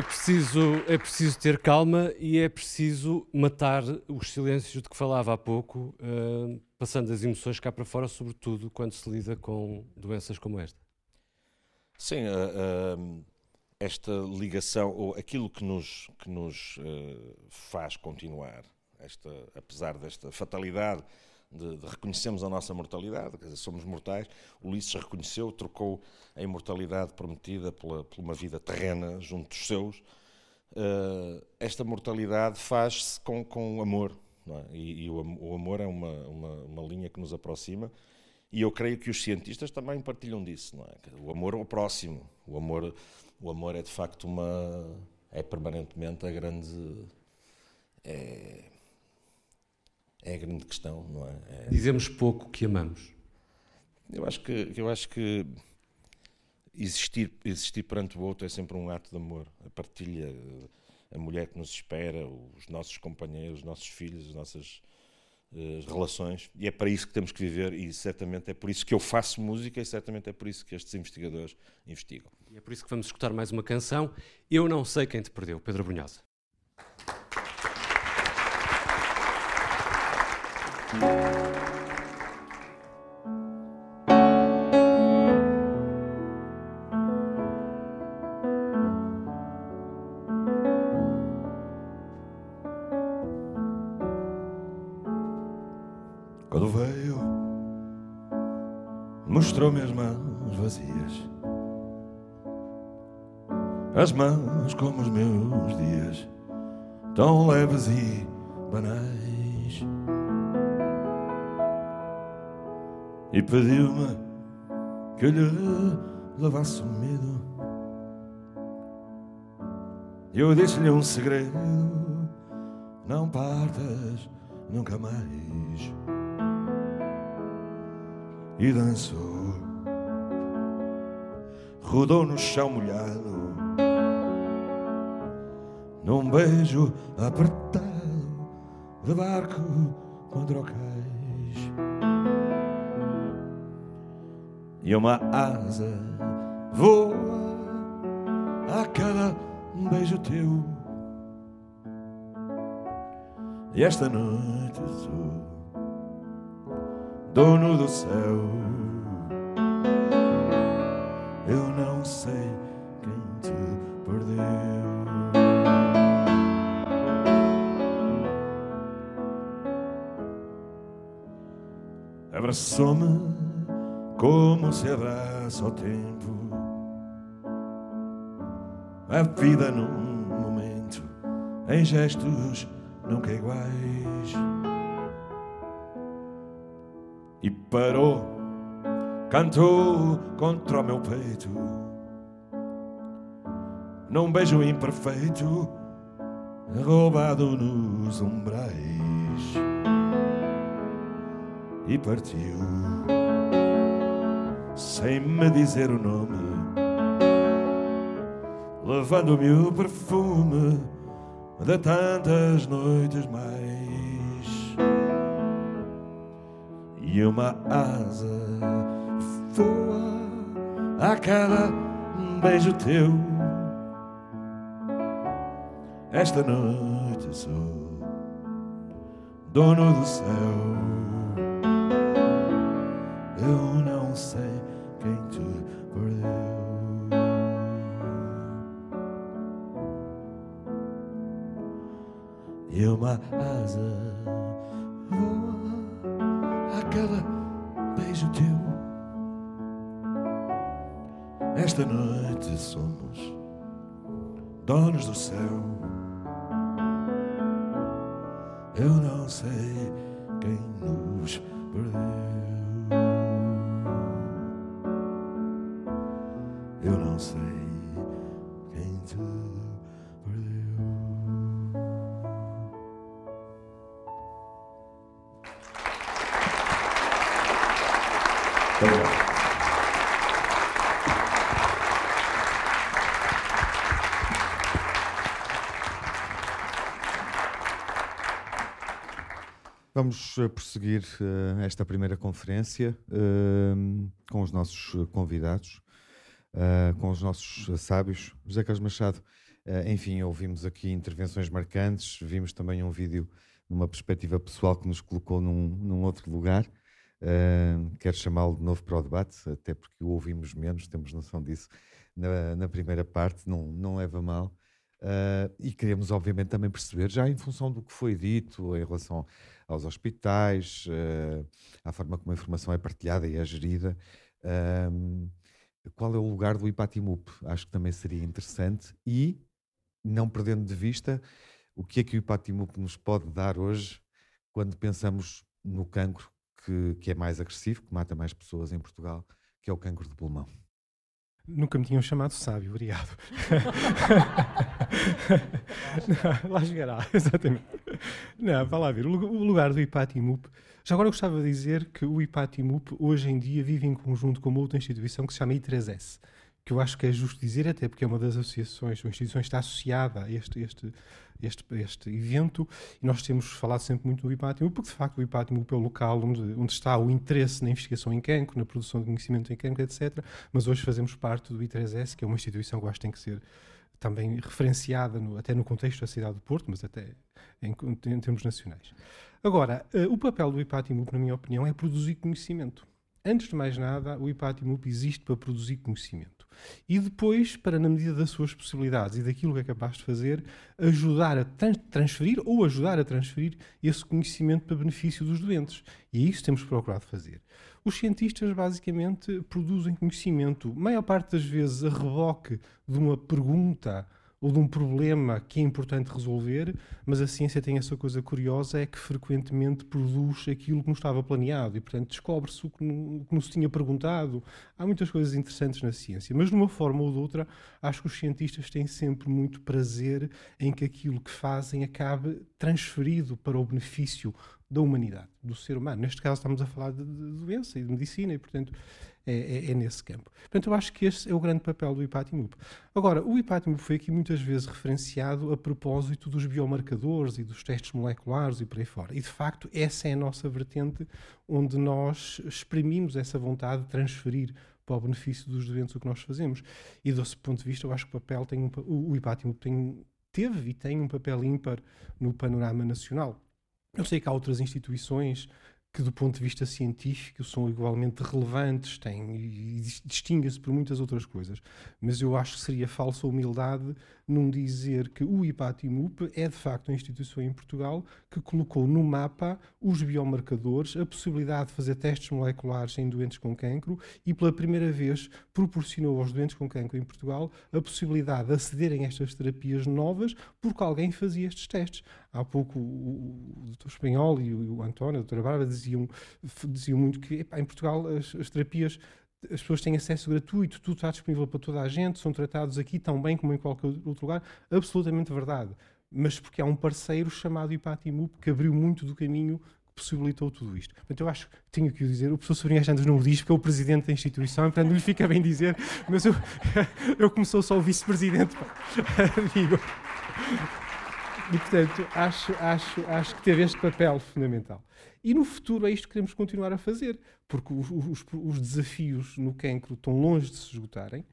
[SPEAKER 3] É preciso, é preciso ter calma e é preciso matar os silêncios de que falava há pouco, uh, passando as emoções cá para fora, sobretudo quando se lida com doenças como esta.
[SPEAKER 15] Sim, uh, uh, esta ligação, ou aquilo que nos, que nos faz continuar, esta, apesar desta fatalidade de, de reconhecemos a nossa mortalidade, quer dizer, somos mortais. Ulisses reconheceu, trocou a imortalidade prometida pela, por uma vida terrena junto dos seus. Uh, esta mortalidade faz-se com, com amor, é? e, e o, o, amor é uma, uma, uma, linha que nos aproxima. E eu creio que os cientistas também partilham disso, não é? O amor ao próximo, o amor, o amor é de facto uma é permanentemente a grande é, é a grande questão, não é? é...
[SPEAKER 3] Dizemos pouco que amamos.
[SPEAKER 15] Eu acho que, eu acho que existir, existir perante o outro é sempre um ato de amor. A partilha, a mulher que nos espera, os nossos companheiros, os nossos filhos, as nossas uh, relações. E é para isso que temos que viver e certamente é por isso que eu faço música e certamente é por isso que estes investigadores investigam.
[SPEAKER 3] E é por isso que vamos escutar mais uma canção. Eu não sei quem te perdeu, Pedro Brunhosa.
[SPEAKER 14] Quando veio, mostrou-me as mãos vazias, as mãos como os meus dias, tão leves e banais. E pediu-me que lhe levasse o medo. Eu disse-lhe um segredo: não partas nunca mais. E dançou, rodou no chão molhado, num beijo apertado de barco contra o cais e uma asa voa a cada beijo teu. E esta noite sou dono do céu. Eu não sei quem te perdeu. Abraçou-me como se abraça o tempo, a vida num momento, em gestos nunca iguais. E parou, cantou contra o meu peito, num beijo imperfeito, roubado nos umbrais. E partiu sem me dizer o nome, levando-me o perfume de tantas noites mais. E uma asa voa a cada beijo teu. Esta noite sou dono do céu. Eu não sei E uma asa voa a cada beijo teu. Esta noite somos donos do céu. Eu não sei
[SPEAKER 2] Vamos eh, prosseguir uh, esta primeira conferência uh, com os nossos convidados uh, com os nossos sábios. José Carlos Machado, enfim, ouvimos aqui intervenções marcantes, vimos também um vídeo numa perspectiva pessoal que nos colocou num, num outro lugar. Quero chamá-lo de novo para o debate, até porque o ouvimos menos, temos noção disso na, na primeira parte, não, não leva mal. Uh, e queremos, obviamente, também perceber, já em função do que foi dito em relação aos hospitais, uh, à forma como a informação é partilhada e é gerida, uh, qual é o lugar do IPATIMUP? Acho que também seria interessante e, não perdendo de vista, o que é que o IPATIMUP nos pode dar hoje quando pensamos no cancro que, que é mais agressivo, que mata mais pessoas em Portugal, que é o cancro de pulmão.
[SPEAKER 4] Nunca me tinham chamado sábio, obrigado. não, lá chegará, exatamente. Não, vá lá ver. O lugar do IPATIMUP. Já agora eu gostava de dizer que o IPATIMUP hoje em dia vive em conjunto com uma outra instituição que se chama I3S, que eu acho que é justo dizer, até porque é uma das associações ou instituições que está associada a este, este, este, este evento, e nós temos falado sempre muito do IPATIMUP, porque de facto o IPATIMUP é o local onde, onde está o interesse na investigação em cancro, na produção de conhecimento em cancro, etc. Mas hoje fazemos parte do I3S, que é uma instituição que eu acho que tem que ser também referenciada no, até no contexto da cidade do Porto, mas até em, em termos nacionais. Agora, uh, o papel do IPATIMUP, na minha opinião, é produzir conhecimento. Antes de mais nada, o IPATIMUP existe para produzir conhecimento. E depois, para, na medida das suas possibilidades e daquilo que é capaz de fazer, ajudar a transferir ou ajudar a transferir esse conhecimento para benefício dos doentes. E é isso que temos procurado fazer. Os cientistas, basicamente, produzem conhecimento, maior parte das vezes, a reboque de uma pergunta ou de um problema que é importante resolver, mas a ciência tem essa coisa curiosa, é que frequentemente produz aquilo que não estava planeado e, portanto, descobre-se o que não, que não se tinha perguntado. Há muitas coisas interessantes na ciência, mas de uma forma ou de outra, acho que os cientistas têm sempre muito prazer em que aquilo que fazem acabe transferido para o benefício da humanidade, do ser humano. Neste caso estamos a falar de, de doença e de medicina e, portanto, é, é, é, nesse campo. Portanto, eu acho que este é o grande papel do IPATIMUP. Agora, o IPATIMUP foi aqui muitas vezes referenciado a propósito dos biomarcadores e dos testes moleculares e por aí fora. E, de facto, essa é a nossa vertente onde nós exprimimos essa vontade de transferir para o benefício dos doentes o que nós fazemos. E, desse ponto de vista, eu acho que o papel tem um, o IPATIMUP tem, teve e tem um papel ímpar no panorama nacional. Eu sei que há outras instituições que do ponto de vista científico são igualmente relevantes, têm distinguem-se por muitas outras coisas. Mas eu acho que seria falsa humildade num dizer que o IPATIMUP é de facto a instituição em Portugal que colocou no mapa os biomarcadores, a possibilidade de fazer testes moleculares em doentes com cancro e pela primeira vez proporcionou aos doentes com cancro em Portugal a possibilidade de acederem a estas terapias novas porque alguém fazia estes testes. Há pouco o, o Dr. Espanhol e o, o António, a doutora Bárbara, diziam, diziam muito que epá, em Portugal as, as terapias as pessoas têm acesso gratuito, tudo está disponível para toda a gente, são tratados aqui tão bem como em qualquer outro lugar. Absolutamente verdade. Mas porque há um parceiro chamado Ipatimup que abriu muito do caminho possibilitou tudo isto. Portanto, eu acho que tenho que o dizer. O professor Sobrinha Santos não o diz porque é o presidente da instituição, portanto, lhe fica bem dizer, mas eu, eu só o vice-presidente, digo. E, portanto, acho, acho, acho que teve este papel fundamental. E no futuro é isto que queremos continuar a fazer, porque os, os, os desafios no cancro estão longe de se esgotarem,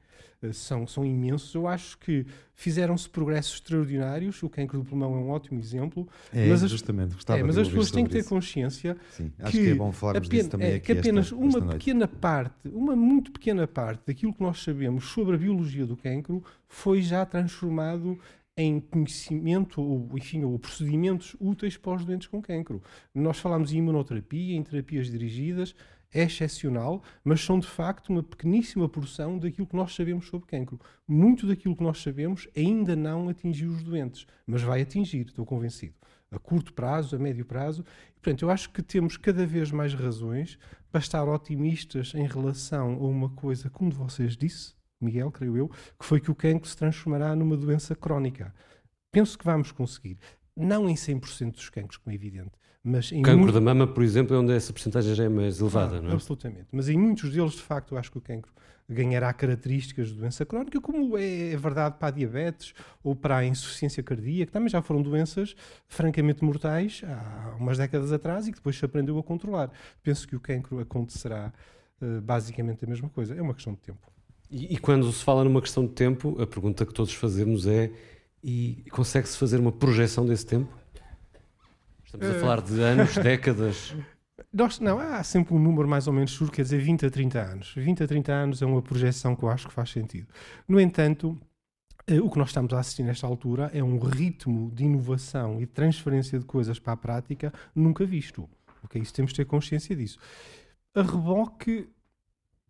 [SPEAKER 4] eh, são, são imensos. Eu acho que fizeram-se progressos extraordinários. O cancro do pulmão é um ótimo exemplo.
[SPEAKER 2] É, mas justamente, gostava
[SPEAKER 4] é, Mas as pessoas têm
[SPEAKER 2] que
[SPEAKER 4] ter consciência
[SPEAKER 2] Sim, que, que é bom falarmos apenas, disso também é,
[SPEAKER 4] que apenas
[SPEAKER 2] esta,
[SPEAKER 4] uma
[SPEAKER 2] esta
[SPEAKER 4] pequena parte, uma muito pequena parte daquilo que nós sabemos sobre a biologia do cancro foi já transformado em conhecimento ou, enfim, ou procedimentos úteis para os doentes com cancro. Nós falamos em imunoterapia, em terapias dirigidas, é excepcional, mas são de facto uma pequeníssima porção daquilo que nós sabemos sobre cancro. Muito daquilo que nós sabemos ainda não atingiu os doentes, mas vai atingir, estou convencido. A curto prazo, a médio prazo. Portanto, eu acho que temos cada vez mais razões para estar otimistas em relação a uma coisa, como vocês disse, Miguel, creio eu, que foi que o cancro se transformará numa doença crónica. Penso que vamos conseguir. Não em 100% dos cancros, como é evidente. Mas em
[SPEAKER 3] cancro muito... da mama, por exemplo, é onde essa porcentagem já é mais elevada,
[SPEAKER 4] ah,
[SPEAKER 3] não é?
[SPEAKER 4] Absolutamente. Mas em muitos deles, de facto, eu acho que o cancro ganhará características de doença crónica, como é, é verdade para a diabetes ou para a insuficiência cardíaca, que também já foram doenças francamente mortais há umas décadas atrás e que depois se aprendeu a controlar. Penso que o cancro acontecerá uh, basicamente a mesma coisa. É uma questão de tempo.
[SPEAKER 3] E, e, quando se fala numa questão de tempo, a pergunta que todos fazemos é: E consegue-se fazer uma projeção desse tempo? Estamos a falar de anos, décadas.
[SPEAKER 4] Nós, não, há sempre um número mais ou menos seguro, quer dizer 20 a 30 anos. 20 a 30 anos é uma projeção que eu acho que faz sentido. No entanto, eh, o que nós estamos a assistir nesta altura é um ritmo de inovação e de transferência de coisas para a prática nunca visto. Okay? Isso temos de ter consciência disso. A reboque,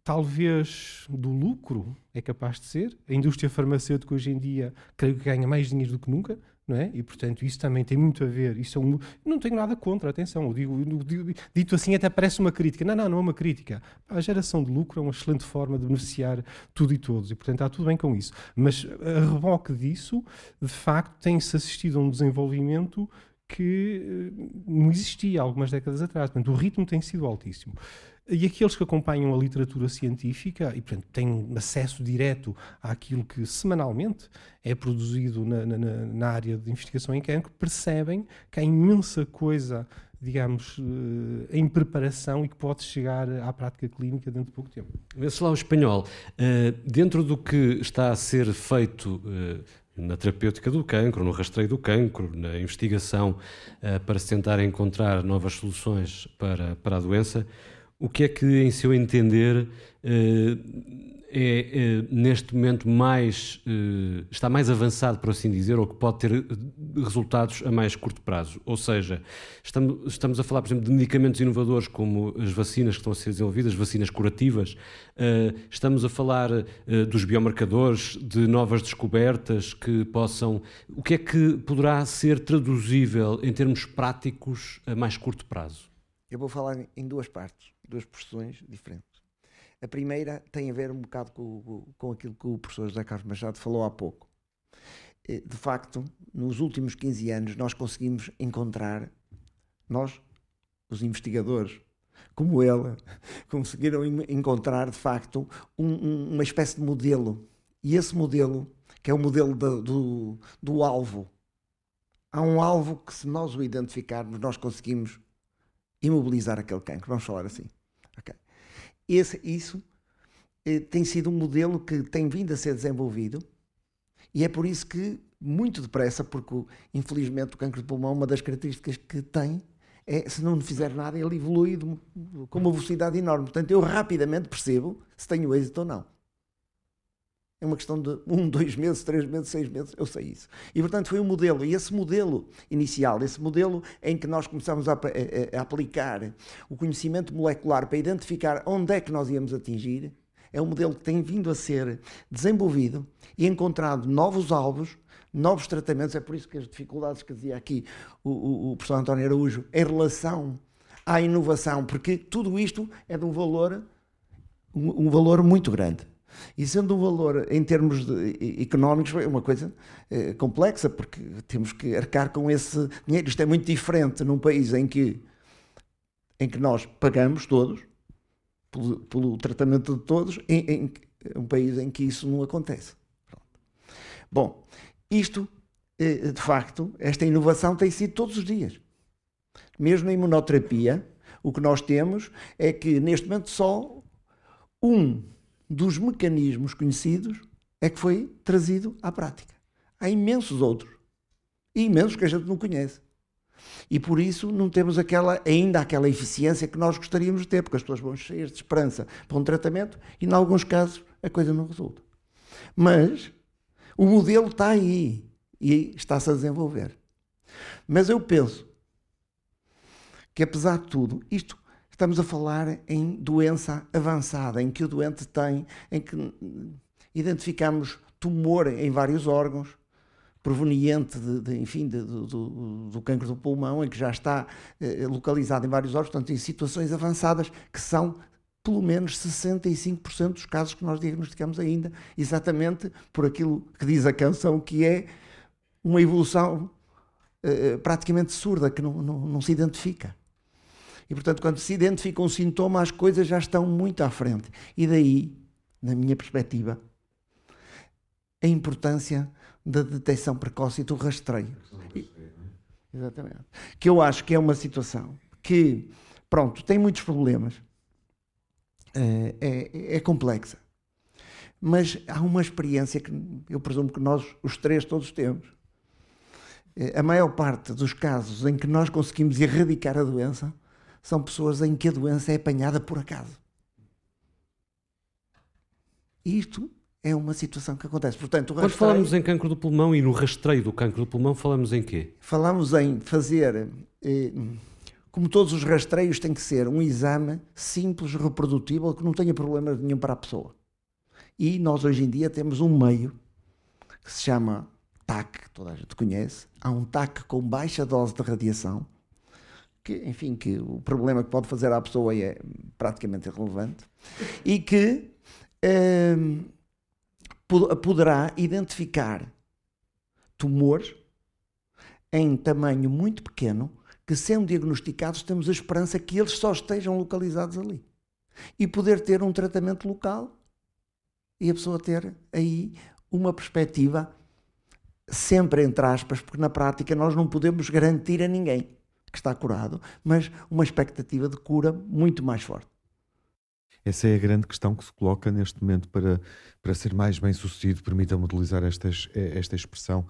[SPEAKER 4] talvez, do lucro é capaz de ser. A indústria farmacêutica hoje em dia, creio que ganha mais dinheiro do que nunca não é? E, portanto, isso também tem muito a ver. Isso é um, não tenho nada contra, atenção, eu digo, eu digo, dito assim até parece uma crítica. Não, não, não é uma crítica. A geração de lucro é uma excelente forma de beneficiar tudo e todos, e, portanto, está tudo bem com isso. Mas, a reboque disso, de facto, tem-se assistido a um desenvolvimento que eh, não existia algumas décadas atrás. Portanto, o ritmo tem sido altíssimo. E aqueles que acompanham a literatura científica e, portanto, têm acesso direto àquilo que semanalmente é produzido na, na, na área de investigação em cancro, percebem que há imensa coisa, digamos, eh, em preparação e que pode chegar à prática clínica dentro de pouco tempo.
[SPEAKER 3] Vê-se lá o espanhol. Uh, dentro do que está a ser feito. Uh, na terapêutica do cancro, no rastreio do cancro, na investigação para se tentar encontrar novas soluções para, para a doença. O que é que, em seu entender, eh, é, é neste momento mais eh, está mais avançado, por assim dizer, ou que pode ter resultados a mais curto prazo? Ou seja, estamos, estamos a falar, por exemplo, de medicamentos inovadores como as vacinas que estão a ser desenvolvidas, vacinas curativas, eh, estamos a falar dos biomarcadores, de novas descobertas que possam. O que é que poderá ser traduzível em termos práticos a mais curto prazo?
[SPEAKER 6] Eu vou falar em duas partes duas profissões diferentes. A primeira tem a ver um bocado com, com aquilo que o professor José Carlos Machado falou há pouco. Eh, de facto, nos últimos 15 anos, nós conseguimos encontrar, nós, os investigadores, como ele, conseguiram encontrar, de facto, um, uma espécie de modelo. E esse modelo, que é o modelo do, do, do alvo, há um alvo que, se nós o identificarmos, nós conseguimos imobilizar aquele cancro. Vamos falar assim. Okay. Esse, isso eh, tem sido um modelo que tem vindo a ser desenvolvido e é por isso que, muito depressa, porque infelizmente o cancro de pulmão, uma das características que tem é, se não fizer nada, ele evolui de, com uma velocidade enorme. Portanto, eu rapidamente percebo se tenho êxito ou não. É uma questão de um, dois meses, três meses, seis meses, eu sei isso. E, portanto, foi um modelo. E esse modelo inicial, esse modelo em que nós começamos a, a, a aplicar o conhecimento molecular para identificar onde é que nós íamos atingir, é um modelo que tem vindo a ser desenvolvido e encontrado novos alvos, novos tratamentos. É por isso que as dificuldades que dizia aqui o, o, o professor António Araújo em relação à inovação, porque tudo isto é de um valor, um, um valor muito grande. E sendo um valor em termos de, económicos é uma coisa eh, complexa, porque temos que arcar com esse dinheiro. Isto é muito diferente num país em que, em que nós pagamos todos, pelo, pelo tratamento de todos, em, em, um país em que isso não acontece. Pronto. Bom, isto, eh, de facto, esta inovação tem sido todos os dias. Mesmo na imunoterapia, o que nós temos é que neste momento só um dos mecanismos conhecidos é que foi trazido à prática. Há imensos outros. E imensos que a gente não conhece. E por isso não temos aquela, ainda aquela eficiência que nós gostaríamos de ter, porque as pessoas vão cheias de esperança para um tratamento e, em alguns casos, a coisa não resulta. Mas o modelo está aí e está-se a desenvolver. Mas eu penso que, apesar de tudo, isto Estamos a falar em doença avançada, em que o doente tem, em que identificamos tumor em vários órgãos, proveniente de, de enfim, de, do, do, do cancro do pulmão, em que já está eh, localizado em vários órgãos, portanto, em situações avançadas, que são pelo menos 65% dos casos que nós diagnosticamos ainda, exatamente por aquilo que diz a canção, que é uma evolução eh, praticamente surda, que não, não, não se identifica. E, portanto, quando se identifica um sintoma, as coisas já estão muito à frente. E daí, na minha perspectiva, a importância da detecção precoce e do rastreio. Exatamente. Que eu acho que é uma situação que, pronto, tem muitos problemas, é, é, é complexa. Mas há uma experiência que eu presumo que nós, os três, todos temos, a maior parte dos casos em que nós conseguimos erradicar a doença são pessoas em que a doença é apanhada por acaso. Isto é uma situação que acontece. Portanto,
[SPEAKER 3] Quando rastreio, falamos em cancro do pulmão e no rastreio do cancro do pulmão, falamos em quê?
[SPEAKER 6] Falamos em fazer, eh, como todos os rastreios, tem que ser um exame simples, reprodutível, que não tenha problema nenhum para a pessoa. E nós hoje em dia temos um meio que se chama TAC, que toda a gente conhece. Há um TAC com baixa dose de radiação, que, enfim, que o problema que pode fazer à pessoa é praticamente irrelevante, e que eh, poderá identificar tumores em tamanho muito pequeno que, sendo diagnosticados, temos a esperança que eles só estejam localizados ali. E poder ter um tratamento local e a pessoa ter aí uma perspectiva, sempre entre aspas, porque na prática nós não podemos garantir a ninguém que está curado, mas uma expectativa de cura muito mais forte.
[SPEAKER 2] Essa é a grande questão que se coloca neste momento para, para ser mais bem sucedido, permita modelizar esta, esta expressão,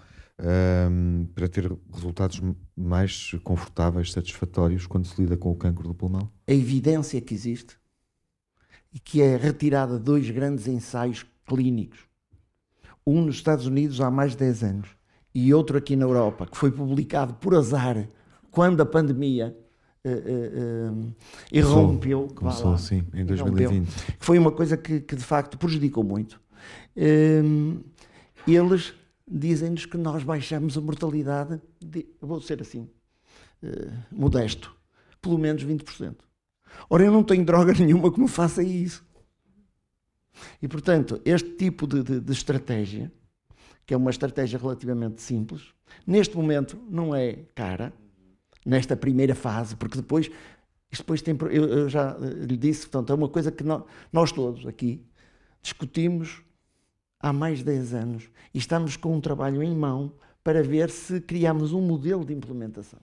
[SPEAKER 2] um, para ter resultados mais confortáveis, satisfatórios quando se lida com o cancro do pulmão?
[SPEAKER 6] A evidência que existe e que é retirada de dois grandes ensaios clínicos, um nos Estados Unidos há mais de 10 anos e outro aqui na Europa, que foi publicado por azar quando a pandemia uh, irrompeu.
[SPEAKER 2] Começou, sim, em 2020.
[SPEAKER 6] Foi uma coisa que, que de facto prejudicou muito. Uh, eles dizem-nos que nós baixamos a mortalidade, de, vou ser assim, modesto, pelo menos 20%. Ora, eu não tenho droga nenhuma que me faça isso. E, portanto, este tipo de, de, de estratégia, que é uma estratégia relativamente simples, neste momento não é cara, nesta primeira fase, porque depois, isto depois tem, eu, eu já lhe disse, portanto, é uma coisa que nós, nós todos aqui discutimos há mais de 10 anos e estamos com um trabalho em mão para ver se criamos um modelo de implementação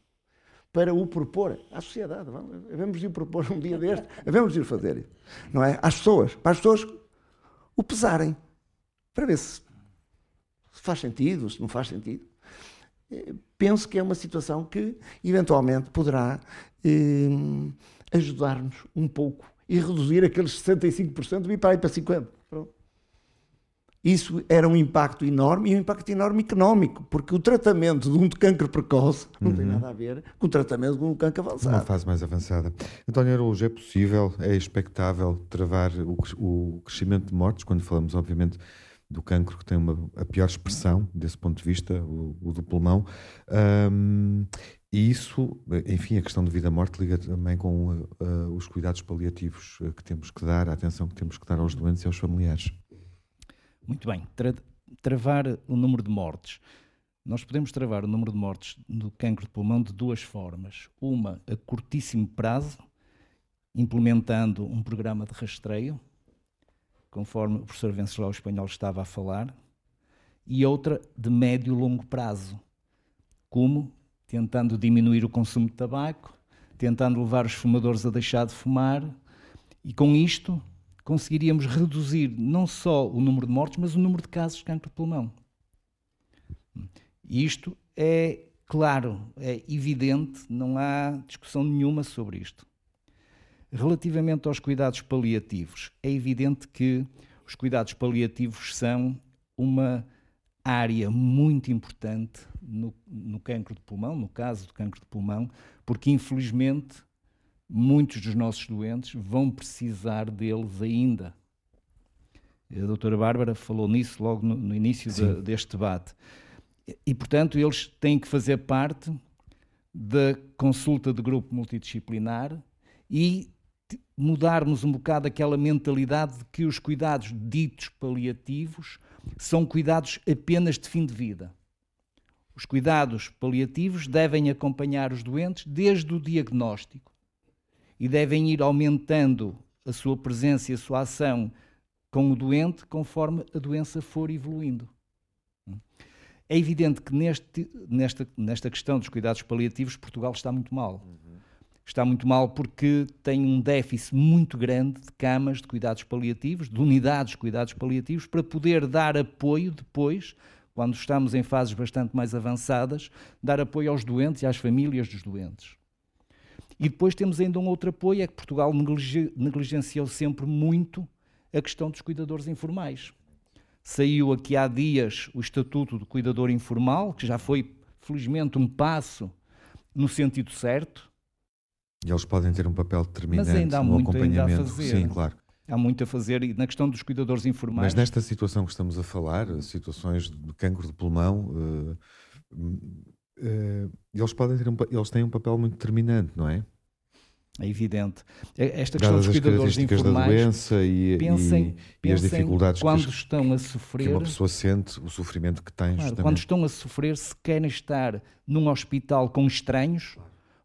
[SPEAKER 6] para o propor à sociedade. Vamos, vamos ir propor um dia deste, vamos ir fazer, não é? Às pessoas, para as pessoas o pesarem, para ver se, se faz sentido, se não faz sentido penso que é uma situação que eventualmente poderá eh, ajudar-nos um pouco e reduzir aqueles 65% e para para 50%. Pronto. Isso era um impacto enorme e um impacto enorme económico, porque o tratamento de um cancro precoce não uhum. tem nada a ver com o tratamento de um cancro avançado.
[SPEAKER 2] Uma fase mais avançada. António Araújo, é possível, é expectável travar o, o crescimento de mortes, quando falamos, obviamente, do cancro, que tem uma, a pior expressão desse ponto de vista, o, o do pulmão. Um, e isso, enfim, a questão de vida-morte liga também com uh, os cuidados paliativos uh, que temos que dar, a atenção que temos que dar aos doentes e aos familiares.
[SPEAKER 7] Muito bem. Tra travar o número de mortes. Nós podemos travar o número de mortes do cancro de pulmão de duas formas. Uma a curtíssimo prazo, implementando um programa de rastreio, conforme o professor Venceslau Espanhol estava a falar, e outra de médio e longo prazo, como tentando diminuir o consumo de tabaco, tentando levar os fumadores a deixar de fumar, e com isto conseguiríamos reduzir não só o número de mortes, mas o número de casos de cancro de pulmão. Isto é claro, é evidente, não há discussão nenhuma sobre isto. Relativamente aos cuidados paliativos, é evidente que os cuidados paliativos são uma área muito importante no, no cancro de pulmão, no caso do cancro de pulmão, porque infelizmente muitos dos nossos doentes vão precisar deles ainda. A doutora Bárbara falou nisso logo no, no início de, deste debate. E, portanto, eles têm que fazer parte da consulta de grupo multidisciplinar e mudarmos um bocado aquela mentalidade de que os cuidados ditos paliativos são cuidados apenas de fim de vida. Os cuidados paliativos devem acompanhar os doentes desde o diagnóstico e devem ir aumentando a sua presença e a sua ação com o doente conforme a doença for evoluindo. É evidente que neste, nesta, nesta questão dos cuidados paliativos Portugal está muito mal. Está muito mal porque tem um déficit muito grande de camas de cuidados paliativos, de unidades de cuidados paliativos, para poder dar apoio depois, quando estamos em fases bastante mais avançadas, dar apoio aos doentes e às famílias dos doentes. E depois temos ainda um outro apoio, é que Portugal negligenciou sempre muito a questão dos cuidadores informais. Saiu aqui há dias o Estatuto do Cuidador Informal, que já foi, felizmente, um passo no sentido certo.
[SPEAKER 2] E eles podem ter um papel determinante Mas ainda há no muito acompanhamento. Ainda a fazer. Sim, claro.
[SPEAKER 7] Há muito a fazer e na questão dos cuidadores informais.
[SPEAKER 2] Mas nesta situação que estamos a falar, situações de cancro de pulmão, uh, uh, eles podem ter um, eles têm um papel muito determinante, não é?
[SPEAKER 7] É evidente. Esta questão Dadas dos cuidadores informais,
[SPEAKER 2] da doença e,
[SPEAKER 7] pensem,
[SPEAKER 2] e, e as dificuldades
[SPEAKER 7] quando
[SPEAKER 2] que,
[SPEAKER 7] estão a sofrer,
[SPEAKER 2] que uma pessoa sente, o sofrimento que tem.
[SPEAKER 7] Claro, quando estão a sofrer, se querem estar num hospital com estranhos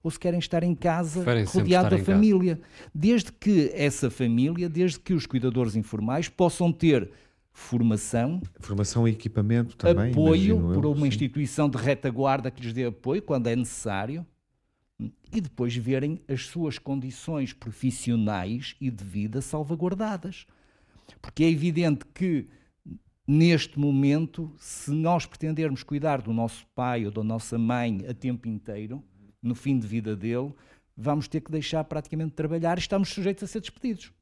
[SPEAKER 7] ou se querem estar em casa rodeado da família. Casa. Desde que essa família, desde que os cuidadores informais possam ter formação,
[SPEAKER 2] formação e equipamento também,
[SPEAKER 7] apoio por uma sim. instituição de retaguarda que lhes dê apoio quando é necessário e depois verem as suas condições profissionais e de vida salvaguardadas. Porque é evidente que, neste momento, se nós pretendermos cuidar do nosso pai ou da nossa mãe a tempo inteiro, no fim de vida dele, vamos ter que deixar praticamente de trabalhar e estamos sujeitos a ser despedidos.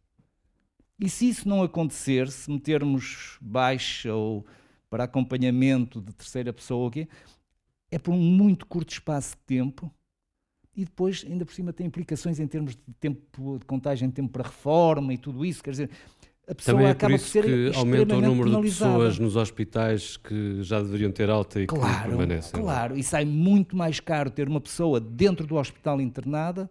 [SPEAKER 7] E se isso não acontecer, se metermos baixa ou para acompanhamento de terceira pessoa, é por um muito curto espaço de tempo e depois, ainda por cima, tem implicações em termos de tempo de contagem, tempo para reforma e tudo isso. Quer dizer, a pessoa
[SPEAKER 3] Também é
[SPEAKER 7] acaba
[SPEAKER 3] por, isso
[SPEAKER 7] por
[SPEAKER 3] ser que aumenta o número penalizada. de pessoas nos hospitais que já deveriam ter alta e
[SPEAKER 7] claro,
[SPEAKER 3] que permanecem.
[SPEAKER 7] É? Claro, e sai muito mais caro ter uma pessoa dentro do hospital internada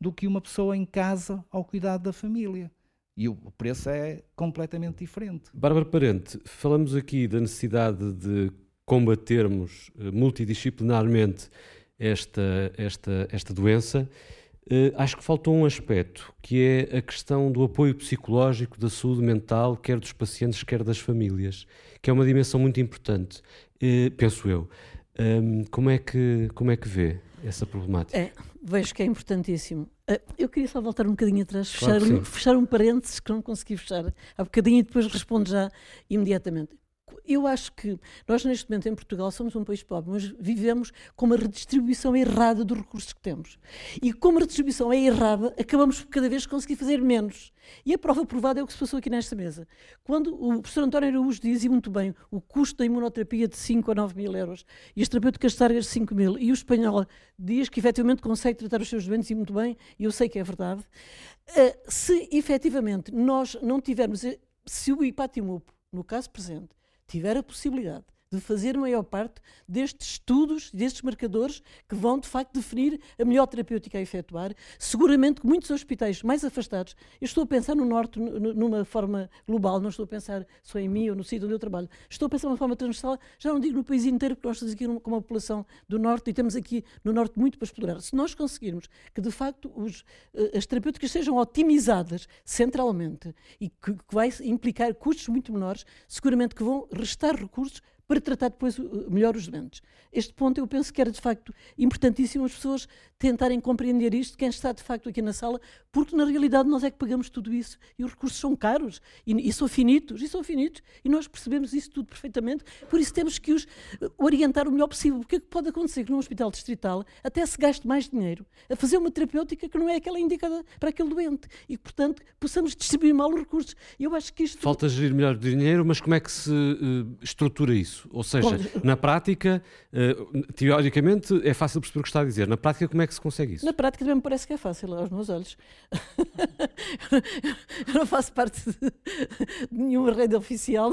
[SPEAKER 7] do que uma pessoa em casa ao cuidado da família. E o preço é completamente diferente.
[SPEAKER 3] Bárbara Parente, falamos aqui da necessidade de combatermos eh, multidisciplinarmente esta, esta, esta doença, uh, acho que faltou um aspecto, que é a questão do apoio psicológico da saúde mental, quer dos pacientes, quer das famílias, que é uma dimensão muito importante, uh, penso eu. Um, como, é que, como é que vê essa problemática?
[SPEAKER 5] É, vejo que é importantíssimo. Uh, eu queria só voltar um bocadinho atrás, fechar, claro um, fechar um parênteses que não consegui fechar há bocadinho e depois respondo já imediatamente eu acho que nós, neste momento, em Portugal, somos um país pobre, mas vivemos com uma redistribuição errada dos recursos que temos. E como a redistribuição é errada, acabamos por cada vez conseguir fazer menos. E a prova provada é o que se passou aqui nesta mesa. Quando o professor António Araújo diz, e muito bem, o custo da imunoterapia de 5 a 9 mil euros e as terapêuticas targas de 5 mil, e o espanhol diz que efetivamente consegue tratar os seus doentes e muito bem, e eu sei que é verdade, uh, se efetivamente nós não tivermos, eh, se o IPATIMUP, no caso presente, tiver a possibilidade de fazer maior parte destes estudos, destes marcadores que vão de facto definir a melhor terapêutica a efetuar. Seguramente que muitos hospitais mais afastados, eu estou a pensar no Norte numa forma global, não estou a pensar só em mim ou no sítio onde eu trabalho, estou a pensar de uma forma transversal, já não digo no país inteiro, porque nós estamos aqui com uma população do Norte e temos aqui no Norte muito para explorar. Se nós conseguirmos que de facto os, eh, as terapêuticas sejam otimizadas centralmente e que, que vai implicar custos muito menores, seguramente que vão restar recursos para tratar depois melhor os doentes. Este ponto eu penso que era de facto importantíssimo as pessoas tentarem compreender isto, quem está de facto aqui na sala, porque na realidade nós é que pagamos tudo isso e os recursos são caros e, e são finitos, e são finitos, e nós percebemos isso tudo perfeitamente, por isso temos que os eh, orientar o melhor possível, porque é que pode acontecer que num hospital distrital até se gaste mais dinheiro a fazer uma terapêutica que não é aquela indicada para aquele doente e que, portanto, possamos distribuir mal os recursos. Eu acho que isto...
[SPEAKER 3] Falta gerir melhor o dinheiro, mas como é que se uh, estrutura isso? Isso. Ou seja, Bom, na prática, uh, teoricamente é fácil perceber o que está a dizer. Na prática, como é que se consegue isso?
[SPEAKER 5] Na prática também me parece que é fácil, aos meus olhos. eu não faço parte de nenhuma rede oficial,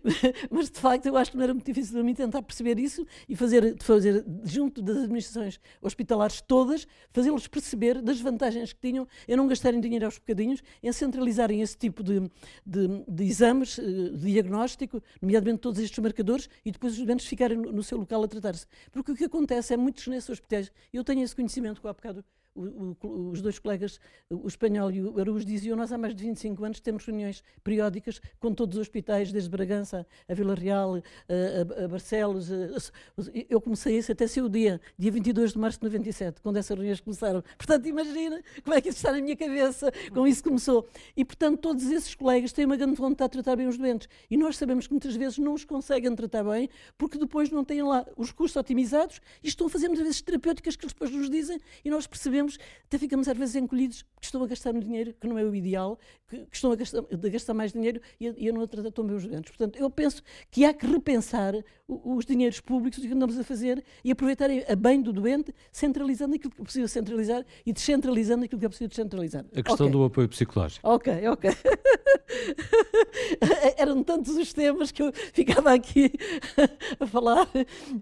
[SPEAKER 5] mas de facto eu acho que não era muito difícil para mim tentar perceber isso e fazer, fazer junto das administrações hospitalares todas, fazê-los perceber das vantagens que tinham em não gastarem dinheiro aos bocadinhos, em centralizarem esse tipo de, de, de exames, eh, de diagnóstico, nomeadamente todos estes marcadores, e depois os doentes ficarem no, no seu local a tratar-se. Porque o que acontece é muitos nesses hospitais, eu tenho esse conhecimento que há bocado o, o, os dois colegas, o espanhol e o Araújo, diziam: Nós há mais de 25 anos temos reuniões periódicas com todos os hospitais, desde Bragança a Vila Real, a, a, a Barcelos. A, eu comecei isso até ser o dia, dia 22 de março de 97, quando essas reuniões começaram. Portanto, imagina como é que isso está na minha cabeça, como isso começou. E, portanto, todos esses colegas têm uma grande vontade de tratar bem os doentes. E nós sabemos que muitas vezes não os conseguem tratar bem, porque depois não têm lá os custos otimizados e estão a fazer muitas vezes terapêuticas que depois nos dizem e nós percebemos, até ficamos às vezes encolhidos, que estão a gastar um dinheiro que não é o ideal, que, que estão a gastar, a gastar, mais dinheiro e a, e a não a tratar tão bem os doentes. Portanto, eu penso que há que repensar os dinheiros públicos, o que andamos a fazer e aproveitar a bem do doente, centralizando aquilo que é possível centralizar e descentralizando aquilo que é possível descentralizar.
[SPEAKER 3] A questão okay. do apoio psicológico.
[SPEAKER 5] Ok, ok. Eram tantos os temas que eu ficava aqui a falar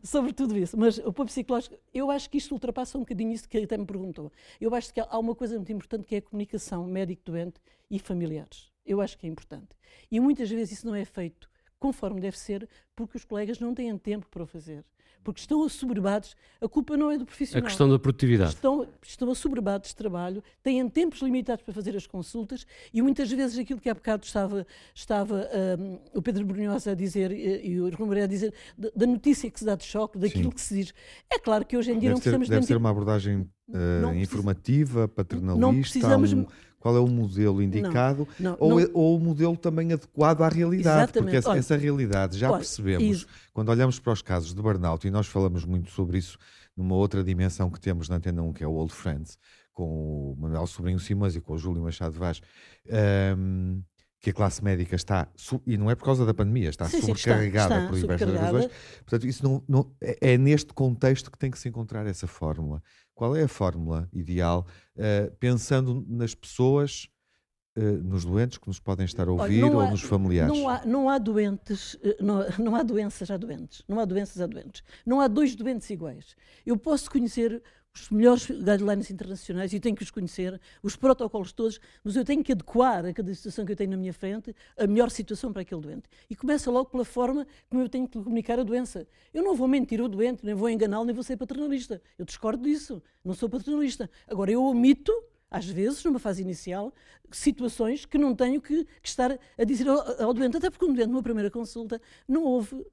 [SPEAKER 5] sobre tudo isso. Mas o apoio psicológico, eu acho que isto ultrapassa um bocadinho isso que até me perguntou. Eu acho que há uma coisa muito importante que é a comunicação médico-doente e familiares. Eu acho que é importante. E muitas vezes isso não é feito conforme deve ser, porque os colegas não têm tempo para o fazer. Porque estão assoberbados, a culpa não é do profissional.
[SPEAKER 3] A questão da produtividade.
[SPEAKER 5] Estão, estão assoberbados de trabalho, têm tempos limitados para fazer as consultas e muitas vezes aquilo que há bocado estava, estava um, o Pedro Brunhosa a dizer e, e o Romero a dizer, da, da, notícia que se dá de choque, daquilo Sim. que se diz. É claro que hoje em dia
[SPEAKER 2] deve
[SPEAKER 5] não precisamos...
[SPEAKER 2] Ter, deve ser uma abordagem uh, informativa, paternalista, não precisamos... Um qual é o modelo indicado não, não, ou, não... É, ou, o modelo também adequado à realidade, Exatamente. porque essa, olha, essa, realidade já olha, percebemos quando olhamos para os casos de burnout, e nós falamos muito sobre isso numa outra dimensão que temos na Antena 1, que é o Old Friends, com o Manuel Sobrinho Simões e com o Júlio Machado Vaz, um, que a classe médica está, e não é por causa da pandemia, está sim, sobrecarregada está, está por diversas razões. Portanto, isso não, não, é, é neste contexto que tem que se encontrar essa fórmula. Qual é a fórmula ideal, uh, pensando nas pessoas, uh, nos doentes que nos podem estar a ouvir Olha, ou nos familiares?
[SPEAKER 5] Não há, não há doentes, eh, não, não há doenças a doentes, não há doenças a doentes. Não há dois doentes iguais. Eu posso conhecer os melhores guidelines internacionais e tenho que os conhecer, os protocolos todos, mas eu tenho que adequar a cada situação que eu tenho na minha frente a melhor situação para aquele doente. E começa logo pela forma como eu tenho que comunicar a doença. Eu não vou mentir ao doente, nem vou enganá-lo, nem vou ser paternalista. Eu discordo disso, não sou paternalista. Agora, eu omito às vezes, numa fase inicial, situações que não tenho que, que estar a dizer ao, ao, doente, até porque um doente, numa primeira consulta, não houve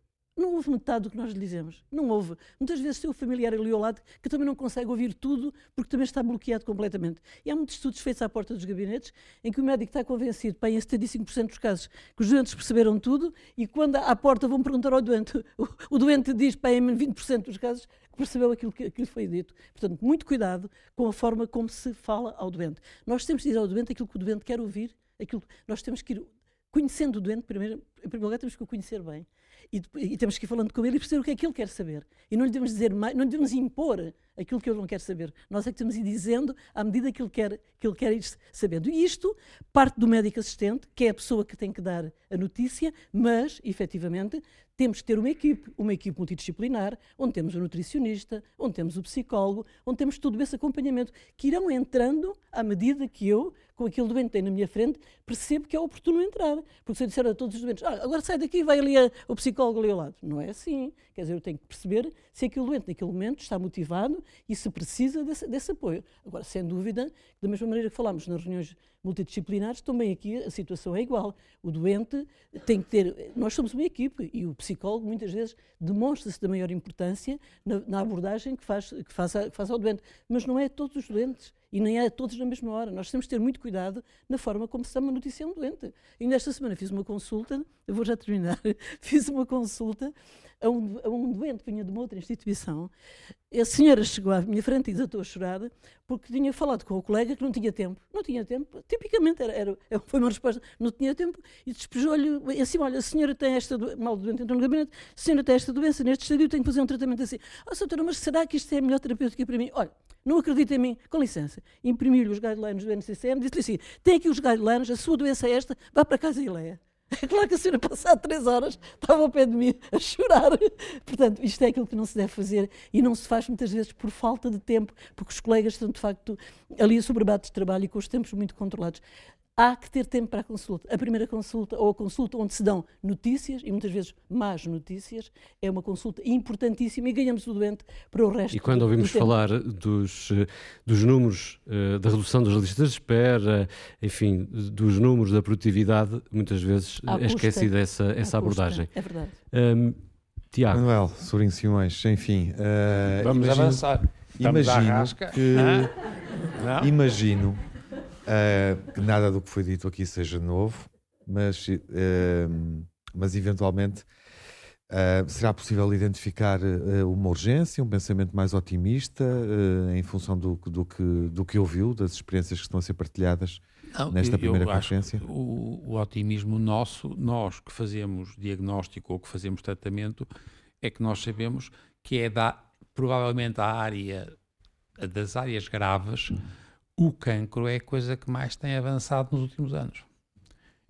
[SPEAKER 5] não houve metade do que nós lhe dizemos. Não houve. Muitas vezes o familiar ali ao lado que também não consegue ouvir tudo porque também está bloqueado completamente. E há muitos estudos feitos à porta dos gabinetes em que o médico está convencido, bem, em 75% dos casos, que os doentes perceberam tudo e quando à porta vão perguntar ao doente, o, o doente diz, bem, em 20% dos casos, que percebeu aquilo que, que lhe foi dito. Portanto, muito cuidado com a forma como se fala ao doente. Nós temos de dizer ao doente aquilo que o doente quer ouvir, aquilo, nós temos que ir conhecendo o doente, primeiro, em primeiro lugar, temos que o conhecer bem e, e, temos que ir falando com ele e perceber o que é que ele quer saber. E não lhe devemos dizer mais, não lhe devemos impor aquilo que ele não quer saber. Nós é que temos ir dizendo à medida que ele quer, que ele quer ir sabendo. E isto parte do médico assistente, que é a pessoa que tem que dar a notícia, mas, efetivamente, temos que ter uma equipe, uma equipe multidisciplinar, onde temos o nutricionista, onde temos o psicólogo, onde temos todo esse acompanhamento, que irão entrando à medida que eu, com aquele doente que tem na minha frente, percebo que é oportuno entrar. Porque se eu disser a todos os doentes, ah, agora sai daqui e vai ali a, o psicólogo ali ao lado. Não é assim. Quer dizer, eu tenho que perceber se aquele doente naquele momento está motivado e se precisa desse, desse apoio. Agora, sem dúvida, da mesma maneira que falámos nas reuniões multidisciplinares, também aqui a situação é igual. O doente tem que ter. Nós somos uma equipe e o psicólogo muitas vezes demonstra-se da maior importância na, na, abordagem que faz, que, faz que faz ao doente. Mas não é todos os doentes e nem é a todos na mesma hora. Nós temos de ter muito cuidado na forma como se dá uma notícia a um doente. E nesta semana fiz uma consulta, eu vou já terminar, fiz uma consulta a um, a um doente que vinha de uma outra instituição. A senhora chegou à minha frente e desatou a chorar porque tinha falado com o colega que não tinha tempo. Não tinha tempo. Tipicamente era, era foi uma resposta. Não tinha tempo e despejou-lhe assim: olha, a senhora tem esta doença, mal doente entrou no gabinete, a senhora tem esta doença, neste estádio tenho que fazer um tratamento assim. Oh, doutora, mas será que isto é a melhor terapêutica para mim? Olha, não acredita em mim, com licença. Imprimiu-lhe os guidelines do NCCM, disse-lhe assim: tem aqui os guidelines, a sua doença é esta, vá para casa e leia. Claro que a senhora, passado três horas, estava ao pé de mim a chorar. Portanto, isto é aquilo que não se deve fazer e não se faz muitas vezes por falta de tempo, porque os colegas estão, de facto, ali a sobrebates de trabalho e com os tempos muito controlados. Há que ter tempo para a consulta. A primeira consulta, ou a consulta onde se dão notícias, e muitas vezes más notícias, é uma consulta importantíssima e ganhamos o doente para o resto
[SPEAKER 3] E quando
[SPEAKER 5] do,
[SPEAKER 3] ouvimos
[SPEAKER 5] do tempo.
[SPEAKER 3] falar dos, eh, dos números uh, da redução das listas de espera, enfim, dos números da produtividade, muitas vezes
[SPEAKER 5] À
[SPEAKER 3] é esquecida essa, essa
[SPEAKER 5] À custa.
[SPEAKER 3] abordagem.
[SPEAKER 5] É verdade.
[SPEAKER 3] Um, Tiago.
[SPEAKER 2] Manuel Sourinho Simões, enfim. uh,
[SPEAKER 8] Vamos
[SPEAKER 2] imagino,
[SPEAKER 8] avançar. Estamos
[SPEAKER 2] Imagino que.
[SPEAKER 8] Não?
[SPEAKER 2] Imagino uh, que nada do que foi dito aqui seja novo, mas, uh, mas eventualmente uh, será possível identificar uh, uma urgência, um pensamento mais otimista em função do, do, que, do que ouviu, das experiências que estão a ser partilhadas
[SPEAKER 8] Não,
[SPEAKER 2] nesta primeira conferência?
[SPEAKER 8] que O, o otimismo nosso, nós que fazemos diagnóstico ou que fazemos tratamento, é que nós sabemos que é da, provavelmente a área das áreas graves, o cancro é a coisa que mais tem avançado nos últimos anos.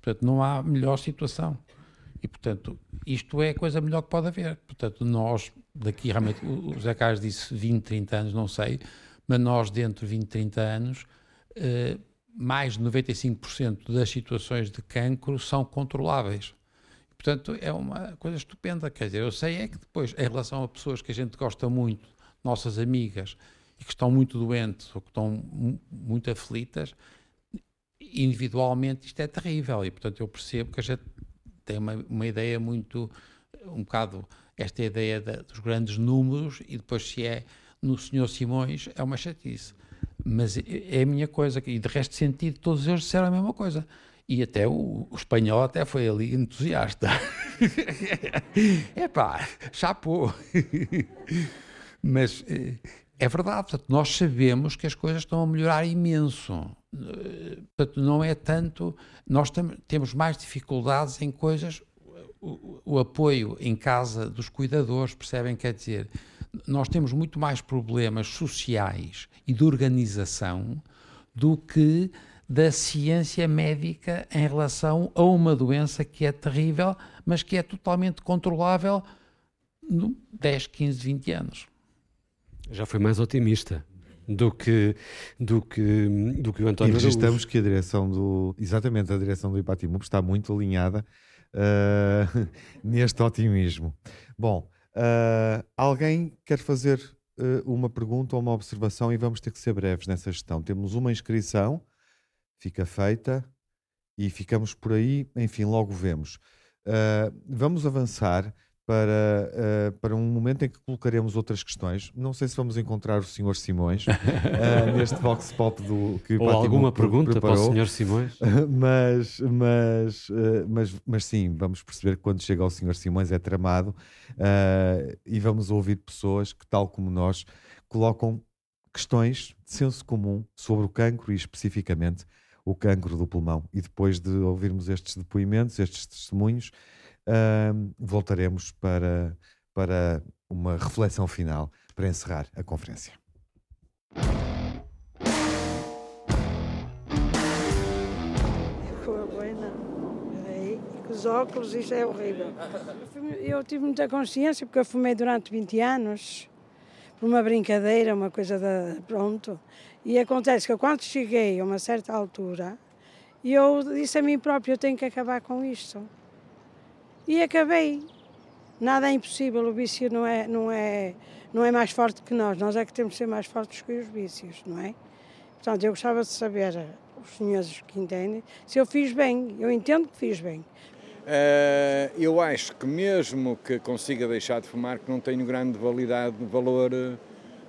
[SPEAKER 8] Portanto, não há melhor situação. E, portanto, isto é a coisa melhor que pode haver. Portanto, nós, daqui realmente, o José Carlos disse 20, 30 anos, não sei, mas nós, dentro de 20, 30 anos, eh, mais de 95% das situações de cancro são controláveis. Portanto, é uma coisa estupenda. Quer dizer, eu sei é que depois, em relação a pessoas que a gente gosta muito, nossas amigas, e que estão muito doentes ou que estão mu- muito aflitas, individualmente isto é terrível. E, portanto, eu percebo que a gente tem uma, uma ideia muito, um bocado, esta ideia dos grandes números e depois se é no Senhor Simões, é uma chatice. Mas é é a minha coisa, e de resto sentido, todos eles disseram a mesma coisa. E até o, o espanhol até foi ali entusiasta. Epá, chapou. Mas eh, é verdade, portanto, nós sabemos que as coisas estão a melhorar imenso. Eh, Portanto, não é tanto. Nós temos mais dificuldades em coisas. O, o apoio em casa dos cuidadores, percebem? Quer dizer, nós temos muito mais problemas sociais e de organização do que da ciência médica em relação a uma doença que é terrível, mas que é totalmente controlável no 10, 15, 20 anos.
[SPEAKER 3] Já foi mais otimista do que, do que, do que o António
[SPEAKER 2] e registramos que a direção do. Exatamente, a direção do Ipatimub está muito alinhada uh, neste otimismo. Bom, uh, alguém quer fazer uh, uma pergunta ou uma observação e vamos ter que ser breves nessa gestão. Temos uma inscrição, fica feita e ficamos por aí, enfim, logo vemos. Vamos avançar para, uh, para um momento em que colocaremos outras questões. Não sei se vamos encontrar o Sr. Simões uh, neste Vox Pop do que o
[SPEAKER 3] Ou alguma pergunta para o
[SPEAKER 2] preparou.
[SPEAKER 3] Sr. Simões?
[SPEAKER 2] mas, mas, uh, mas, mas sim, vamos perceber que quando chega ao Sr. Simões é tramado e vamos ouvir pessoas que, tal como nós, colocam questões de senso comum sobre o cancro e especificamente o cancro do pulmão. E depois de ouvirmos estes depoimentos, estes testemunhos, ahm, voltaremos para, para uma reflexão final para encerrar a conferência.
[SPEAKER 16] Os óculos, isso é horrível. Eu tive muita consciência porque eu fumei durante 20 anos, por uma brincadeira, uma coisa da. Pronto. E acontece que quando cheguei a uma certa altura, eu disse a mim próprio: eu tenho que acabar com isto. E acabei. Nada é impossível, o vício não é, não, é, não é mais forte que nós, nós é que temos de ser mais fortes que os vícios, não é? Portanto, eu gostava de saber, os senhores que entendem, se eu fiz bem. Eu entendo que fiz bem.
[SPEAKER 17] Eh, eu acho que mesmo que consiga deixar de fumar, que não tenho grande validade, valor, eh,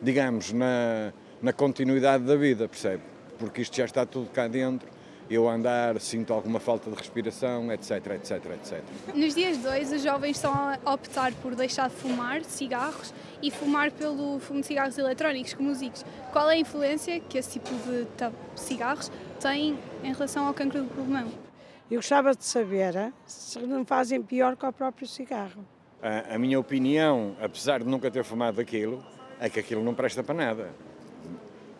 [SPEAKER 17] digamos, na, na continuidade da vida, percebe? Porque isto já está tudo cá dentro. Eu andar, sinto alguma falta de respiração, etc, etc, etc.
[SPEAKER 18] Nos dias de hoje, os jovens estão a optar por deixar de fumar cigarros e fumar pelo fumo de cigarros eletrónicos, como os ICs. Qual é a influência que esse tipo de cigarros tem em relação ao cancro do pulmão?
[SPEAKER 16] Eu gostava de saber se não fazem pior que o próprio cigarro.
[SPEAKER 17] A, a minha opinião, apesar de nunca ter fumado aquilo, é que aquilo não presta para nada.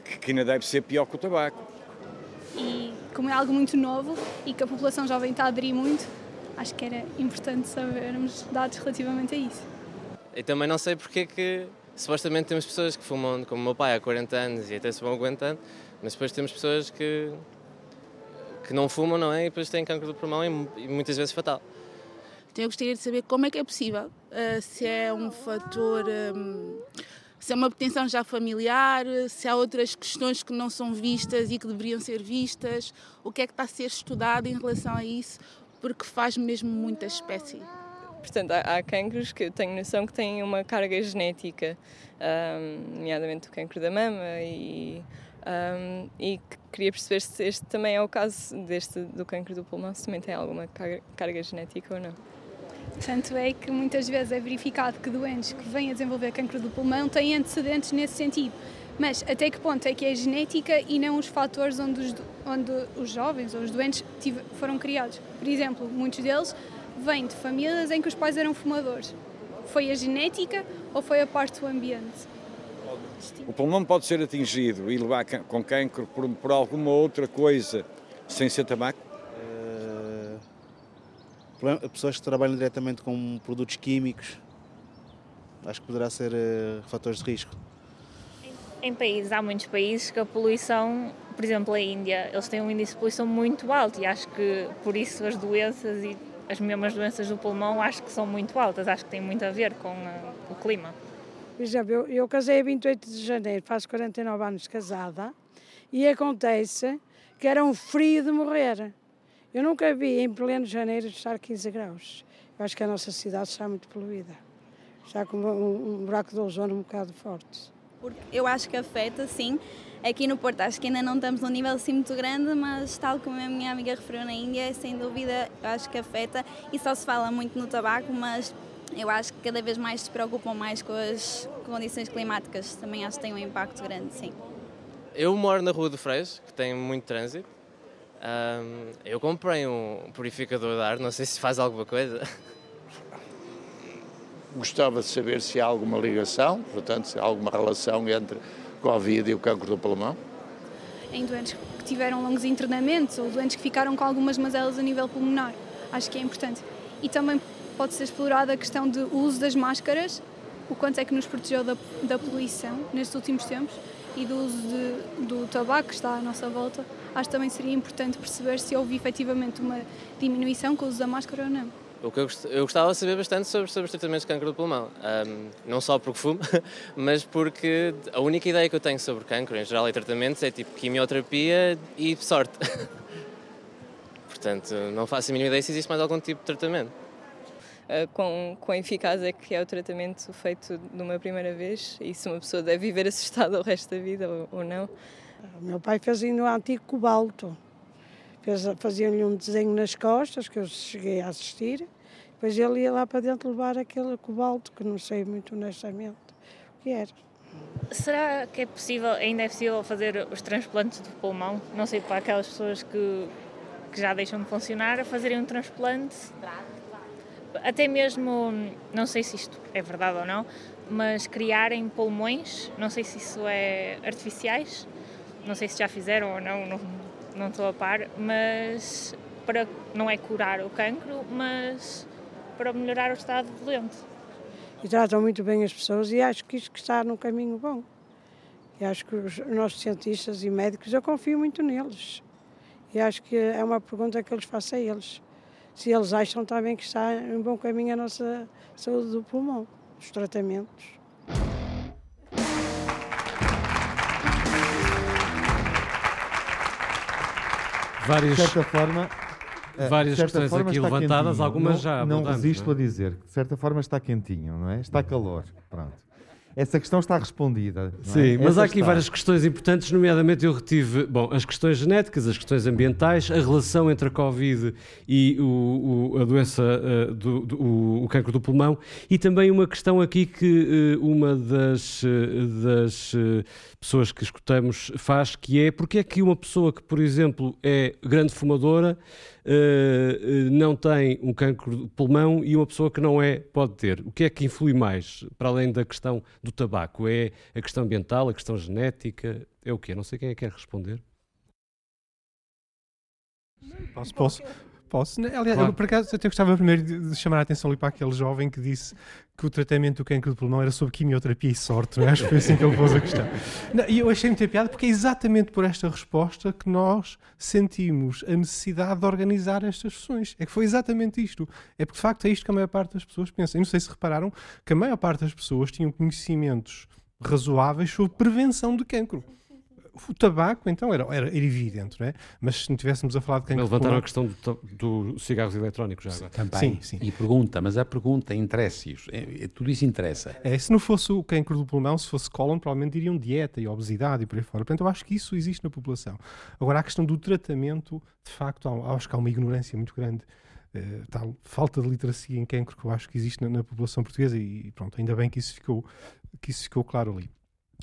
[SPEAKER 17] Que, que ainda deve ser pior que o tabaco.
[SPEAKER 18] E como é algo muito novo e que a população jovem está a aderir muito, acho que era importante sabermos dados relativamente a isso.
[SPEAKER 19] E também não sei porque é que supostamente temos pessoas que fumam, como o meu pai, há 40 anos e até se vão aguentando, mas depois temos pessoas que que não fumam, não é? E depois têm cancro do pulmão e, muitas vezes fatal.
[SPEAKER 20] Então eu gostaria de saber como é que é possível, uh, se é um fator, um, se é uma pretensão já familiar, se há outras questões que não são vistas e que deveriam ser vistas, o que é que está a ser estudado em relação a isso, porque faz mesmo muita espécie.
[SPEAKER 21] Portanto, há, cancros que eu tenho noção que têm uma carga genética, um, nomeadamente o cancro da mama, e, um, e queria perceber se este também é o caso deste do cancro do pulmão, se também tem alguma carga genética ou não.
[SPEAKER 18] Tanto é que muitas vezes é verificado que doentes que vêm a desenvolver cancro do pulmão têm antecedentes nesse sentido. Mas até que ponto é que é genética e não os fatores onde os, onde os jovens ou os doentes foram criados? Por exemplo, muitos deles vêm de famílias em que os pais eram fumadores. Foi a genética ou foi a parte do ambiente?
[SPEAKER 17] O pulmão pode ser atingido e levar com cancro por, por alguma outra coisa sem ser tabaco?
[SPEAKER 22] Pessoas que trabalham diretamente com produtos químicos, acho que poderá ser uh, fatores de risco.
[SPEAKER 23] Em países, há muitos países que a poluição, por exemplo, a Índia, eles têm um índice de poluição muito alto e acho que por isso as doenças e as mesmas doenças do pulmão acho que são muito altas, acho que tem muito a ver com uh, o clima.
[SPEAKER 16] Por exemplo, eu, eu casei a 28 de janeiro, faço 49 anos casada, e acontece que era um frio de morrer. Eu nunca vi em pleno janeiro estar 15 graus. Eu acho que a nossa cidade está muito poluída. Está com um, um buraco de ozono um bocado forte.
[SPEAKER 24] Porque eu acho que afeta, sim, Aqui no Porto acho que ainda não estamos num nível assim muito grande, mas tal como a minha amiga referiu na Índia, sem dúvida eu acho que afeta e só se fala muito no tabaco, mas eu acho que cada vez mais se preocupam mais com as condições climáticas. Também acho que tem um impacto grande, sim.
[SPEAKER 19] Eu moro na Rua do Freixo, que tem muito trânsito. Um, eu comprei um purificador de ar, não sei se faz alguma coisa.
[SPEAKER 25] Gostava de saber se há alguma ligação, portanto, se há alguma relação entre Covid e o cancro do pulmão?
[SPEAKER 18] Em doentes que tiveram longos internamentos ou doentes que ficaram com algumas mazelas a nível pulmonar. Acho que é importante. E também pode ser explorada a questão do uso das máscaras, o quanto é que nos protegeu da, da poluição nestes últimos tempos e do uso de, do tabaco que está à nossa volta. Acho que também seria importante perceber se houve efetivamente uma diminuição com o uso da máscara ou não.
[SPEAKER 19] O que eu, gostava de saber bastante sobre, sobre os tratamentos de cancro do pulmão. Um, não só porque fumo, mas porque a única ideia que eu tenho sobre cancro, em geral, e tratamentos é tipo quimioterapia e sorte. Portanto, não faço a mínima ideia se existe mais algum tipo de tratamento.
[SPEAKER 21] Uh, quão, quão eficaz é que é o tratamento feito de uma primeira vez e se uma pessoa deve viver assustada o resto da vida ou, ou não?
[SPEAKER 16] O meu pai fazia no antigo cobalto Faziam-lhe um desenho nas costas, que eu cheguei a assistir, depois ele ia lá para dentro levar aquele cobalto, que não sei muito honestamente o que era.
[SPEAKER 23] Será que é possível, ainda é possível fazer os transplantes do pulmão? Não sei, para aquelas pessoas que, que já deixam de funcionar, fazerem um transplante? Até mesmo, não sei se isto é verdade ou não, mas criarem pulmões, não sei se isso é artificiais, não sei se já fizeram ou não, não não estou a par, mas para não é curar o cancro, mas para melhorar o estado do doente.
[SPEAKER 16] E tratam muito bem as pessoas e acho que isto está num caminho bom. E acho que os nossos cientistas e médicos, eu confio muito neles. E acho que é uma pergunta que eu lhes faço a eles. Se eles acham também que está em bom caminho a nossa saúde do pulmão, os tratamentos.
[SPEAKER 3] Várias,
[SPEAKER 2] de certa forma,
[SPEAKER 3] eh, várias
[SPEAKER 2] certa
[SPEAKER 3] questões
[SPEAKER 2] forma
[SPEAKER 3] aqui levantadas,
[SPEAKER 2] quentinho.
[SPEAKER 3] algumas
[SPEAKER 2] não,
[SPEAKER 3] já
[SPEAKER 2] Não resisto
[SPEAKER 3] não é?
[SPEAKER 2] a dizer que, de certa forma, está quentinho, não é? Está calor. Pronto. Essa questão está respondida. é?
[SPEAKER 3] Sim, mas
[SPEAKER 2] Essa
[SPEAKER 3] há aqui
[SPEAKER 2] está.
[SPEAKER 3] várias questões importantes, nomeadamente eu retive, bom, as questões genéticas, as questões ambientais, a relação entre a Covid e o, o- a doença, eh, do, do- o, o cancro do pulmão, e também uma questão aqui que eh, uma das, eh, das pessoas que escutamos faz, que é porque é que uma pessoa que, por exemplo, é grande fumadora eh, eh, não tem um cancro de pulmão e uma pessoa que não é pode ter. O que é que influi mais, para além da questão do tabaco? É a questão ambiental, a questão genética? É o quê? Não sei quem é que quer responder.
[SPEAKER 4] Posso, posso, Posso? Aliás,
[SPEAKER 3] Claro.
[SPEAKER 4] eu, por acaso, até gostava primeiro de, chamar a atenção ali para aquele jovem que disse que o tratamento do cancro do pulmão era sobre quimioterapia e sorte, não é? Acho que foi assim que ele pôs a questão. Não, e eu achei muita piada porque é exatamente por esta resposta que nós sentimos a necessidade de organizar estas sessões. É que foi exatamente isto. É porque, de facto, é isto que a maior parte das pessoas pensa. E não sei se repararam que a maior parte das pessoas tinham conhecimentos razoáveis sobre prevenção de cancro. O tabaco, então, era, era, era evidente, não é? Mas se não tivéssemos a falar de cancro
[SPEAKER 3] Levantaram a questão dos do cigarros eletrónicos já agora.
[SPEAKER 8] Também.
[SPEAKER 4] Sim, sim.
[SPEAKER 8] E pergunta, mas a pergunta interessa-os. É, é- tudo isso interessa.
[SPEAKER 4] É, se não fosse o cancro do pulmão, se fosse cólon, provavelmente diriam dieta e obesidade e por aí fora. Portanto, eu acho que isso existe na população. Agora, a questão do tratamento, de facto, há- acho que há uma ignorância muito grande, eh, tal falta de literacia em cancro que eu acho que existe na, na população portuguesa e pronto, ainda bem que isso ficou, que isso ficou claro ali.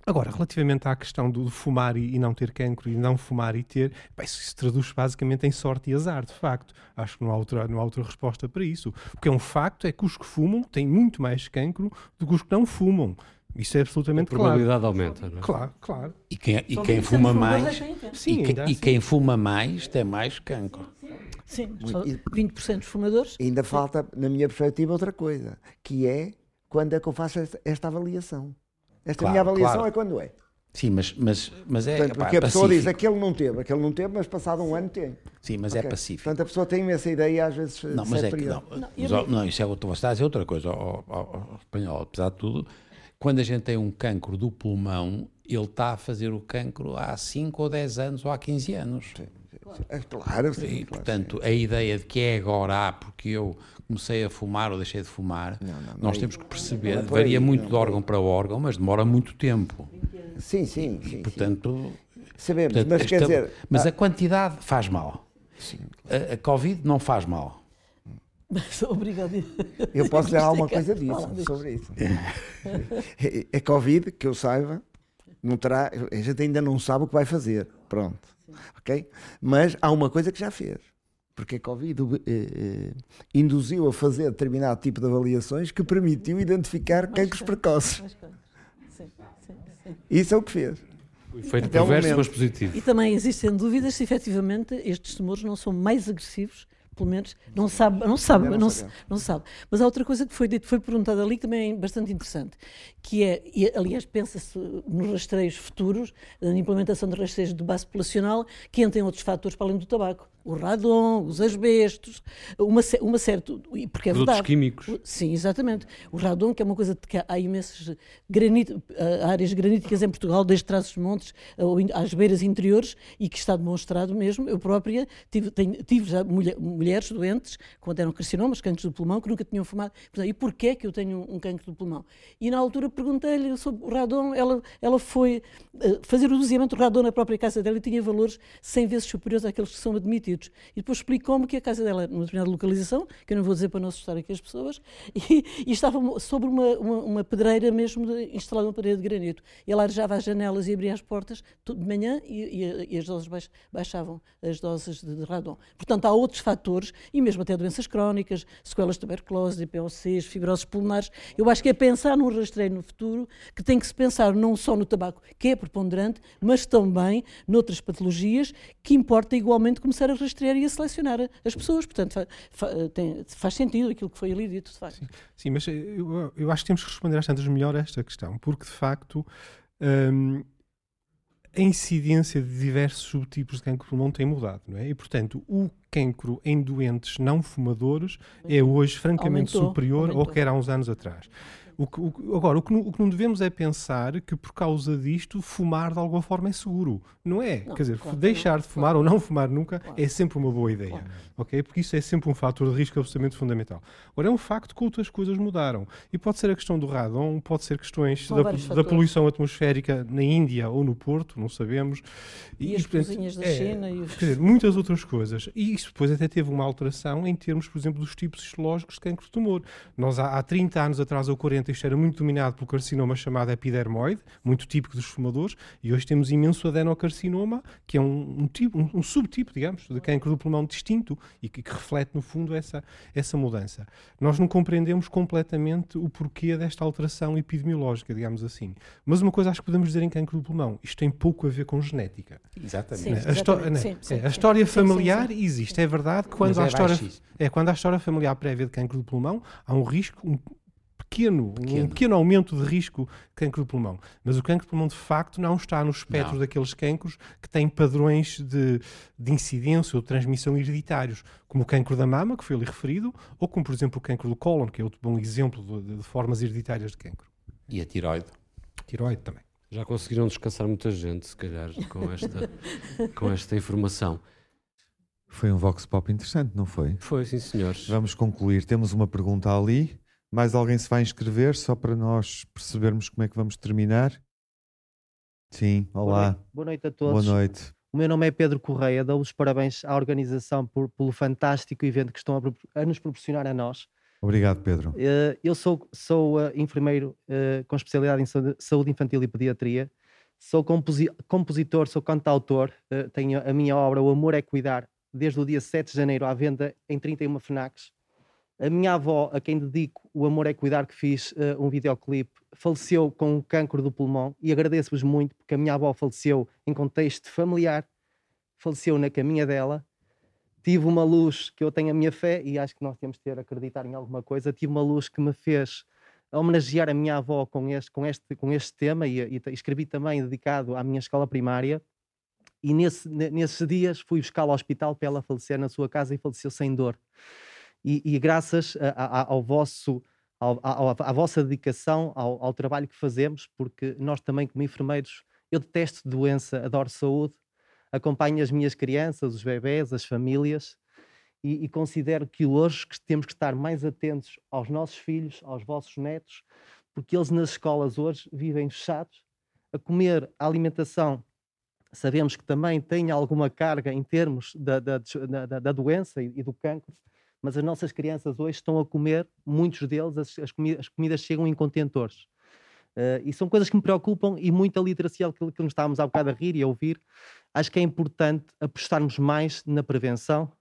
[SPEAKER 4] Agora, relativamente à questão do, fumar e, e não ter cancro e não fumar e ter, bem, isso se traduz basicamente em sorte e azar, de facto. Acho que não há, outra, não há outra resposta para isso. O que é um facto é que os que fumam têm muito mais cancro do que os que não fumam. Isso é absolutamente
[SPEAKER 3] A probabilidade
[SPEAKER 4] claro.
[SPEAKER 3] aumenta, não é?
[SPEAKER 4] Claro, claro.
[SPEAKER 8] E quem, e
[SPEAKER 4] Só
[SPEAKER 8] quem
[SPEAKER 4] 20%
[SPEAKER 8] fuma mais.
[SPEAKER 4] é. Sim,
[SPEAKER 8] e, que-
[SPEAKER 4] ainda
[SPEAKER 8] e
[SPEAKER 4] assim.
[SPEAKER 8] quem fuma mais tem mais cancro.
[SPEAKER 5] Sim, só
[SPEAKER 6] E-
[SPEAKER 5] 20% dos fumadores.
[SPEAKER 6] Ainda falta, na minha perspectiva, outra coisa, que é quando é que eu faço esta, esta avaliação. Esta
[SPEAKER 8] Claro,
[SPEAKER 6] minha avaliação
[SPEAKER 8] claro.
[SPEAKER 6] é quando é.
[SPEAKER 8] Sim, mas, mas, mas é.
[SPEAKER 6] Portanto,
[SPEAKER 8] pá,
[SPEAKER 6] porque a pessoa diz aquele não teve, aquele não teve, mas passado um ano tem.
[SPEAKER 8] Sim, mas é
[SPEAKER 6] Ok.
[SPEAKER 8] pacífico.
[SPEAKER 6] Portanto, a pessoa tem essa ideia às vezes
[SPEAKER 8] Não, mas é que não.
[SPEAKER 6] setorial.
[SPEAKER 8] Mas, ó, não, isso é outra. Você está a dizer outra coisa ao, ao- ao espanhol. Apesar de tudo, quando a gente tem um cancro do pulmão, ele está a fazer o cancro há 5 ou 10 anos ou há 15 anos.
[SPEAKER 6] É claro, sim,
[SPEAKER 8] E,
[SPEAKER 6] claro,
[SPEAKER 8] portanto, a ideia de que é agora, ah, porque eu comecei a fumar ou deixei de fumar, nós
[SPEAKER 6] não
[SPEAKER 8] temos
[SPEAKER 6] é-
[SPEAKER 8] que perceber,
[SPEAKER 6] não é por aí,
[SPEAKER 8] varia muito
[SPEAKER 6] não
[SPEAKER 8] de órgão para órgão, mas demora muito tempo.
[SPEAKER 6] Sim, sim, sim.
[SPEAKER 8] Portanto,
[SPEAKER 6] Sabemos,
[SPEAKER 8] portanto,
[SPEAKER 6] mas quer
[SPEAKER 8] esta-
[SPEAKER 6] dizer,
[SPEAKER 8] mas
[SPEAKER 6] ah-
[SPEAKER 8] a quantidade faz mal. A, a Covid não faz mal.
[SPEAKER 5] Mas, obrigado.
[SPEAKER 6] Eu posso dizer alguma coisa disso, sobre isso. É, é Covid, que eu saiba, não terá, a gente ainda não sabe o que vai fazer. Pronto. Ok? Mas há uma coisa que já fez. Porque a Covid eh, eh, induziu a fazer determinado tipo de avaliações que permitiu identificar cancros precoces.
[SPEAKER 5] Sim, sim, sim.
[SPEAKER 6] Isso é o que fez.
[SPEAKER 3] O efeito
[SPEAKER 6] Até o
[SPEAKER 3] perverso, mas positivo.
[SPEAKER 5] E também existem dúvidas se efetivamente estes tumores não são mais agressivos, pelo menos não sabe, não sabe, não,
[SPEAKER 6] não sabemos.
[SPEAKER 5] não sabe. Mas há outra coisa que foi dito, foi perguntada ali que também é bastante interessante, que é, e, aliás, pensa-se nos rastreios futuros, na implementação de rastreios de base populacional, que entrem outros fatores para além do tabaco. O radon, os asbestos, uma, uma de- e porque é
[SPEAKER 3] Produtos
[SPEAKER 5] verdade.
[SPEAKER 3] químicos.
[SPEAKER 5] Sim, exatamente. O radon, que é uma coisa de que há- imensas granito, áreas graníticas em Portugal, desde trás-os-montes ao in- às beiras interiores, e que está demonstrado mesmo. Eu própria tive, tenho- tive já mulher- mulheres doentes, quando eram carcinomas, cancros do pulmão, que nunca tinham fumado. E porquê é que eu tenho um cancro do pulmão? E na altura perguntei-lhe sobre o radon, ela, ela foi ah, fazer o doseamento do radon na própria casa dela e tinha valores 100 vezes superiores àqueles que são admitidos. E depois explicou-me que a casa dela era numa determinada localização, que eu não vou dizer para não assustar aqui as pessoas, e, e estava sobre uma, uma, uma pedreira mesmo, de, instalada uma pedreira de granito. E ela arejava as janelas e abria as portas de manhã e, e- e as doses baix- baixavam, as doses de, de radon. Portanto, há outros fatores, e mesmo até doenças crónicas, sequelas de tuberculose, POCs, fibroses pulmonares. Eu acho que é pensar num rastreio no futuro, que tem que se pensar não só no tabaco, que é preponderante, mas também noutras patologias, que importa igualmente começar a rastrear e a selecionar as pessoas. Portanto, fa- fa- tem- faz sentido aquilo que foi ali dito, de facto.
[SPEAKER 4] Sim, mas eu, eu acho que temos que responder às tantas melhor a esta questão, porque de facto hum, a incidência de diversos subtipos de cancro pulmão tem mudado, não é? E portanto, o cancro em doentes não fumadores é hoje francamente
[SPEAKER 5] Aumentou,
[SPEAKER 4] superior ao
[SPEAKER 5] aumentou.
[SPEAKER 4] que era há uns anos atrás. O que- o agora, o que, não, o que não devemos é pensar que por causa disto fumar de alguma forma é seguro. Não é.
[SPEAKER 5] Não,
[SPEAKER 4] Quer dizer,
[SPEAKER 5] claro
[SPEAKER 4] deixar de fumar ou não fumar nunca é sempre uma boa ideia. ok? Porque isso é sempre um fator de risco absolutamente fundamental. Agora, é um facto que outras coisas mudaram. E pode ser a questão do radon, pode ser questões da, da poluição atmosférica na Índia ou no Porto, não sabemos.
[SPEAKER 5] E as
[SPEAKER 4] portanto,
[SPEAKER 5] cozinhas da
[SPEAKER 4] é,
[SPEAKER 5] China e os-
[SPEAKER 4] Quer dizer, muitas outras coisas. E isso depois até teve uma alteração em termos, por exemplo, dos tipos histológicos de cancro de tumor. Nós há, há 30 anos atrás ou 40 isto era muito dominado pelo carcinoma chamado epidermoide, muito típico dos fumadores, e hoje temos imenso adenocarcinoma, que é um, um, tipo, um, um subtipo, digamos, de cancro do pulmão distinto e que, que, reflete, no fundo, essa, essa mudança. Nós não compreendemos completamente o porquê desta alteração epidemiológica, digamos assim. Mas uma coisa acho que podemos dizer em cancro do pulmão, isto tem pouco a ver com genética.
[SPEAKER 26] Exatamente.
[SPEAKER 4] Sim, a, exatamente. Sim, sim, é, a história familiar existe, é verdade que quando há, é história, é, quando há história familiar prévia de cancro do pulmão, há um risco, um pequeno, pequeno. um pequeno aumento de risco de cancro do pulmão. Mas o cancro do pulmão, de facto, não está no espectro não. daqueles cancros que têm padrões de, de incidência ou de transmissão hereditários, como o cancro da mama, que foi ali referido, ou como, por exemplo, o cancro do cólon, que é outro bom exemplo de, de formas hereditárias de cancro.
[SPEAKER 26] E a tiroide?
[SPEAKER 4] Tiroide também.
[SPEAKER 3] Já conseguiram descansar muita gente, se calhar, com esta, com esta informação.
[SPEAKER 2] Foi um Vox Pop interessante, não foi?
[SPEAKER 3] Foi, sim, senhores.
[SPEAKER 2] Vamos concluir. Temos uma pergunta ali. Mais alguém se vai inscrever só para nós percebermos como é que vamos terminar? Sim, olá.
[SPEAKER 27] Boa noite, a todos.
[SPEAKER 2] Boa noite.
[SPEAKER 27] O meu nome é Pedro Correia, dou os parabéns à organização por, pelo fantástico evento que estão a, a, nos proporcionar a nós.
[SPEAKER 2] Obrigado, Pedro.
[SPEAKER 27] Uh, eu sou, sou uh, enfermeiro uh, com especialidade em saúde infantil e pediatria. Sou composi compositor, sou cantautor. tenho a minha obra O Amor é Cuidar, desde o dia 7 de janeiro à venda em 31 FNACs. A minha avó, a quem dedico o Amor é Cuidar, que fiz uh, um videoclipe, faleceu com um cancro do pulmão e agradeço-vos muito porque a minha avó faleceu em contexto familiar, faleceu na caminha dela. Tive uma luz que eu tenho a minha fé e acho que nós temos de ter acreditar em alguma coisa. Tive uma luz que me fez homenagear a minha avó com este, com este, com este tema e, e, escrevi também dedicado à minha escola primária. E nesse, nesses dias fui buscá-la ao hospital para ela falecer na sua casa e faleceu sem dor e, e graças a, a, ao vosso, à vossa dedicação, ao, ao, trabalho que fazemos, porque nós também, como enfermeiros, eu detesto doença, adoro saúde, acompanho as minhas crianças, os bebés, as famílias, e, e, considero que hoje que temos que estar mais atentos aos nossos filhos, aos vossos netos, porque eles nas escolas hoje vivem fechados, a comer a alimentação. Sabemos que também tem alguma carga em termos da, da, da, da doença e, e do cancro, mas as nossas crianças hoje estão a comer, muitos deles, as, as, comidas, as comidas, chegam em contentores. Uh, e são coisas que me preocupam e muita literacia, que, que nos estávamos há bocado a rir e a ouvir. Acho que é importante apostarmos mais na prevenção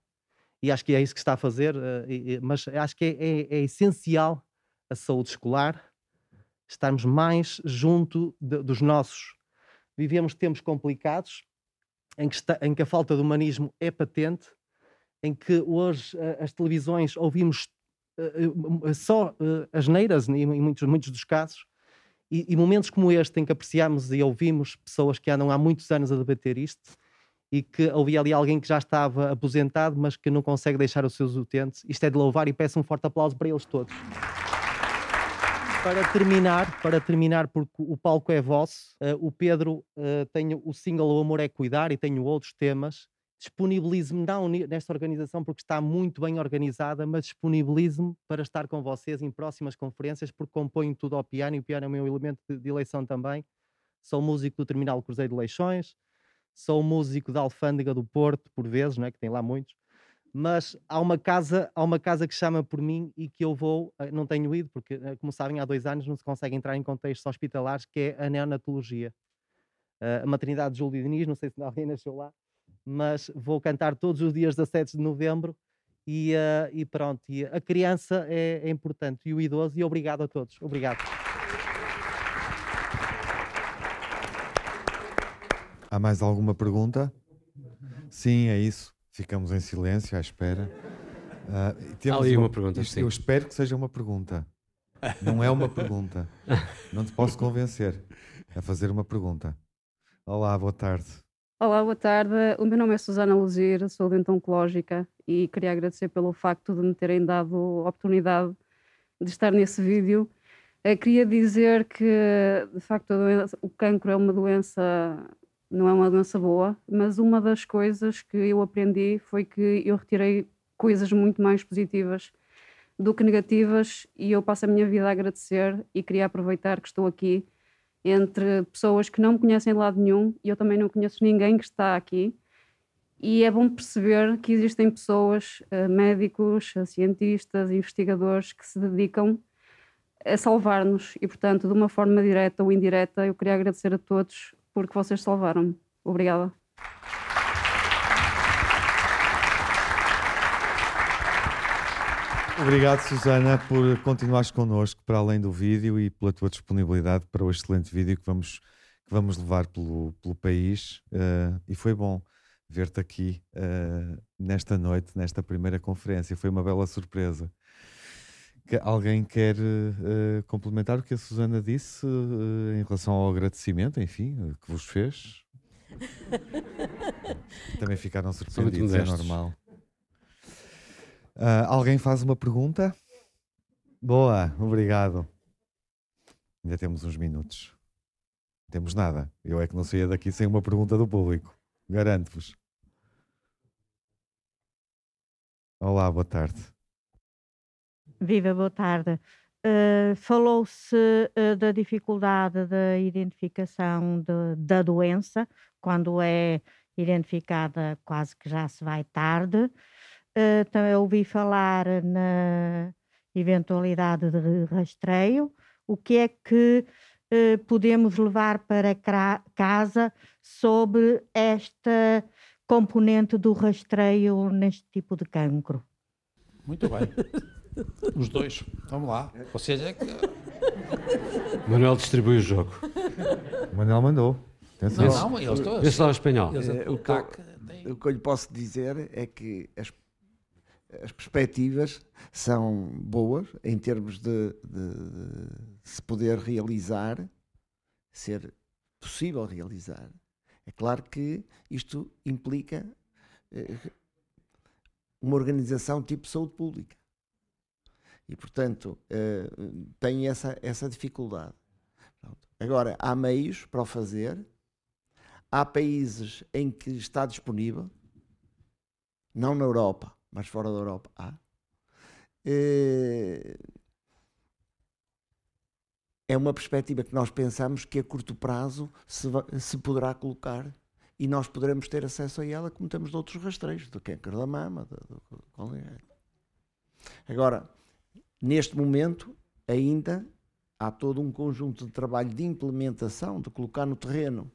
[SPEAKER 27] e acho que é isso que está a fazer, uh, e, mas acho que é, é, é, essencial a saúde escolar, estarmos mais junto de, dos nossos. Vivemos tempos complicados em que, está, em que a falta de humanismo é patente em que hoje uh, as televisões ouvimos uh, só as neiras, em muitos, muitos dos casos, e, e, momentos como este em que apreciamos e ouvimos pessoas que andam há muitos anos a debater isto e que ouvi ali alguém que já estava aposentado, mas que não consegue deixar os seus utentes. Isto é de louvar e peço um forte aplauso para eles todos. Para terminar, para terminar, porque o palco é vosso, uh, o Pedro uh, tem o single O Amor é Cuidar e tenho outros temas disponibilizo-me não nesta organização porque está muito bem organizada, mas disponibilizo-me para estar com vocês em próximas conferências porque componho tudo ao piano e o piano é o meu elemento de, de eleição também. Sou músico do Terminal Cruzeiro de Leixões, sou músico da Alfândega do Porto, por vezes, não é? que tem lá muitos, mas há uma casa há uma casa que chama por mim e que eu vou, eh, não tenho ido, porque eh, como sabem há dois anos não se consegue entrar em contextos hospitalares, que é a neonatologia. Eh, a maternidade de Júlio Diniz, não sei se alguém nasceu lá, mas vou cantar todos os dias 17 de novembro e, uh, e pronto. E a criança é, é, importante e o idoso, e obrigado a todos. Obrigado.
[SPEAKER 2] Há mais alguma pergunta? Sim, é isso. Ficamos em silêncio à espera.
[SPEAKER 3] Uh, temos Ali uma, uma pergunta.
[SPEAKER 2] Isto, eu espero que seja uma pergunta. Não é uma pergunta. Não te posso convencer a fazer uma pergunta. Olá, boa tarde.
[SPEAKER 28] Olá, boa tarde. O meu nome é Susana Luzir, sou dente oncológica e queria agradecer pelo facto de me terem dado a oportunidade de estar nesse vídeo. Eh, queria dizer que, de facto, doença, o cancro é uma doença, não é uma doença boa, mas uma das coisas que eu aprendi foi que eu retirei coisas muito mais positivas do que negativas e eu passo a minha vida a agradecer e queria aproveitar que estou aqui entre pessoas que não me conhecem de lado nenhum e eu também não conheço ninguém que está aqui. E é bom perceber que existem pessoas, uh, médicos, uh, cientistas, investigadores que se dedicam é salvar-nos e, portanto, de uma forma direta ou indireta, eu queria agradecer a todos porque vocês salvaram-me. Obrigada.
[SPEAKER 2] Obrigado, Susana, por continuares connosco para além do vídeo e pela tua disponibilidade para o excelente vídeo que vamos, que vamos levar pelo, pelo país. Uh, e foi bom ver-te aqui uh, nesta noite, nesta primeira conferência. Foi uma bela surpresa. Que alguém quer uh, complementar o que a Susana disse em relação ao agradecimento, enfim, que vos fez? Também ficaram surpreendidos, é normal. Uh, alguém faz uma pergunta? Boa, obrigado. Ainda temos uns minutos. Não temos nada. Eu é que não saía daqui sem uma pergunta do público. Garanto-vos. Olá, boa tarde.
[SPEAKER 26] Viva, boa tarde. Uh, Falou-se uh, da dificuldade da identificação de, da doença, quando é identificada quase que já se vai tarde. Uh, também ouvi falar na eventualidade de rastreio. O que é que uh, podemos levar para casa sobre esta componente do rastreio neste tipo de cancro?
[SPEAKER 8] Muito bem. Os dois. Vamos lá. Ou seja, é que...
[SPEAKER 3] Manuel distribui o jogo.
[SPEAKER 2] Manuel mandou.
[SPEAKER 3] Atenção. Não, não, eles estão. Esse lá o espanhol.
[SPEAKER 6] É, o, que eu, o que eu lhe posso dizer é que as as perspectivas são boas em termos de, de, de, se poder realizar, ser possível realizar. É claro que isto implica eh, uma organização tipo saúde pública. E, portanto, eh, tem essa, essa dificuldade. Agora, há meios para o fazer, há países em que está disponível, não na Europa, mas fora da Europa há. Eh, é uma perspectiva que nós pensamos que a curto prazo se, se poderá colocar e nós poderemos ter acesso a ela como temos de outros rastreios, do câncer da mama. Do, do, do, Agora, neste momento, ainda há todo um conjunto de trabalho de implementação, de colocar no terreno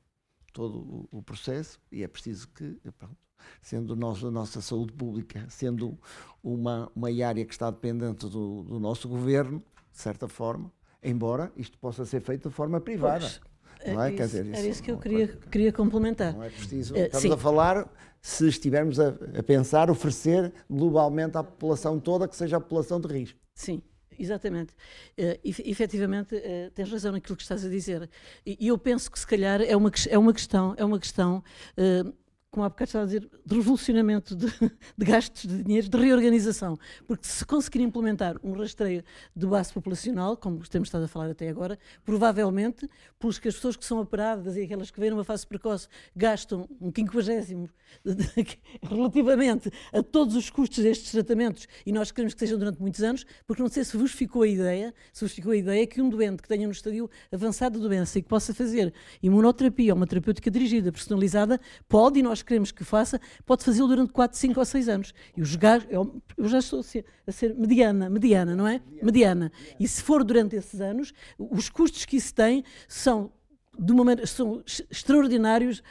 [SPEAKER 6] todo o, o processo, e é preciso que pronto, sendo a nossa saúde pública, sendo uma, uma área que está dependente do, do nosso governo, de certa forma, embora isto possa ser feito de forma privada. Pois,
[SPEAKER 5] não é? é Quer dizer, isso, era isso que eu queria, queria complementar.
[SPEAKER 6] Não é preciso. Uh, estamos sim. a falar, se estivermos a, a pensar, oferecer globalmente à população toda que seja a população de risco.
[SPEAKER 5] Sim. Exatamente. Uh, efetivamente, uh, tens razão naquilo que estás a dizer. E eu penso que se calhar é uma, é uma questão, é uma questão uh, como há bocado estava a dizer, de revolucionamento de, de, gastos de dinheiro, de reorganização. Porque se conseguir implementar um rastreio de base populacional, como temos estado a falar até agora, provavelmente, pelos que as pessoas que são operadas e aquelas que vêm numa fase precoce gastam um quinquagésimo relativamente a todos os custos destes tratamentos, e nós queremos que sejam durante muitos anos, porque não sei se vos ficou a ideia, se vos ficou a ideia que um doente que tenha no estadio avançado de doença e que possa fazer imunoterapia ou uma terapêutica dirigida, personalizada, pode, e nós queremos que faça, pode fazê-lo durante 4, 5 ou 6 anos. E os gajos, eu, eu já estou a ser, a ser, mediana, mediana, não é? Mediana. E se for durante esses anos, os custos que isso tem são de uma maneira, são extraordinários,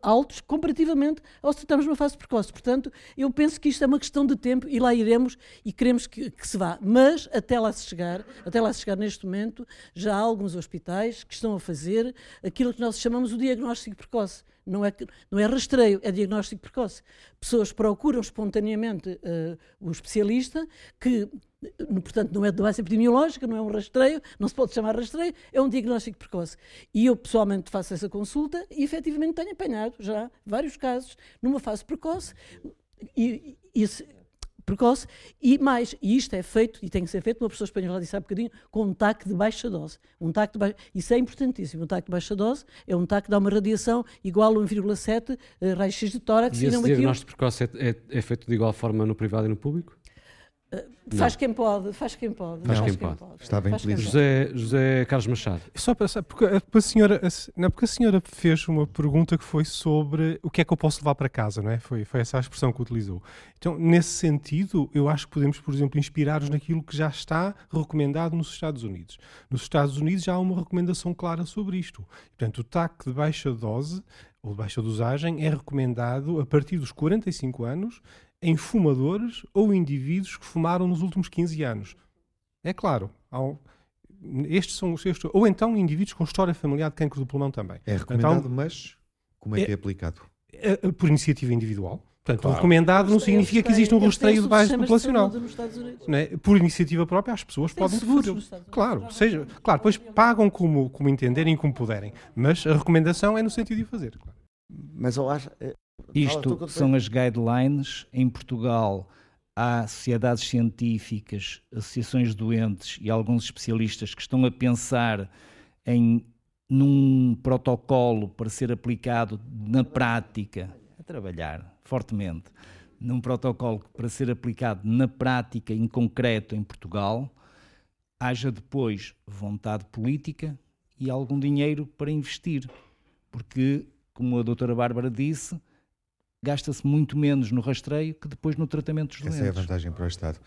[SPEAKER 5] altos, comparativamente ao se estamos numa fase precoce. Portanto, eu penso que isto é uma questão de tempo e lá iremos e queremos que, que, se vá. Mas, até lá se chegar, até lá se chegar neste momento, já há alguns hospitais que estão a fazer aquilo que nós chamamos o diagnóstico precoce. Não é, não é rastreio, é diagnóstico precoce. Pessoas procuram espontaneamente uh, o especialista que portanto, não é base epidemiológica, não é um rastreio, não se pode chamar rastreio, é um diagnóstico precoce. E eu pessoalmente faço essa consulta e efetivamente tenho apanhado já vários casos numa fase precoce. E, e, precoce e mais, e isto é feito, e tem que ser feito, uma pessoa espanhola disse há bocadinho, com um TAC de baixa dose. Um TAC de baixa, isso é importantíssimo, um TAC de baixa dose é um TAC que dá uma radiação igual a 1,7 uh, raio-x de tórax.
[SPEAKER 3] E, e esse diagnóstico precoce é, é, é feito de igual forma no privado e no público?
[SPEAKER 5] Faz quem pode, faz quem pode.
[SPEAKER 3] Faz
[SPEAKER 5] faz
[SPEAKER 3] quem
[SPEAKER 5] quem
[SPEAKER 3] pode.
[SPEAKER 5] pode.
[SPEAKER 2] Está bem político.
[SPEAKER 3] José, José Carlos Machado.
[SPEAKER 4] Só para, porque, a senhora, a- não, porque a senhora fez uma pergunta que foi sobre o que é que eu posso levar para casa, não é? Foi, foi essa a expressão que utilizou. Então, nesse sentido, eu acho que podemos, por exemplo, inspirar-nos naquilo que já está recomendado nos Estados Unidos. Nos Estados Unidos já há uma recomendação clara sobre isto. Portanto, o TAC de baixa dose ou de baixa dosagem é recomendado a partir dos 45 anos em fumadores ou indivíduos que fumaram nos últimos 15 anos. É claro, há um- estes são os estes, ou então indivíduos com história familiar de cancro do pulmão também.
[SPEAKER 2] É recomendado,
[SPEAKER 4] Então,
[SPEAKER 2] mas como é que é aplicado?
[SPEAKER 4] é, é por iniciativa individual. Portanto,
[SPEAKER 2] Claro.
[SPEAKER 4] o recomendado não significa que existe um rastreio de base populacional.
[SPEAKER 5] saúde nos Estados Unidos.
[SPEAKER 4] Não é? Por iniciativa própria, as pessoas
[SPEAKER 5] Tem
[SPEAKER 4] podem
[SPEAKER 5] seguros.
[SPEAKER 4] Claro, seja, claro, depois pagam como, como entenderem e como puderem. Mas a recomendação é no sentido de o fazer.
[SPEAKER 6] Mas eu acho.
[SPEAKER 7] Isto são as guidelines. Em Portugal há sociedades científicas, associações de doentes e alguns especialistas que estão a pensar em num protocolo para ser aplicado na prática, a trabalhar fortemente, num protocolo para ser aplicado na prática, em concreto, em Portugal, haja depois vontade política e algum dinheiro para investir. Porque, como a doutora Bárbara disse, gasta-se muito menos no rastreio que depois no tratamento dos doentes.
[SPEAKER 2] Essa é a vantagem para o Estado.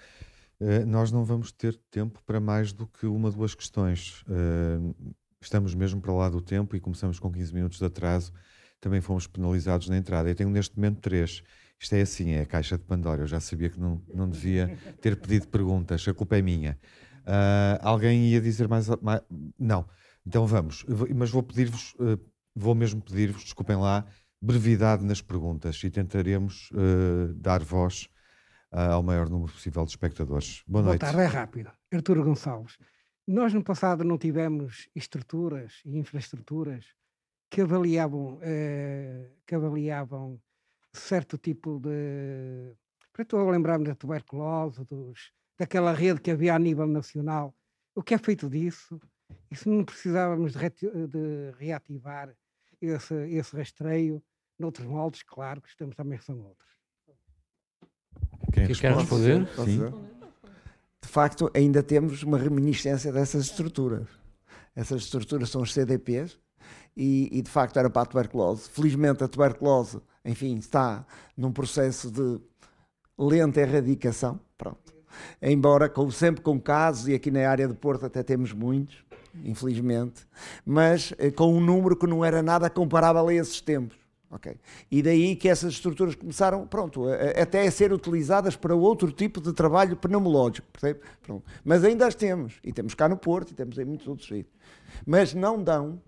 [SPEAKER 2] Eh, nós não vamos ter tempo para mais do que uma, duas questões. Eh, estamos mesmo para lá do tempo e começamos com 15 minutos de atraso. Também fomos penalizados na entrada. Eu tenho neste momento três. Isto é assim, é a caixa de Pandora. Eu já sabia que não, não devia ter pedido perguntas. A culpa é minha. Ah, alguém ia dizer mais, mais- Não. Então vamos. Mas vou pedir-vos, vou mesmo pedir-vos, desculpem lá, brevidade nas perguntas e tentaremos eh, dar voz ah, ao maior número possível de espectadores. Boa
[SPEAKER 29] Boa
[SPEAKER 2] noite.
[SPEAKER 29] tarde, é rápido. Arturo Gonçalves. Nós no passado não tivemos estruturas e infraestruturas que avaliavam, eh, que avaliavam certo tipo de. Estou a lembrar-me da tuberculose, dos, daquela rede que havia a nível nacional. O que é feito disso? E se não precisávamos de, de reativar esse, esse rastreio, noutros moldes, claro que os tempos também são outros.
[SPEAKER 2] Quem
[SPEAKER 3] Quer responder?
[SPEAKER 2] Sim.
[SPEAKER 6] De facto, ainda temos uma reminiscência dessas estruturas. Essas estruturas são os CDPs e, e, de facto era para a tuberculose. Felizmente a tuberculose, enfim, está num processo de lenta erradicação, pronto. Embora com, sempre com casos, e aqui na área de Porto até temos muitos, infelizmente, mas eh, com um número que não era nada comparável a esses tempos. E daí que essas estruturas começaram, pronto, a- a- até a ser utilizadas para outro tipo de trabalho pneumológico, percebe? Pronto. Mas ainda as temos, e temos cá no Porto, e temos em muitos outros sítios. Mas não dão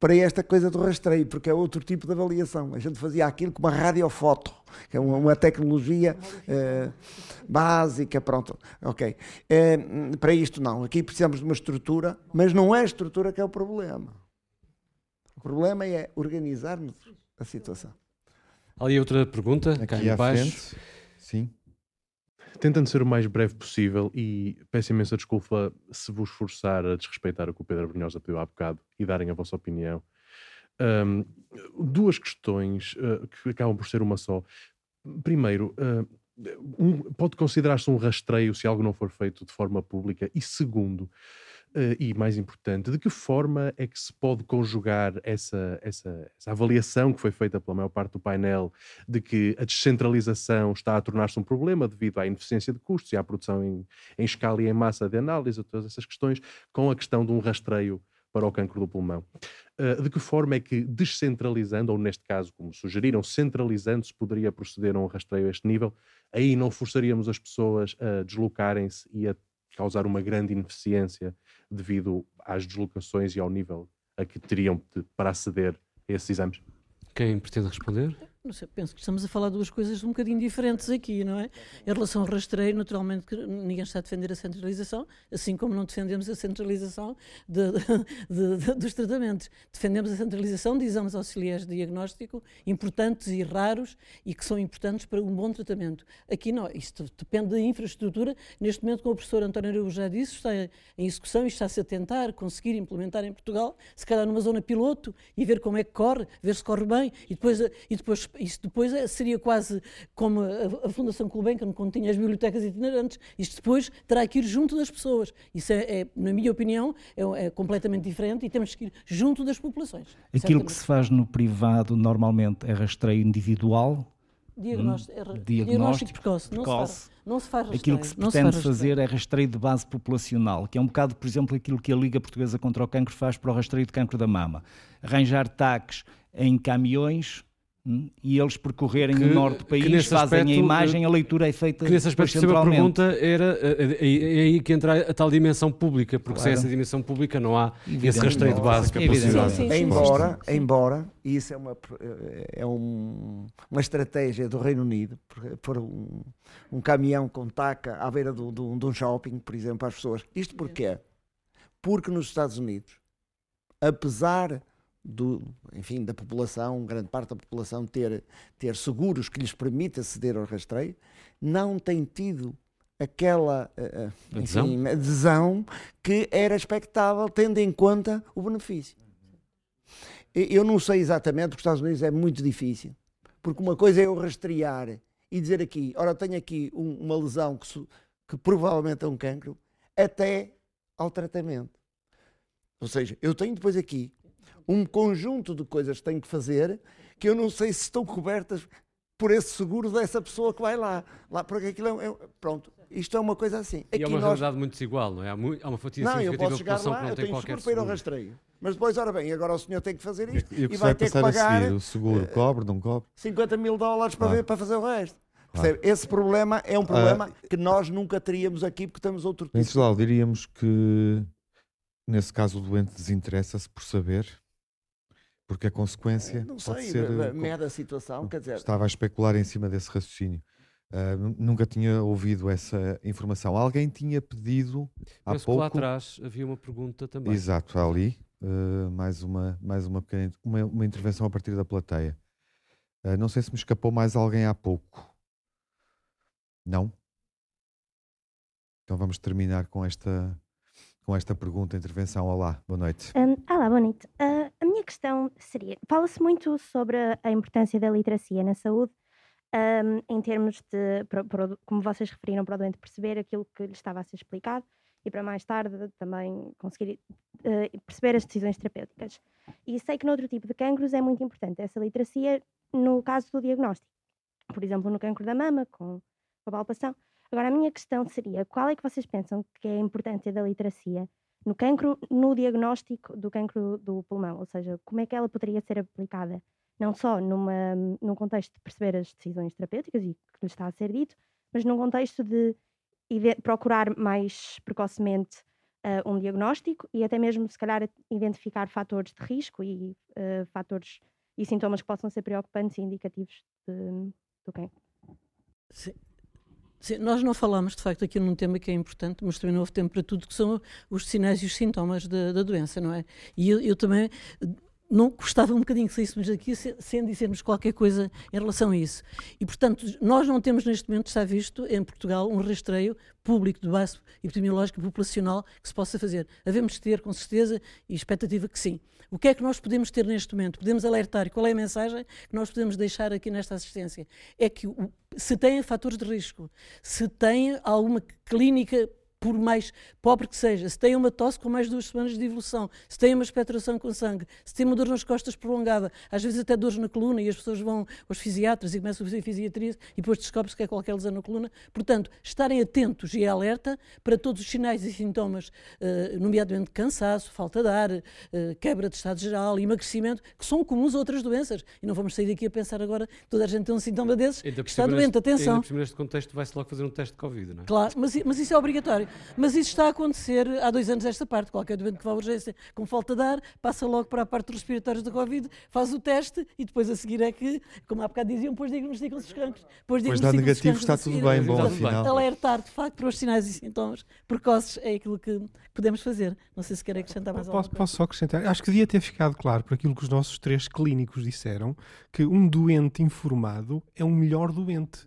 [SPEAKER 6] para esta coisa do rastreio, porque é outro tipo de avaliação. A gente fazia aquilo com uma radiofoto, que é uma, uma tecnologia eh, básica, pronto, ok. Eh, para isto não, aqui precisamos de uma estrutura, mas não é a estrutura que é o problema. O problema é organizarmos a situação.
[SPEAKER 3] Ali outra pergunta,
[SPEAKER 2] Aqui à
[SPEAKER 3] baixo.
[SPEAKER 2] frente. Sim.
[SPEAKER 30] Tentando ser o mais breve possível e peço imensa desculpa se vos forçar a desrespeitar o que o Pedro Brunhosa pediu há bocado e darem a vossa opinião. Ahm, duas questões ah, que acabam por ser uma só. Primeiro, ah, um- pode considerar-se um rastreio se algo não for feito de forma pública? E segundo, e mais importante, de que forma é que se pode conjugar essa, essa, essa avaliação que foi feita pela maior parte do painel de que a descentralização está a tornar-se um problema devido à ineficiência de custos e à produção em, em escala e em massa de análise, todas essas questões, com a questão de um rastreio para o cancro do pulmão. Uh, de que forma é que descentralizando, ou neste caso, como sugeriram, centralizando, se poderia proceder a um rastreio a este nível, aí não forçaríamos as pessoas a deslocarem-se e a causar uma grande ineficiência devido às deslocações e ao nível a que teriam para aceder a esses exames?
[SPEAKER 3] Quem pretende responder?
[SPEAKER 5] Não sei, penso que estamos a falar de duas coisas um bocadinho diferentes aqui, não é? Em relação ao rastreio, naturalmente que ninguém está a defender a centralização, assim como não defendemos a centralização de- de- de- dos tratamentos. Defendemos a centralização de exames auxiliares de diagnóstico importantes e raros e que são importantes para um bom tratamento. Aqui não, isto depende da infraestrutura. Neste momento, como o professor António Araújo já disse, está em execução e está-se a tentar conseguir implementar em Portugal, se calhar numa zona piloto e ver como é que corre, ver se corre bem e depois, e depois isto depois é, seria quase como a, a Fundação Gulbenkian, quando tinha as bibliotecas itinerantes, isto depois terá que ir junto das pessoas. Isso é, é na minha opinião, é, é, completamente diferente e temos que ir junto das populações.
[SPEAKER 7] Aquilo
[SPEAKER 5] certamente.
[SPEAKER 7] que se faz no privado normalmente é rastreio individual.
[SPEAKER 5] Diagnóstico,
[SPEAKER 7] hum,
[SPEAKER 5] diagnóstico, diagnóstico precoce. Não,
[SPEAKER 7] precoce.
[SPEAKER 5] Se faz, não se faz rastreio.
[SPEAKER 7] Aquilo que se pretende fazer é rastreio de base populacional, que é um bocado, por exemplo, aquilo que a Liga Portuguesa contra o Cancro faz para o rastreio de cancro da mama. Arranjar taques em caminhões e eles percorrerem
[SPEAKER 3] que,
[SPEAKER 7] o norte do país, fazem
[SPEAKER 3] aspecto,
[SPEAKER 7] a imagem, a leitura é feita
[SPEAKER 3] que nesse aspecto, a pergunta era, é, é aí que entra a tal dimensão pública, porque claro. sem essa dimensão pública não há Evidente. esse rastreio de base populacional.
[SPEAKER 6] Embora, embora, e isso é uma, é um, uma estratégia do Reino Unido, por, um, um, caminhão com taca à beira do, do, de um shopping, por exemplo, as pessoas. Isto porquê? Porque nos Estados Unidos, apesar do, enfim, da população, grande parte da população ter, ter seguros que lhes permita aceder ao rastreio, não tem tido aquela uh,
[SPEAKER 3] adesão?
[SPEAKER 6] Enfim, adesão que era expectável, tendo em conta o benefício. Eu não sei exatamente, porque os Estados Unidos é muito difícil, porque uma coisa é eu rastrear e dizer aqui, ora, tenho aqui um, uma lesão que, que provavelmente é um cancro, até ao tratamento. Ou seja, eu tenho depois aqui um conjunto de coisas que tenho que fazer que eu não sei se estão cobertas por esse seguro dessa pessoa que vai lá. lá porque aquilo é, é pronto, isto é uma coisa assim.
[SPEAKER 3] E é uma nós... realidade muito desigual, não é? Há, muito, há uma fatia
[SPEAKER 6] não,
[SPEAKER 3] significativa
[SPEAKER 6] da população
[SPEAKER 3] lá, tem qualquer
[SPEAKER 6] seguro. para ir ao rastreio. Mas depois, ora bem, agora o senhor tem que fazer isto
[SPEAKER 2] e, e,
[SPEAKER 6] e vai, ter que pagar...
[SPEAKER 2] o seguro uh, cobre, não cobre?
[SPEAKER 6] 50 mil dólares para, ver, para fazer o resto. Claro. Esse problema é um problema uh, que nós nunca teríamos aqui porque temos outro tipo.
[SPEAKER 2] Em diríamos que nesse caso o doente desinteressa-se por saber porque a consequência
[SPEAKER 6] não
[SPEAKER 2] pode
[SPEAKER 6] sei,
[SPEAKER 2] ser
[SPEAKER 6] mera situação, quer dizer...
[SPEAKER 2] Estava a especular em cima desse raciocínio. Uh, nunca tinha ouvido essa informação. Alguém tinha pedido há
[SPEAKER 3] Penso
[SPEAKER 2] pouco...
[SPEAKER 3] que lá atrás havia uma pergunta também.
[SPEAKER 2] Exato, ali. Uh, mais uma, mais uma pequena uma, uma intervenção a partir da plateia. Uh, não sei se me escapou mais alguém há pouco. Não? Então vamos terminar com esta com esta pergunta, intervenção. Olá, boa noite.
[SPEAKER 31] Um, olá, boa noite. Uh, minha questão seria: fala-se muito sobre a importância da literacia na saúde, um, em termos de, como vocês referiram, para o doente perceber aquilo que lhe estava a ser explicado e para mais tarde também conseguir uh, perceber as decisões terapêuticas. E sei que noutro tipo de cancros é muito importante essa literacia no caso do diagnóstico. Por exemplo, no cancro da mama, com a palpação. Agora, a minha questão seria: qual é que vocês pensam que é a importância da literacia no cancro, no diagnóstico do cancro do pulmão? Ou seja, como é que ela poderia ser aplicada, não só numa, num contexto de perceber as decisões terapêuticas e que lhe está a ser dito, mas num contexto de procurar mais precocemente uh, um diagnóstico e até mesmo, se calhar, identificar fatores de risco e uh, fatores e sintomas que possam ser preocupantes e indicativos de, do cancro.
[SPEAKER 5] Sim. Sim, nós não falamos, de facto, aqui num tema que é importante, mas também não houve tempo para tudo, que são os sinais e os sintomas da, da doença, não é? E eu, eu, também não gostava um bocadinho que saíssemos daqui sem dizermos qualquer coisa em relação a isso. E, portanto, nós não temos neste momento, está visto, em Portugal, um rastreio público de base epidemiológica populacional que se possa fazer. Havemos ter, com certeza, e expectativa que sim. O que é que nós podemos ter neste momento? Podemos alertar. Qual é a mensagem que nós podemos deixar aqui nesta assistência? É que se têm fatores de risco, se tem alguma clínica por mais pobre que seja, se tem uma tosse com mais duas semanas de evolução, se tem uma expectoração com sangue, se tem uma dor nas costas prolongada, às vezes até dores na coluna e as pessoas vão aos fisiatras e começam a fazer fisiatria e depois descobre-se que é qualquer lesão na coluna. Portanto, estarem atentos e alerta para todos os sinais e sintomas, uh, nomeadamente cansaço, falta de ar, uh, quebra de estado geral, emagrecimento, que são comuns a outras doenças. E não vamos sair daqui a pensar agora toda a gente tem um sintoma desses, que está doente, atenção.
[SPEAKER 3] Ainda neste contexto vai-se logo fazer um teste de Covid, não é?
[SPEAKER 5] Claro, mas, mas isso é obrigatório. Mas isso está a acontecer há dois anos esta parte. Qualquer doente que vá à urgência com falta de ar, passa logo para a parte dos respiratórios da Covid, faz o teste e depois a seguir é que, como há bocado diziam, depois diagnosticam-se os cancros.
[SPEAKER 2] Depois, depois dá negativo, está tudo bem, bom, afinal.
[SPEAKER 5] Alertar, de facto, para os sinais e sintomas precoces é aquilo que podemos fazer. Não sei se quer acrescentar mais
[SPEAKER 4] posso, Posso só acrescentar? Acho que devia ter ficado claro, por aquilo que os nossos três clínicos disseram, que um doente informado é um melhor doente.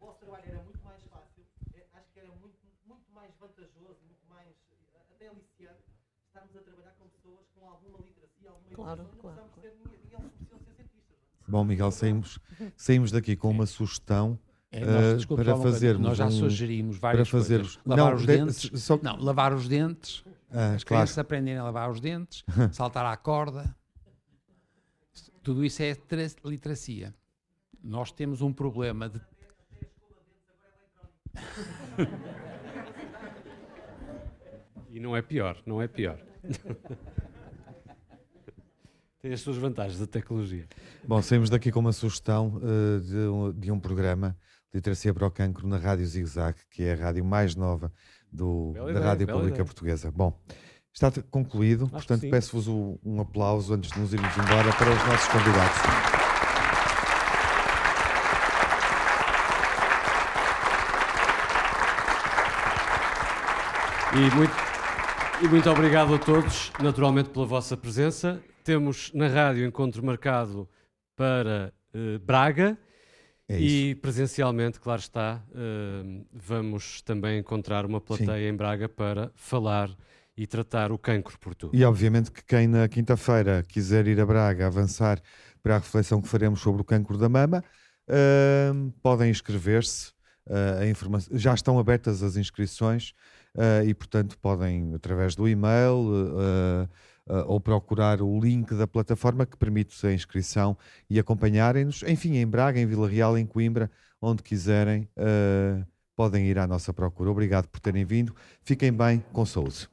[SPEAKER 4] O
[SPEAKER 27] vosso trabalho era muito mais fácil, é, acho que era muito, muito mais vantajoso, muito mais até aliciante estarmos a trabalhar com pessoas com alguma literacia, alguma
[SPEAKER 5] Claro,
[SPEAKER 27] educação,
[SPEAKER 5] claro,
[SPEAKER 27] não precisamos ser ninguém, ninguém não precisam ser cientistas.
[SPEAKER 2] Bom, Miguel, saímos, saímos daqui com uma sugestão
[SPEAKER 8] É, nós,
[SPEAKER 2] eh,
[SPEAKER 8] desculpe,
[SPEAKER 2] para fazermos
[SPEAKER 8] nós já
[SPEAKER 2] um-
[SPEAKER 8] sugerimos várias
[SPEAKER 2] para fazer
[SPEAKER 8] coisas. Lavar
[SPEAKER 2] não,
[SPEAKER 8] os
[SPEAKER 2] de-
[SPEAKER 8] dentes.
[SPEAKER 2] só-
[SPEAKER 8] Não, lavar os dentes.
[SPEAKER 2] Ah,
[SPEAKER 8] as
[SPEAKER 2] claro.
[SPEAKER 8] crianças aprenderem a lavar os dentes, saltar à corda. Tudo isso é literacia. Nós temos um problema de.
[SPEAKER 3] E não é pior, não é pior. Tem as suas vantagens, a tecnologia.
[SPEAKER 2] Bom, saímos daqui com uma sugestão eh, de, um, de um programa Literacia para o Cancro na Rádio Zig Zag, que é a rádio mais nova do,
[SPEAKER 3] Bela
[SPEAKER 2] da
[SPEAKER 3] ideia,
[SPEAKER 2] Rádio Pública
[SPEAKER 3] ideia.
[SPEAKER 2] Portuguesa. Bom, está concluído,
[SPEAKER 3] que
[SPEAKER 2] portanto
[SPEAKER 3] sim.
[SPEAKER 2] peço-vos um aplauso antes de nos irmos embora para os nossos convidados.
[SPEAKER 3] E muito, e muito obrigado a todos, naturalmente, pela vossa presença. Temos na rádio encontro marcado para eh, Braga
[SPEAKER 2] É
[SPEAKER 3] e presencialmente, claro está, eh, vamos também encontrar uma plateia em Braga para falar e tratar o cancro por tu.
[SPEAKER 2] E obviamente que quem na quinta-feira quiser ir a Braga avançar para a reflexão que faremos sobre o cancro da mama, ahm, podem inscrever-se. informa- já estão abertas as inscrições ah, e, portanto, podem, através do e-mail ou procurar o link da plataforma que permite a inscrição e acompanharem-nos. Enfim, em Braga, em Vila Real, em Coimbra, onde quiserem, ah, podem ir à nossa procura. Obrigado por terem vindo. Fiquem bem, com saúde.